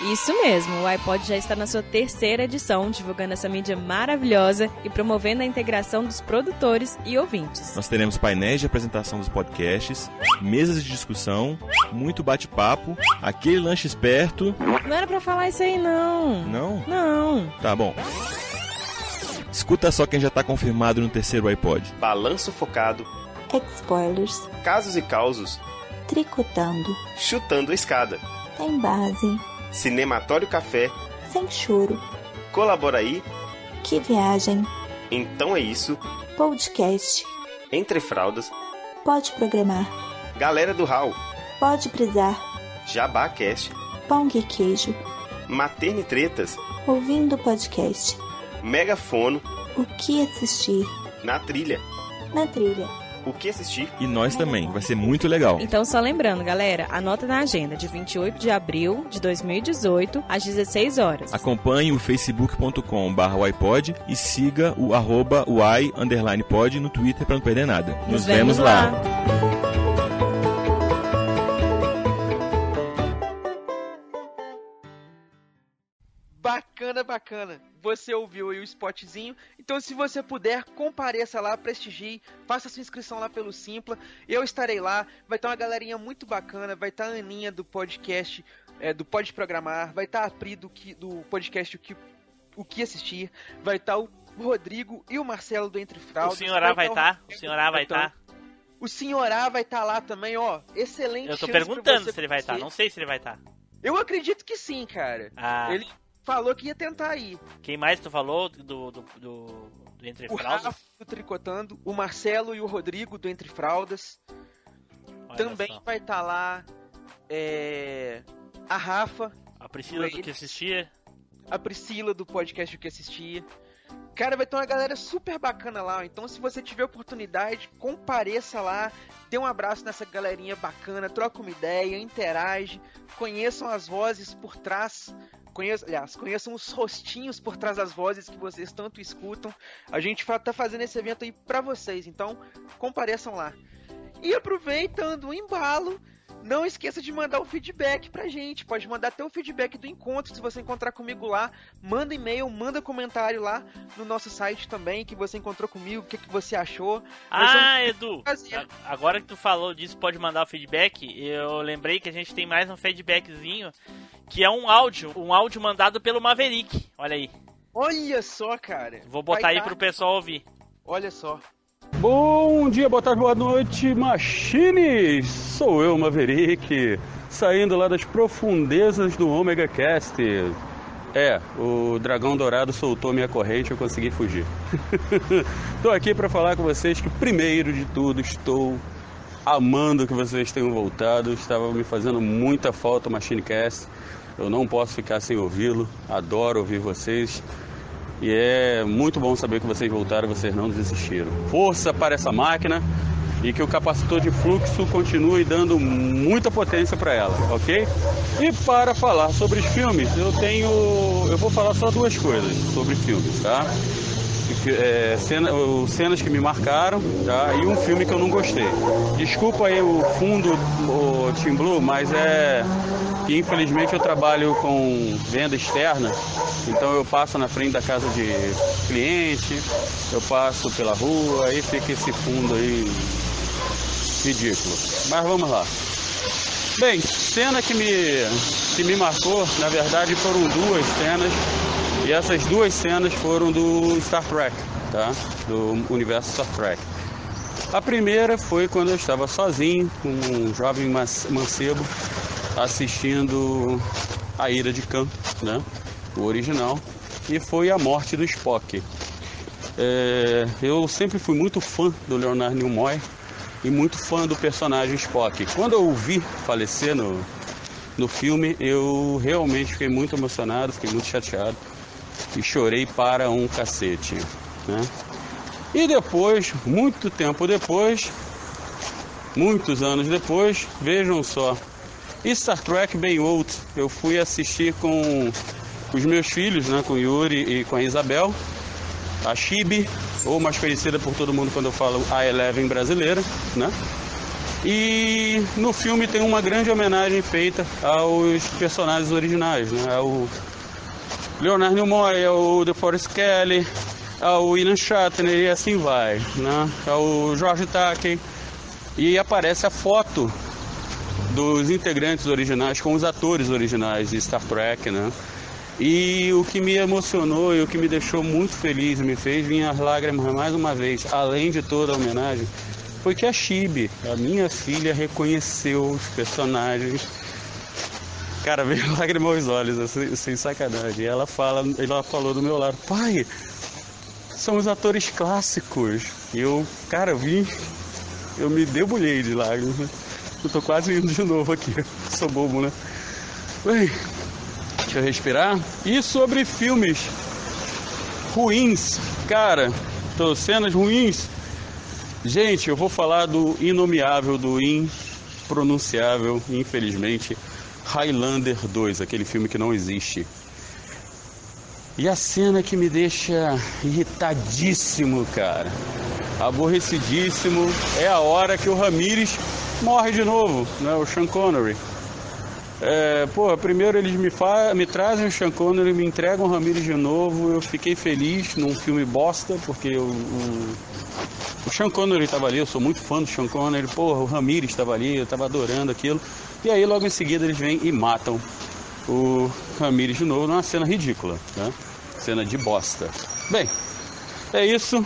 S10: Isso mesmo, o iPod já está na sua terceira edição, divulgando essa mídia maravilhosa e promovendo a integração dos produtores e ouvintes.
S9: Nós teremos painéis de apresentação dos podcasts, mesas de discussão, muito bate-papo, aquele lanche esperto.
S10: Não era pra falar isso aí, não.
S9: Não?
S10: Não.
S9: Tá bom. Escuta só quem já tá confirmado no terceiro iPod.
S11: Balanço Focado,
S12: Spoilers,
S11: Casos e Causos,
S12: Tricotando,
S11: Chutando a Escada,
S12: Em Base,
S11: Cinematório Café,
S12: Sem Choro,
S11: Colabora aí,
S12: Que Viagem,
S11: Então é Isso,
S12: Podcast,
S11: Entre Fraldas,
S12: Pode Programar,
S11: Galera do Hall,
S12: Pode Brisar,
S11: Jabá Cast,
S12: Pão e Queijo,
S11: Materne Tretas,
S12: Ouvindo Podcast,
S11: Megafono,
S12: O Que Assistir,
S11: Na Trilha,
S12: Na Trilha.
S11: O que assistir?
S9: E nós também, vai ser muito legal.
S10: Então, só lembrando, galera, anota na agenda de 28 de abril de 2018 às 16 horas.
S9: Acompanhe o facebook.com iPod e siga o arroba y underline pod no Twitter para não perder nada. Nos, vemos lá.
S3: Bacana, bacana. Você ouviu aí o spotzinho. Então, se você puder, compareça lá, prestigie, faça sua inscrição lá pelo Simpla. Eu estarei lá. Vai estar uma galerinha muito bacana. Vai estar a Aninha do podcast, é, do Pode Programar. Vai estar a Pri do, que, do podcast o que, o que Assistir. Vai estar o Rodrigo e o Marcelo do Entre Fraldas.
S2: O senhorá vai
S3: tá
S2: estar, o senhorá vai estar.
S3: O senhorá vai estar lá também, ó. Excelente
S2: Eu tô perguntando se ele vai estar, não sei se ele vai estar.
S3: Eu acredito que sim, cara.
S2: Ah,
S3: Ele falou que ia tentar ir.
S2: quem mais tu falou do, do, do, do Entre
S3: O
S2: Fraldas?
S3: Rafa do Tricotando, o Marcelo e o Rodrigo do Entre Fraldas.
S2: Olha
S3: Também
S2: só.
S3: vai estar lá é, a Rafa,
S2: A Priscila do que assistia.
S3: a Priscila do podcast O Que Assistia. Cara, vai ter uma galera super bacana lá. ó. Então, se você tiver oportunidade, compareça lá, dê um abraço nessa galerinha bacana, troca uma ideia, interage, conheçam as vozes por trás. Conheçam, aliás, conheçam os rostinhos por trás das vozes que vocês tanto escutam. A gente tá fazendo esse evento aí pra vocês, então compareçam lá. E aproveitando o embalo, não esqueça de mandar o feedback pra gente. Pode mandar até o feedback do encontro. Se você encontrar comigo lá, manda e-mail, manda comentário lá no nosso site também, que você encontrou comigo, o que, que você achou.
S2: Ah, Edu, agora que tu falou disso, pode mandar o feedback. Eu lembrei que a gente tem mais um feedbackzinho, que é um áudio, um áudio mandado pelo Maverick. Olha aí,
S3: Olha só, cara.
S2: vou botar
S3: Vai
S2: aí
S3: dar-
S2: pro pessoal ouvir.
S3: Olha só.
S13: Bom dia, boa tarde, boa noite, machines! Sou eu, Maverick, saindo lá das profundezas do Omega Cast. É, o dragão dourado soltou minha corrente e eu consegui fugir. Estou aqui para falar com vocês que, primeiro de tudo, estou amando que vocês tenham voltado. Estava me fazendo muita falta o Machine Cast. Eu não posso ficar sem ouvi-lo. Adoro ouvir vocês. E é muito bom saber que vocês voltaram, vocês não desistiram. Força para essa máquina e que o capacitor de fluxo continue dando muita potência para ela, ok? E para falar sobre os filmes, eu tenho, eu vou falar só duas coisas sobre filmes, tá? É, cena, o- cenas que me marcaram, tá? E um filme que eu não gostei. Desculpa aí o fundo, o Team Blue, mas é que infelizmente eu trabalho com venda externa, então eu passo na frente da casa de cliente, eu passo pela rua e fica esse fundo aí ridículo. Mas vamos lá. Bem, cena que me, que me marcou, na verdade foram duas cenas, e essas duas cenas foram do Star Trek, tá? Do universo Star Trek. A primeira foi quando eu estava sozinho, com um jovem mancebo, assistindo A Ira de Khan, né? O original, e foi a morte do Spock. É, eu sempre fui muito fã do Leonard Nimoy e muito fã do personagem Spock. Quando eu o vi falecer no, no filme, eu realmente fiquei muito emocionado, fiquei muito chateado e chorei para um cacete. Né? E depois, muito tempo depois, muitos anos depois, vejam só, Star Trek bem outro. Eu fui assistir com os meus filhos, né, com Yuri e com a Isabel, a Chibi, ou mais conhecida por todo mundo quando eu falo a Eleven brasileira, né? E no filme tem uma grande homenagem feita aos personagens originais, né? Ao Leonard Nimoy, ao DeForest Kelly, ao Ian Shatner e assim vai, né? Ao George Takei. E aparece a foto dos integrantes originais com os atores originais de Star Trek, né? E o que me emocionou e o que me deixou muito feliz, me fez vir as lágrimas mais uma vez, além de toda a homenagem, foi que a Chibi, a minha filha, reconheceu os personagens. Cara, veio lágrima aos olhos, assim, sem sacanagem. E ela fala, ela falou do meu lado, pai, são os atores clássicos. E eu, cara, eu vim, eu me debulhei de lágrimas. Eu tô quase indo de novo aqui. Sou bobo, né? Bem, deixa eu respirar. E sobre filmes ruins, cara, tô cenas ruins. Gente, eu vou falar do inomeável, do impronunciável, infelizmente, Highlander 2, aquele filme que não existe. E a cena que me deixa irritadíssimo, cara, aborrecidíssimo, é a hora que o Ramirez morre de novo, né? O Sean Connery. É, pô, primeiro eles me, me trazem o Sean Connery, me entregam o Ramirez de novo. Eu fiquei feliz num filme bosta, porque o, o, o Sean Connery estava ali, eu sou muito fã do Sean Connery. Porra, o Ramirez estava ali, eu estava adorando aquilo. E aí logo em seguida eles vêm e matam o Ramirez de novo numa cena ridícula, né? Cena de bosta. Bem, é isso.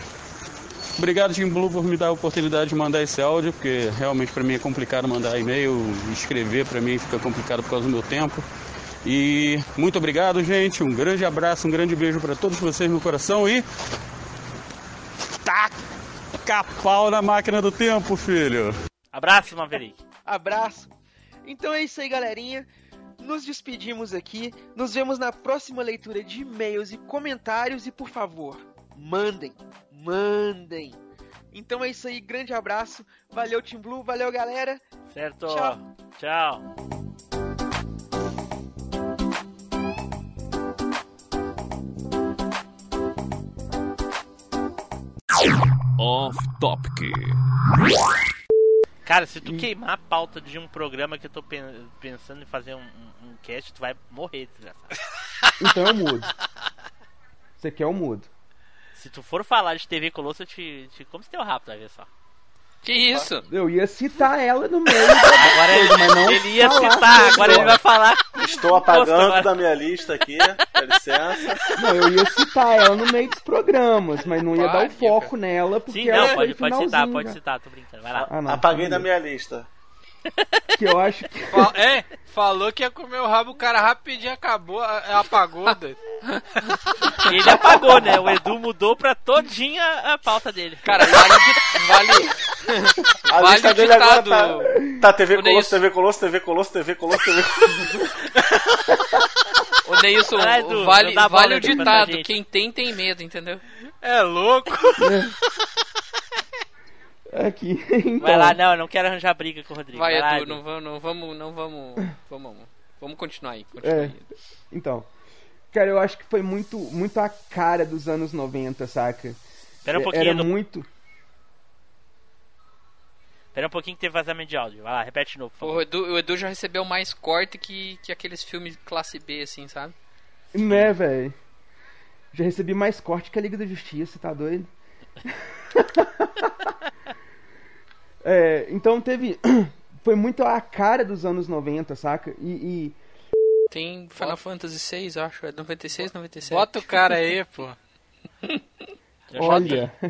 S13: Obrigado, Jim Blue, por me dar a oportunidade de mandar esse áudio, porque realmente para mim é complicado mandar e-mail, escrever para mim fica complicado por causa do meu tempo. E muito obrigado, gente. Um grande abraço, um grande beijo para todos vocês no coração e taca pau na máquina do tempo, filho.
S2: Abraço, Maverick.
S3: Abraço. Então é isso aí, galerinha. Nos despedimos aqui. Nos vemos na próxima leitura de e-mails e comentários. E por favor, mandem, mandem. Então é isso aí, grande abraço. Valeu, Team Blue. Valeu, galera.
S2: Certo.
S3: Tchau.
S2: Tchau.
S6: Off Topic.
S2: Cara, se tu queimar a pauta de um programa que eu tô pen- pensando em fazer um, um, um cast, tu vai morrer, desgraçado.
S3: Então eu mudo. Você quer, eu mudo.
S2: Se tu for falar de TV Colosso, eu te, te como se teu rabo, vai ver só.
S1: Que isso?
S3: Eu ia citar ela no meio.
S2: Agora ele,
S3: mas não
S2: ele ia citar, agora ele vai falar.
S5: Estou apagando da minha lista aqui, dá licença.
S3: Não, eu ia citar ela no meio dos programas, mas não ia dar o
S1: Pode,
S3: foco nela, porque
S2: Sim,
S3: ela
S2: não, pode, pode citar, pode
S3: já.
S2: citar, tô brincando. Vai lá.
S3: Ah, não,
S5: Apaguei da minha lista.
S3: Que eu acho que.
S4: É, falou que ia comer o rabo, o cara rapidinho acabou, a- apagou. Doido.
S2: Ele apagou, né? O Edu mudou pra todinha a pauta dele.
S1: Cara, vale. vale
S5: A
S1: Vale
S5: lista
S1: o
S5: dele agora
S1: ditado.
S5: tá, tá TV
S1: O
S5: Colosso,
S1: Neilson.
S5: TV Colosso, TV Colosso, TV Colosso, TV Colosso.
S1: Ô Neilson,
S2: Vai, Edu,
S1: vale,
S2: não
S1: vale o
S2: Edu,
S1: ditado. Quem tem, tem medo, entendeu?
S4: É louco.
S3: Aqui, então.
S2: Vai lá, não, eu não quero arranjar briga com o Rodrigo.
S1: Vai,
S2: lá,
S1: Edu, não vamos, não vamos, não vamos, vamos, vamos continuar aí. Continua
S3: É.
S1: aí.
S3: Então. Cara, eu acho que foi muito, muito a cara dos anos 90, saca?
S2: Espera um
S3: É-
S2: pouquinho,
S3: Era
S2: Edu.
S3: muito.
S2: Espera um pouquinho que teve vazamento de áudio. Vai lá, repete de novo, por
S1: Pô,
S2: favor.
S1: O Edu, o Edu já recebeu mais corte que, que aqueles filmes classe B, assim, sabe?
S3: Né, velho? Já recebi mais corte que a Liga da Justiça, tá doido? é, então teve. Foi muito a cara dos anos 90, saca? E. e-
S1: Tem Final Fantasy VI, acho, é 96, 97.
S4: Bota o cara aí, pô.
S3: Olha.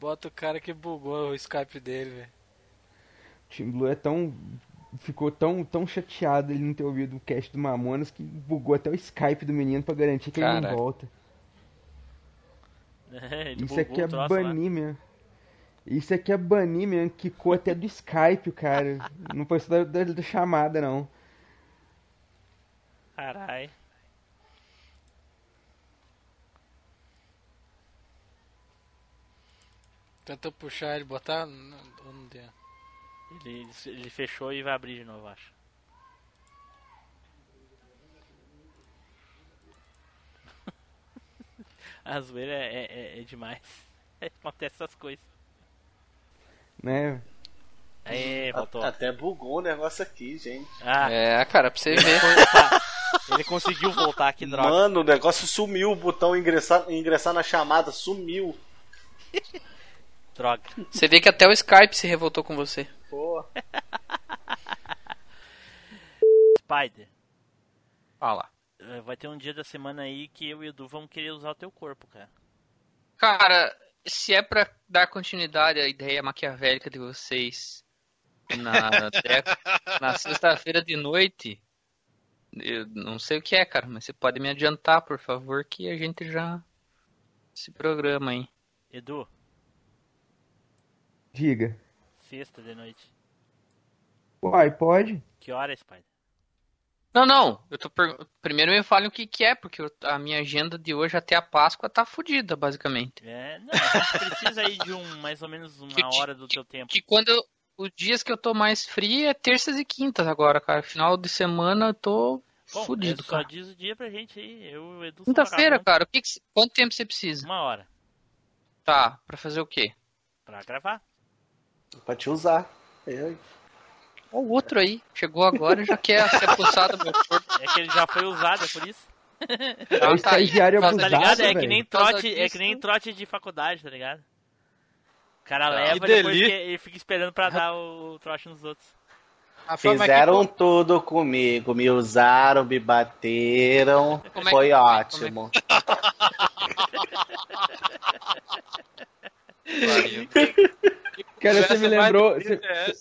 S4: Bota o cara que bugou o Skype dele, velho.
S3: Tim Blue é tão. Ficou tão, tão chateado ele não ter ouvido o cast do Mamonas que bugou até o Skype do menino pra garantir que ele
S1: Caraca.
S3: não volta.
S2: Ele
S3: Isso
S2: bugou
S3: aqui é banir mesmo. Isso aqui é banir mesmo. Quicou até do Skype, o cara. Não foi só da, da- da chamada, não.
S2: Carai.
S4: Tentou puxar ele, botar. Não, não deu.
S2: Ele, ele fechou e vai abrir de novo, acho. A zoeira é, é, é demais. Acontece essas coisas.
S3: Né?
S2: Aê, voltou.
S5: Até bugou o negócio aqui, gente.
S2: Ah,
S1: É, cara, pra você ver.
S2: ele conseguiu voltar, que droga.
S5: Mano, o negócio sumiu, o botão ingressar, ingressar na chamada sumiu.
S2: Droga.
S1: Você vê que até o Skype se revoltou com você.
S5: Pô.
S2: Spider,
S1: Fala.
S2: eh, vai ter um dia da semana aí que eu e o Edu vamos querer usar o teu corpo, cara.
S1: Cara, se é pra dar continuidade à ideia maquiavélica de vocês na, na sexta-feira de noite, eu não sei o que é, cara, mas você pode me adiantar, por favor, que a gente já se programa aí.
S2: Edu,
S3: Diga.
S2: sexta de noite.
S3: Uai, pode?
S2: Que hora, Spider?
S1: Não, não, eu tô per... primeiro me falem o que que é, porque eu- a minha agenda de hoje até a Páscoa tá fodida, basicamente.
S2: É, não, a gente precisa aí de um, mais ou menos uma hora do teu tempo.
S1: Que quando eu- os dias que eu tô mais frio é terças e quintas agora, cara. Final de semana eu tô
S2: Bom,
S1: fudido,
S2: é, só
S1: cara.
S2: diz o dia pra gente aí. Eu e o Edu
S1: Quinta-feira, cara. O que que... Quanto tempo você precisa?
S2: Uma hora.
S1: Tá, pra fazer o quê?
S2: Pra gravar.
S5: Pra te usar. Eu-
S1: Ó o outro aí. Chegou agora e já quer se apossar do meu corpo.
S2: É que ele já foi usado, é por isso.
S3: É o estagiário
S2: Tá
S3: abusado,
S2: ligado? É que nem trote, é que nem trote de faculdade, tá ligado? O cara
S4: Que
S2: leva e depois que- ele fica esperando pra dar o trote nos outros.
S4: É que-
S5: Fizeram tudo comigo, me usaram, me bateram,
S1: Como é
S5: foi
S1: que-
S5: ótimo.
S3: Cara, você me lembrou. Você,
S4: é.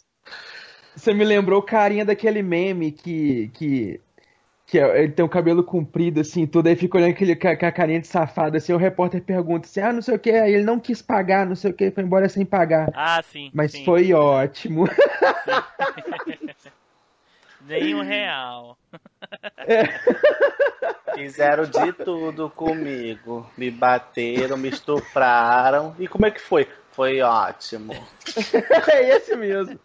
S3: Você me lembrou o carinha daquele meme que. que. que é- ele tem o cabelo comprido, assim, tudo, aí fica olhando aquele, com a carinha de safado, assim, o repórter pergunta assim, ah, não sei o que, aí ele não quis pagar, não sei o que, foi embora sem pagar.
S2: Ah, sim.
S3: Mas
S2: sim.
S3: foi ótimo.
S2: Nenhum real.
S5: Fizeram de tudo comigo. Me bateram, me estupraram. E como é que foi? Foi ótimo.
S3: é esse mesmo.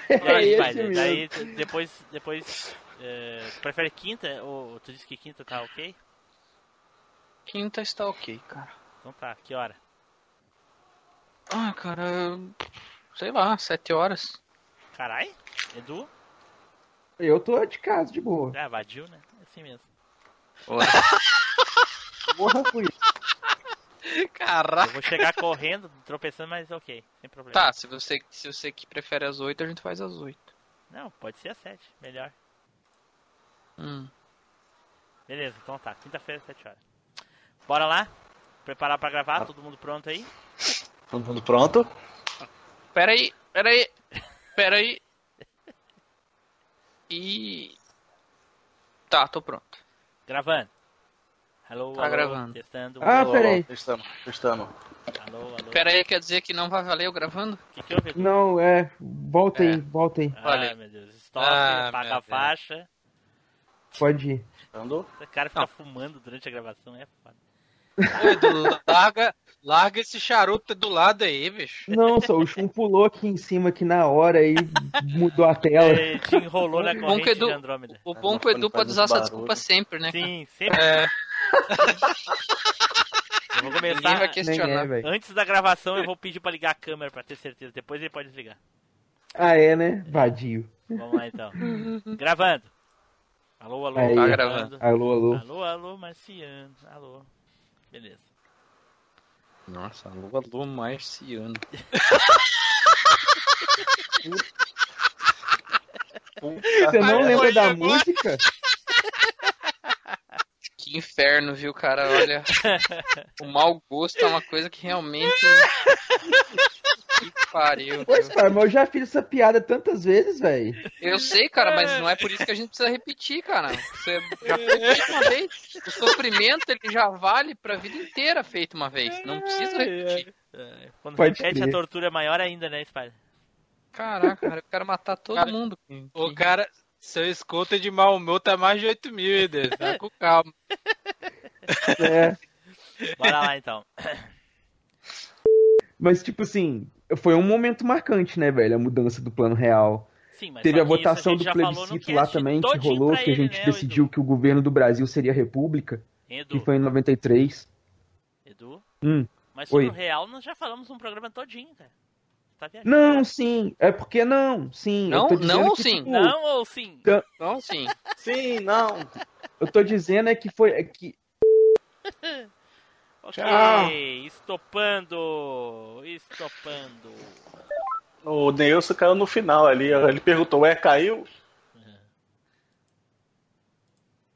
S3: É
S2: Vai,
S3: esse mesmo.
S2: daí depois, depois é, tu prefere quinta? Ou tu disse que quinta tá ok?
S1: Quinta está ok, cara.
S2: Então tá, que hora?
S1: Ah, cara. Sei lá, sete horas.
S2: Carai? Edu?
S3: Eu tô de casa, de boa.
S2: Ah, vadio, né? É assim mesmo.
S3: Morra com isso.
S4: Caraca.
S2: Eu vou chegar correndo, tropeçando, mas ok, sem problema.
S1: Tá, se você, se você que prefere as oito, a gente faz as oito.
S2: Não, pode ser às sete, melhor.
S1: Hum.
S2: Beleza, então tá, quinta-feira, sete horas. Bora lá? Preparar pra gravar, todo mundo pronto aí?
S5: Todo mundo pronto?
S1: Pera aí, pera aí, pera aí. E. Tá, tô pronto.
S2: Gravando. Alô,
S1: Tá
S2: alô,
S1: gravando.
S2: testando.
S3: Ah,
S2: alô,
S3: peraí.
S5: Testando, testando.
S2: Alô, alô.
S1: Pera aí, quer dizer que não vai valer eu gravando?
S2: O que, que?
S3: Não, é. Volta aí, volta aí.
S2: Ah,
S1: Valeu.
S2: meu Deus. Stop,
S4: Ah,
S2: apaga a faixa.
S3: Pode ir.
S5: Testando.
S2: O cara fica fumando durante a gravação, é foda.
S4: Ô, Edu, larga, larga esse charuto do lado aí, bicho.
S3: Não, só o Chum pulou aqui em cima aqui na hora e mudou a tela.
S2: Ele te enrolou na
S1: O bom
S2: corrente
S1: que Edu-
S2: de Andrômeda.
S1: O bom
S5: não,
S1: que o Edu pode usar essa desculpa sempre, né? cara?
S2: Sim, sempre.
S4: É,
S2: Eu vou
S1: Ninguém
S2: começar.
S1: vai
S3: Nem
S1: questionar.
S3: é, velho.
S2: Antes da gravação, eu vou pedir pra ligar a câmera pra ter certeza. Depois ele pode desligar.
S3: Ah, é, né? Vadio.
S2: Vamos lá então. Gravando. Alô, alô.
S3: Aí.
S1: Tá gravando.
S3: Alô, alô.
S2: Alô, alô, Marciano. Alô. Beleza.
S1: Nossa, alô, alô, marciano.
S3: Você não
S4: Ai,
S3: lembra da
S4: agora.
S3: música?
S1: Que inferno, viu, cara? Olha, o mau gosto é uma coisa que realmente. Que pariu.
S3: Pois,
S1: viu?
S3: cara, mas eu já fiz essa piada tantas vezes, velho.
S1: Eu sei, cara, mas não é por isso que a gente precisa repetir, cara. Você já foi feito uma vez. O sofrimento ele já vale pra vida inteira feito uma vez. Não precisa repetir.
S2: É, Quando
S3: Pode
S2: repete,
S3: crer.
S2: a tortura é maior ainda, né, Spider?
S1: Caraca, cara, eu quero matar todo
S4: Cara,
S1: mundo.
S4: o cara, seu escuta de mau humor tá mais de 8 mil, Edu. Tá com calma.
S3: É.
S2: Bora lá então.
S3: Mas, tipo assim, foi um momento marcante, né, velho? A mudança do plano real.
S2: Sim, mas
S3: Teve a votação
S2: gente
S3: do plebiscito lá também, que rolou, que a
S2: ele,
S3: gente
S2: né,
S3: decidiu que o governo do Brasil seria república,
S2: Edu.
S3: que foi em 93.
S2: Edu.
S3: Hum.
S2: Mas sobre o real nós já falamos um programa todinho, cara. Tá.
S3: Não, sim. É porque não, sim.
S1: Não,
S3: eu tô dizendo
S1: não ou sim?
S3: tipo,
S2: Não ou sim?
S1: Não, sim.
S5: Sim, não.
S3: Eu tô dizendo é que foi. É que,
S2: Ok,
S3: Tchau.
S2: estopando. Estopando.
S5: O Neilson caiu no final ali. Ele perguntou, ué, caiu?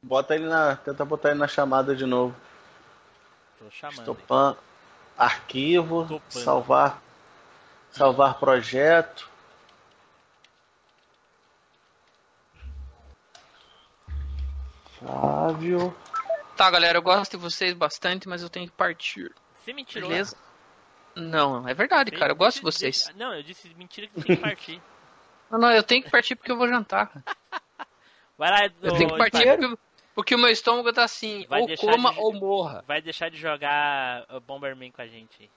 S5: Bota ele na. Tenta botar ele na chamada de novo.
S2: Tô chamando.
S5: Estopan, arquivo,
S2: Topando.
S5: salvar. Salvar projeto. Flávio.
S1: Tá, galera, eu gosto de vocês bastante, mas eu tenho que partir.
S2: Você mentirou.
S1: Beleza? Não, é verdade, cara. Eu gosto de vocês.
S2: Não, eu disse mentira que você tem que partir.
S1: Não, não, eu tenho que partir porque eu vou jantar. cara.
S2: Vai lá,
S1: Eu tenho que partir porque, porque o meu estômago tá assim,
S2: Vai
S1: ou
S2: deixar
S1: coma
S2: de-
S1: ou morra.
S2: Vai deixar de jogar Bomberman com a gente.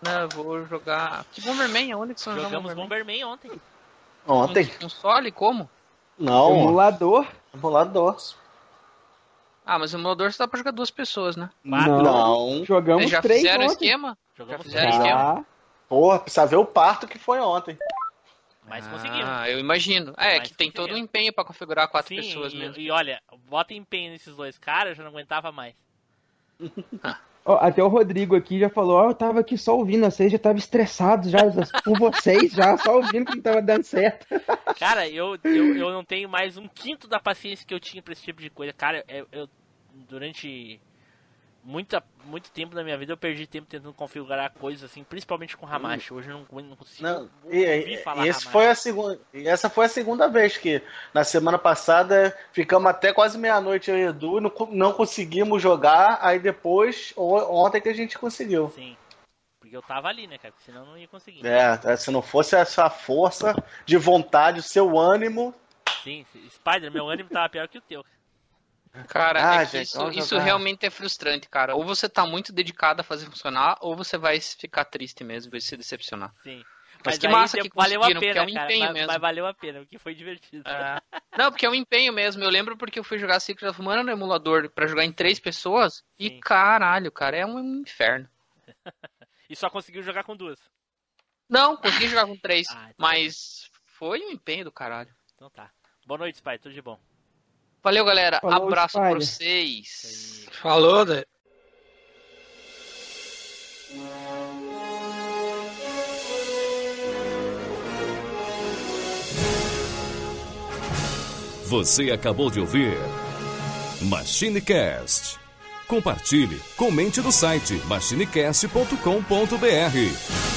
S1: Não, eu vou jogar. Que Bomberman? Aonde que são
S2: Jogamos Bomberman ontem.
S5: Ontem?
S1: Console? Como?
S5: Não.
S3: Emulador?
S5: Emulador.
S1: Ah, mas o emulador só dá pra jogar duas pessoas, né?
S5: Não.
S3: Jogamos
S1: Vocês já
S3: três
S1: fizeram
S3: ontem.
S1: esquema?
S2: Jogamos
S1: já fizeram
S2: três.
S1: esquema?
S5: Porra, precisa ver o parto que foi ontem.
S2: Mas conseguimos.
S1: Ah, eu imagino. É,
S2: Mas
S1: que tem todo um empenho pra configurar quatro
S2: Sim,
S1: pessoas
S2: e,
S1: mesmo.
S2: e olha, bota empenho nesses dois caras, eu já não aguentava mais.
S3: Até o Rodrigo aqui já falou, eu tava aqui só ouvindo vocês, já tava estressado já com vocês, já só ouvindo que não tava dando certo.
S2: Cara, eu, eu, eu não tenho mais um quinto da paciência que eu tinha pra esse tipo de coisa. Cara, eu, eu- durante muita, muito tempo da minha vida eu perdi tempo tentando configurar coisas assim, principalmente com Hamashi. Hoje eu não, não consigo
S5: Não,
S2: ouvir
S5: e,
S2: falar
S5: e esse
S2: Hamashi.
S5: foi a segunda, e essa foi a segunda vez que na semana passada ficamos até quase meia-noite eu e Edu e não, não conseguimos jogar. Aí depois, ontem que a gente conseguiu.
S2: Sim. Porque eu tava ali, né, cara? Porque senão eu não ia conseguir.
S5: É, se não fosse essa força de vontade, o seu ânimo.
S2: Sim, Spider, meu ânimo tava pior que o teu.
S1: Cara,
S5: Ah,
S1: é que
S5: gente,
S1: isso, isso realmente é frustrante, cara. Ou você tá muito dedicado a fazer funcionar, ou você vai ficar triste mesmo, vai se decepcionar.
S2: Sim.
S1: Mas, que
S2: aí
S1: massa que
S2: valeu a
S1: conseguiram,
S2: pena,
S1: é um
S2: cara,
S1: empenho
S2: mas,
S1: mesmo.
S2: mas valeu a pena, porque foi divertido.
S1: É. Não, porque é um empenho mesmo. Eu lembro porque eu fui jogar Secret of Mana no emulador pra jogar em três pessoas. E caralho, cara, é um inferno.
S2: E só conseguiu jogar com duas.
S1: Não, consegui jogar com três.
S2: Ah, então-
S1: mas foi um empenho do caralho.
S2: Então tá. Boa noite, Spider, tudo de bom.
S1: Valeu, galera.
S3: Falou,
S1: Abraço pra
S3: Spider.
S1: vocês.
S4: Falou, né?
S6: Você acabou de ouvir MachineCast. Compartilhe, comente no site machinecast.com.br.